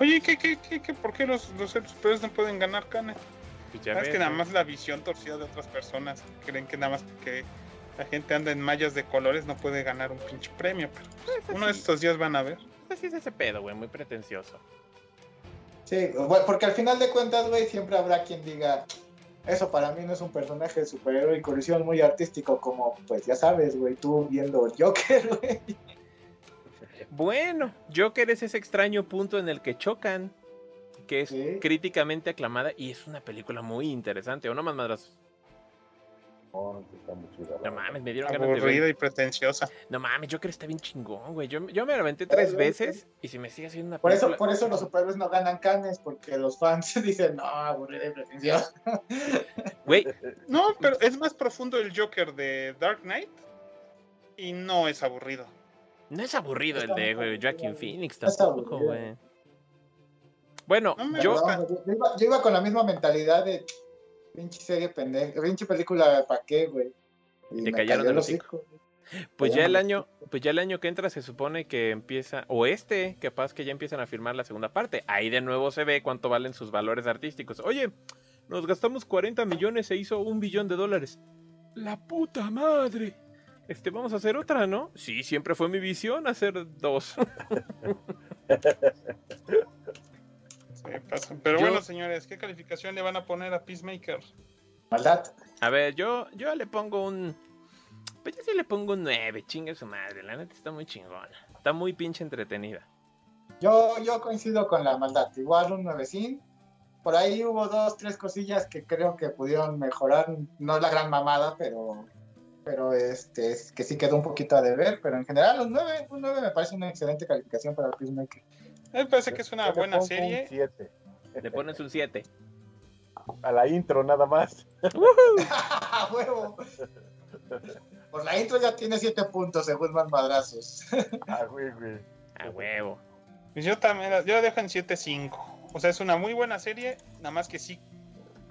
Oye, ¿qué, qué, qué, qué, ¿por qué los, los superhéroes no pueden ganar canes? Pues ya es ves, que nada más la visión torcida de otras personas creen que nada más porque la gente anda en mallas de colores no puede ganar un pinche premio, pero Pues uno de estos días van a ver. así es ese pedo, güey, muy pretencioso. Sí, porque al final de cuentas, güey, siempre habrá quien diga, eso para mí no es un personaje de superhéroe y colisión muy artístico, como, pues ya sabes, güey, tú viendo Joker, güey. Bueno, Joker es ese extraño punto en el que chocan, que es Sí. críticamente aclamada y es una película muy interesante. ¿O no más madrazos? No, está muy mames, me dieron ganas de ver. Aburrida y pretenciosa. No mames, Joker está bien chingón, güey. Yo, yo me lo aventé tres sí, veces y si me sigue haciendo una Por eso, por eso los superhéroes no ganan canes, porque los fans dicen, no, aburrido y pretencioso. Güey, No, pero es más profundo el Joker de Dark Knight y no es aburrido. no es aburrido el de Joaquin. Phoenix tampoco, güey. Bueno, No yo... iba, yo iba con la misma mentalidad de pinche serie pendeja, pinche película, ¿para qué, güey? Y Te me callaron cayó el el hocico. hocico. Pues Ya el año, pues ya el año que entra se supone que empieza, o este, capaz que ya empiezan a firmar la segunda parte. Ahí de nuevo se ve cuánto valen sus valores artísticos. Oye, nos gastamos 40 millones, se hizo un billón de dólares. La puta madre. Este, vamos a hacer otra, ¿no? Sí, siempre fue mi visión hacer dos. Pero Yo- bueno, señores, ¿qué calificación le van a poner a Peacemaker? Maldad. A ver, yo, yo le pongo un. Pues yo sí le pongo un 9, chingue su madre. La neta está muy chingona. Está muy pinche entretenida. Yo, yo coincido con la maldad. Igual un nuevecín. Por ahí hubo dos, tres cosillas que creo que pudieron mejorar. No es la gran mamada, pero pero este es que sí quedó un poquito a deber. Pero en general, un 9, un 9 me parece una excelente calificación para Peacemaker. A me parece que es una buena un serie. siete. Le pones un 7. A la intro nada más. ¡A huevo! Por la intro ya tiene 7 puntos según más madrazos. Güey, güey. A huevo. Pues yo también la- yo la dejo en 7.5. O sea, es una muy buena serie, nada más que sí,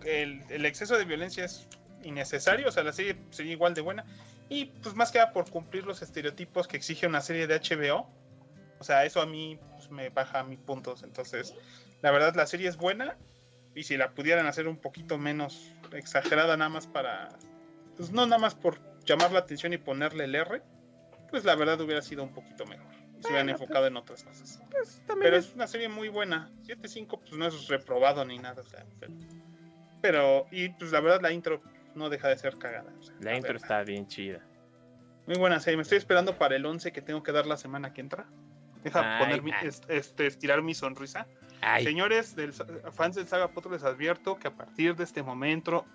el, el exceso de violencia es innecesario, o sea, la serie sería igual de buena. Y pues más que nada por cumplir los estereotipos que exige una serie de HBO. O sea, eso a mí me baja mis puntos. Entonces, la verdad, la serie es buena. Y si la pudieran hacer un poquito menos exagerada, nada más para. Pues no nada más por llamar la atención y ponerle el R, pues la verdad hubiera sido un poquito mejor. Se hubieran Bueno, enfocado en otras cosas. Pues también Pero es- es una serie muy buena. 7.5 pues no es reprobado ni nada. o sea, pero, pero- y pues la verdad la intro no deja de ser cagada. o sea, La intro verdad. está bien chida. Muy buena serie. Me estoy esperando para el 11 que tengo que dar la semana que entra. Deja Ay, poner mi- ay. est- este, estirar mi sonrisa. Ay, Señores, del, fans del Saga Potro les advierto que a partir de este momento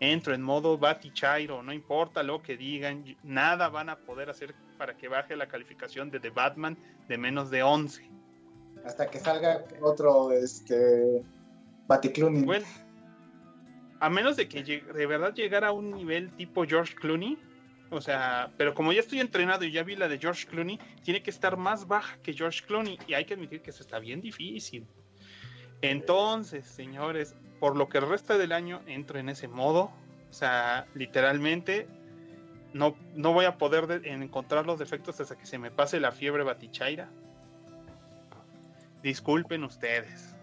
entro en modo Batichairo, no importa lo que digan, nada van a poder hacer para que baje la calificación de The Batman de menos de 11. Hasta que salga otro este Baticlooning. Bueno, a menos de que de verdad llegara a un nivel tipo George Clooney, o sea, pero como ya estoy entrenado y ya vi la de George Clooney, tiene que estar más baja que George Clooney y hay que admitir que eso está bien difícil. Entonces, señores, por lo que el resto del año entro en ese modo, o sea, literalmente no, no voy a poder de- encontrar los defectos hasta que se me pase la fiebre batichaira. Disculpen ustedes.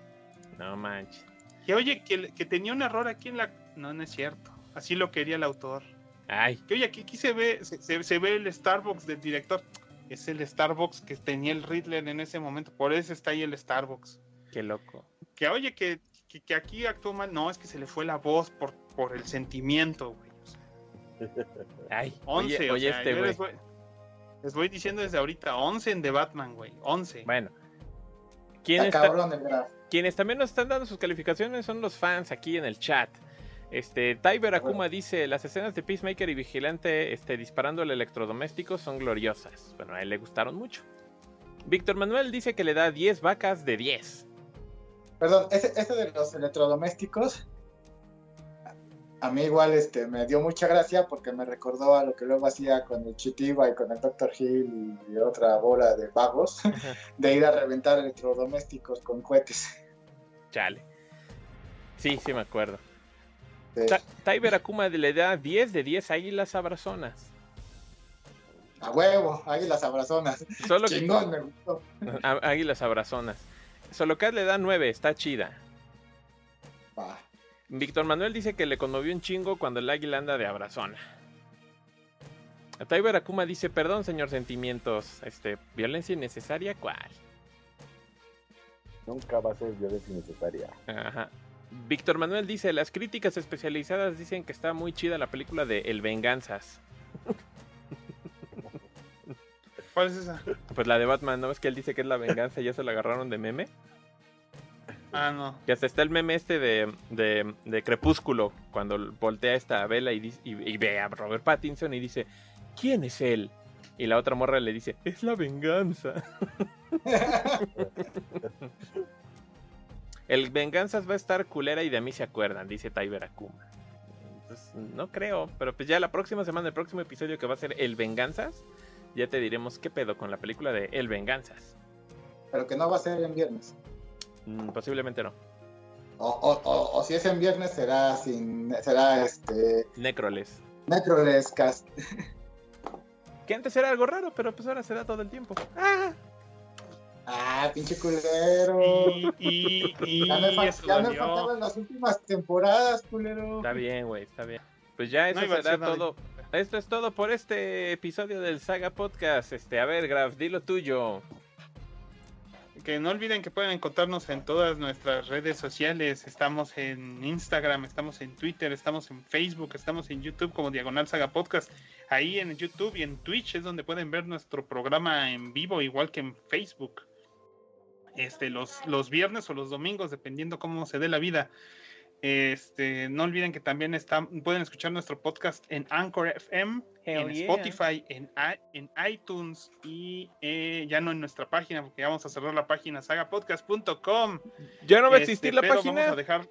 no manches. Que oye, que, que tenía un error aquí en la... No, no es cierto. Así lo quería el autor. Ay, Que oye, aquí, aquí se ve se, se- se ve el Starbucks del director. Es el Starbucks que tenía el Riddler en ese momento. Por eso está ahí el Starbucks. qué loco. Que oye, que, que, que aquí actuó mal. No, es que se le fue la voz por, por el sentimiento, güey. O sea, Ay, 11, oye, o oye sea, este güey. les voy, les voy diciendo desde ahorita. 11 en The Batman, güey. 11. Bueno. ¿Quién Está está, cabrón quienes también nos están dando sus calificaciones son los fans aquí en el chat. Este, Tyber Akuma dice, las escenas de Peacemaker y Vigilante este, disparando al electrodoméstico son gloriosas. Bueno, a él le gustaron mucho. Víctor Manuel dice que le da 10 vacas de 10. Perdón, ese, ese de los electrodomésticos, a mí igual este, me dio mucha gracia porque me recordó a lo que luego hacía con el Chitiba y con el Dr. Hill y otra bola de vagos, de ir a reventar electrodomésticos con cohetes. Chale. Sí, sí me acuerdo. De- Ta- Tyber Akuma le da 10 de 10 águilas abrazonas. a huevo, águilas abrazonas. Solo que... Chingón, me gustó. Águilas abrazonas. Solo que le da 9, está chida. Va. Víctor Manuel dice que le conmovió un chingo cuando el águila anda de abrazona. Tyber Akuma dice, perdón señor sentimientos, este, violencia innecesaria, ¿cuál? Nunca va a ser violencia innecesaria. Ajá. Víctor Manuel dice, las críticas especializadas dicen que está muy chida la película de El Venganzas. ¿Cuál es esa? Pues la de Batman, ¿no ves que él dice que es la venganza y ya se la agarraron de meme? Ah, no. Que hasta está el meme este de, de, de Crepúsculo, cuando voltea esta vela y, dice- y, y ve a Robert Pattinson y dice, ¿quién es él? Y la otra morra le dice, es la venganza. El venganzas va a estar culera y de mí se acuerdan, dice Tyber Akuma. Entonces, no creo, pero pues ya la próxima semana, el próximo episodio que va a ser El Venganzas, ya te diremos qué pedo con la película de El Venganzas. Pero que no va a ser en viernes. Mm, posiblemente no. O, o- o- o si es en viernes será sin será este Necroles. Necroles Cast. Que antes era algo raro, pero pues ahora se da todo el tiempo. ¡Ah! Ah, pinche culero. Y, y, y Ya me, ya me faltaban las últimas temporadas, culero. Está bien, güey, está bien. Pues ya eso No será todo. Esto es todo por este episodio del Saga Podcast. Este, a ver, Graf, dilo tuyo. Que no olviden que pueden encontrarnos en todas nuestras redes sociales. Estamos en Instagram, estamos en Twitter, estamos en Facebook, estamos en YouTube como Diagonal Saga Podcast. Ahí en YouTube y en Twitch es donde pueden ver nuestro programa en vivo, igual que en Facebook. Este, los, los viernes o los domingos, dependiendo cómo se dé la vida. Este, no olviden que también están, pueden escuchar nuestro podcast en Anchor FM, en yeah. Spotify, en, en iTunes y eh, ya no en nuestra página, porque ya vamos a cerrar la página sagapodcast.com. Ya no va a Este, existir la pero página. Vamos a dejar,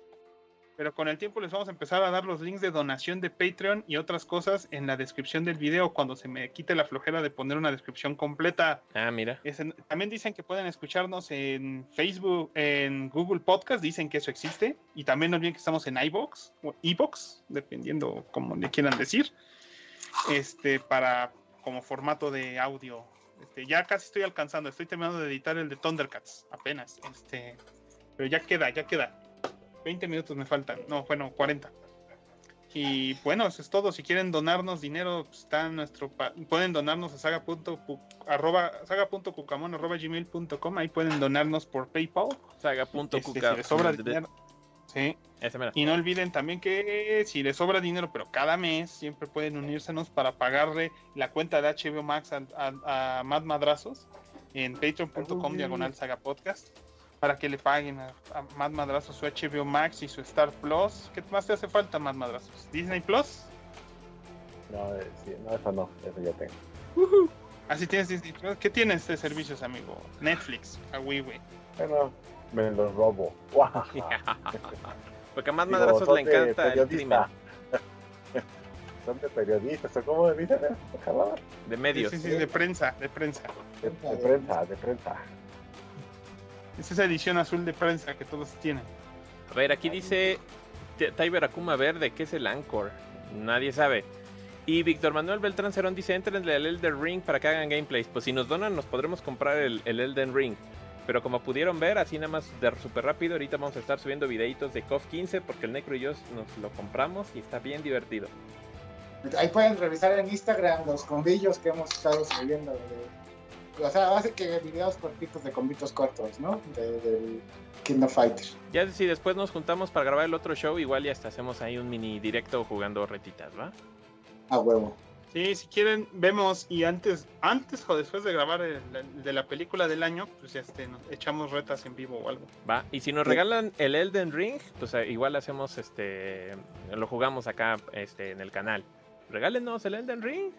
pero con el tiempo les vamos a empezar a dar los links de donación de Patreon y otras cosas en la descripción del video cuando se me quite la flojera de poner una descripción completa. Ah, mira. Es en- también dicen que pueden escucharnos en Facebook, en Google Podcast, dicen que eso existe. Y también no olviden que estamos en iBox o iBox, dependiendo como le quieran decir. Este, para como formato de audio. Este, ya casi estoy alcanzando, estoy terminando de editar el de Thundercats, apenas. Este, pero ya queda, ya queda. 20 minutos me faltan. No, bueno, 40. Y bueno, eso es todo. Si quieren donarnos dinero, pues, está en nuestro. pa- Pueden donarnos a saga.cu- arroba- saga.cucamón arroba gmail.com. Ahí pueden donarnos por PayPal. Saga.cuca. Este, si les sobra dinero. Sí. Y no olviden también que si les sobra dinero, pero cada mes siempre pueden unírsenos para pagarle la cuenta de HBO Max a, a, a Mad Madrazos en patreon.com diagonal saga podcast para que le paguen a, a Mad Madrazos su HBO Max y su Star Plus. ¿Qué más te hace falta, Mad Madrazos? ¿Disney Plus? No, eh, sí, no, eso no, eso ya tengo. Así tienes Disney Plus. ¿Qué tienes de servicios, amigo? Netflix, a Wiwi. Bueno, me los robo. Porque a más Digo, madrazos le encanta el crimen. Son de periodistas, o cómo me dicen. De Sí, medios. sí, sí, de prensa, de prensa. De, de prensa, de prensa. Es esa edición azul de prensa que todos tienen. A ver, aquí dice T- Tiber Akuma Verde, ¿qué es el Anchor? Nadie sabe. Y Víctor Manuel Beltrán Cerón dice, entrenle al Elden Ring para que hagan gameplays. Pues si nos donan, nos podremos comprar el, el Elden Ring. Pero como pudieron ver, así nada más de súper rápido, ahorita vamos a estar subiendo videitos de KOF 15 porque el Necro y yo nos lo compramos y está bien divertido. Ahí pueden revisar en Instagram los combillos que hemos estado subiendo. de- o sea, hace que videos cortitos de combitos cortos, ¿no? De- del Kingdom Fighter. Ya si después nos juntamos para grabar el otro show, igual ya hasta hacemos ahí un mini directo jugando retitas, ¿va? A huevo. Sí, si quieren, vemos y antes, antes o después de grabar el- el de la película del año, pues este, nos echamos retas en vivo o algo. Va, y si nos Sí. regalan el Elden Ring, pues eh, igual hacemos este. Lo jugamos acá este, en el canal. Regálenos el Elden Ring.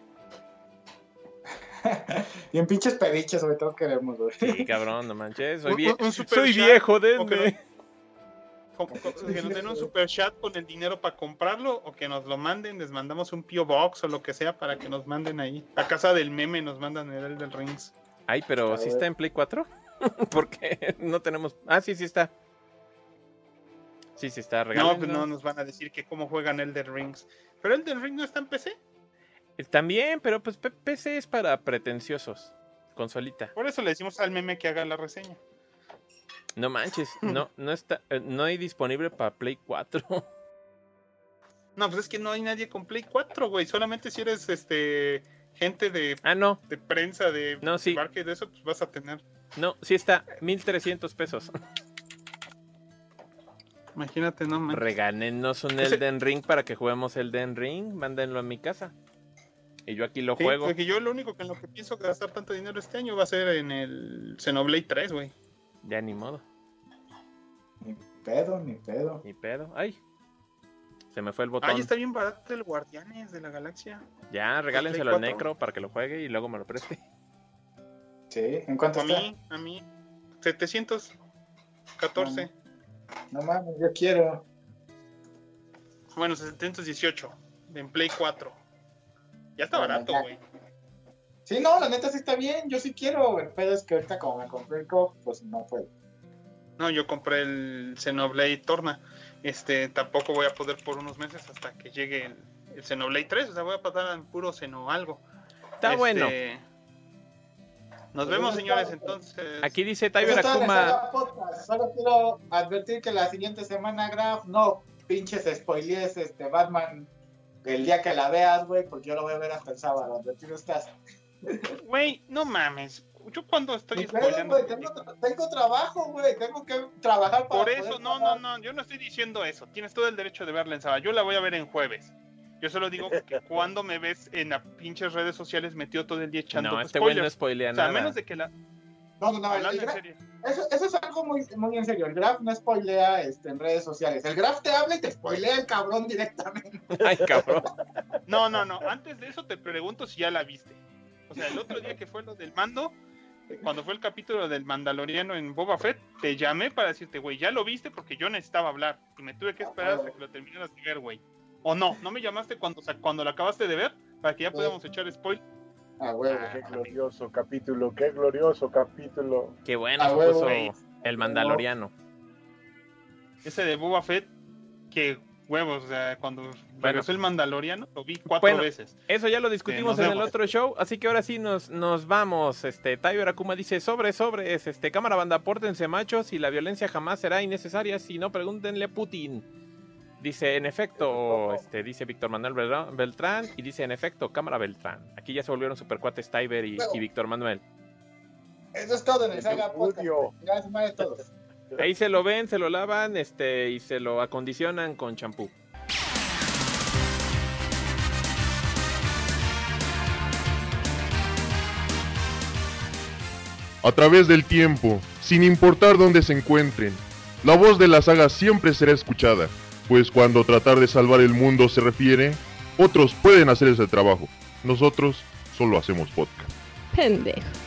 Y en pinches pediches, sobre todo queremos, güey. Sí, cabrón, no manches. Soy, vie- un- un super soy viejo, denme. Que nos den un super chat con el dinero para comprarlo o que nos lo manden, les mandamos un Pio Box o lo que sea para que nos manden ahí. A casa del meme nos mandan el Elden Rings. Ay, pero A ¿sí ver. está en Play 4? Porque no tenemos. Ah, sí, sí está. Sí, sí está. No, Regálenos. pues no nos van a decir que cómo juegan Elden Rings. Pero Elden Ring no está en PC. También, pero pues PC es para pretenciosos. Consolita. Por eso le decimos al meme que haga la reseña. No manches, no, no está, eh, no hay disponible para Play 4. No, pues es que no hay nadie con Play 4, güey. Solamente si eres este gente de, ah, no, de prensa, de No, sí. y de eso, pues vas a tener. no, sí está, 1300 pesos. Imagínate, no man. Regálenos un Ese- Elden Ring para que juguemos Elden Ring, mándenlo a mi casa. Y yo aquí lo Sí, juego. porque yo lo único que en lo que pienso gastar tanto dinero este año va a ser en el Xenoblade 3, güey. Ya ni modo, Ni pedo, ni pedo. ni pedo. Ay, se me fue el botón. Ay, está bien barato el Guardianes de la Galaxia. Ya, regálenselo al Play 4. Necro para que lo juegue y luego me lo preste. Sí, ¿en cuánto A está? mí, a mí, 714. No mames, yo quiero. Bueno, 718 en Play 4. Ya está Bueno, barato, güey. Sí, no, la neta sí está bien. Yo sí quiero. El pedo es que ahorita, como me compré el COF, pues no puedo. No, yo compré el Xenoblade Torna. Este, tampoco voy a poder por unos meses hasta que llegue el, el Xenoblade 3, o sea, voy a pasar en puro Xeno algo. Está Este, bueno. Nos vemos, señores, entonces. Aquí dice el Akuma. Solo quiero advertir que la siguiente semana, Graf, no pinches spoilees este Batman el día que la veas, güey, porque yo lo voy a ver hasta el sábado. Advertido estás. Güey, no mames. Yo cuando estoy tengo, tengo trabajo, güey. Tengo que trabajar para Por poder eso, no, no, pagar. no, yo no estoy diciendo eso. Tienes todo el derecho de verla en sábado. Yo la voy a ver en jueves. Yo solo digo que cuando me ves en las pinches redes sociales metido todo el día echando No, este güey no spoilea o sea, a nada. menos de que la. No, no, no. Hablando el en serio. Eso, eso es algo muy, muy en serio. El Graf no spoilea este, en redes sociales. El Graf te habla y te spoilea el cabrón directamente. Ay, cabrón. No, no, no. Antes de eso te pregunto si ya la viste. O sea, el otro día que fue lo del mando, cuando fue el capítulo del Mandaloriano en Boba Fett, te llamé para decirte, güey, ya lo viste porque yo necesitaba hablar. Y me tuve que esperar hasta que lo terminaras de ver, güey. O no, no me llamaste cuando, o sea, cuando lo acabaste de ver para que ya podamos echar spoiler. Ah, huevo. Qué glorioso capítulo, qué glorioso capítulo. Qué bueno A huevo, puso el Mandaloriano. Ese de Boba Fett, que huevos, o sea, cuando regresó el Mandaloriano, lo vi cuatro Bueno, veces. Eso ya lo discutimos en el otro show, así que ahora sí nos, nos vamos. Este, Tiber Akuma dice, sobre, sobre, este, cámara banda, pórtense machos y la violencia jamás será innecesaria, si no, pregúntenle a Putin. Dice, en efecto, este, dice Víctor Manuel Beltrán, y dice, en efecto, cámara Beltrán. Aquí ya se volvieron supercuates Tiber y, y Víctor Manuel. Eso es todo en el El Saga Podcast. Gracias, madre, todos. Ahí se lo ven, se lo lavan, este, y se lo acondicionan con champú. a través del tiempo, sin importar dónde se encuentren. La voz de la saga siempre será escuchada, pues cuando tratar de salvar el mundo se refiere, otros pueden hacer ese trabajo. Nosotros solo hacemos podcast. Pendejo.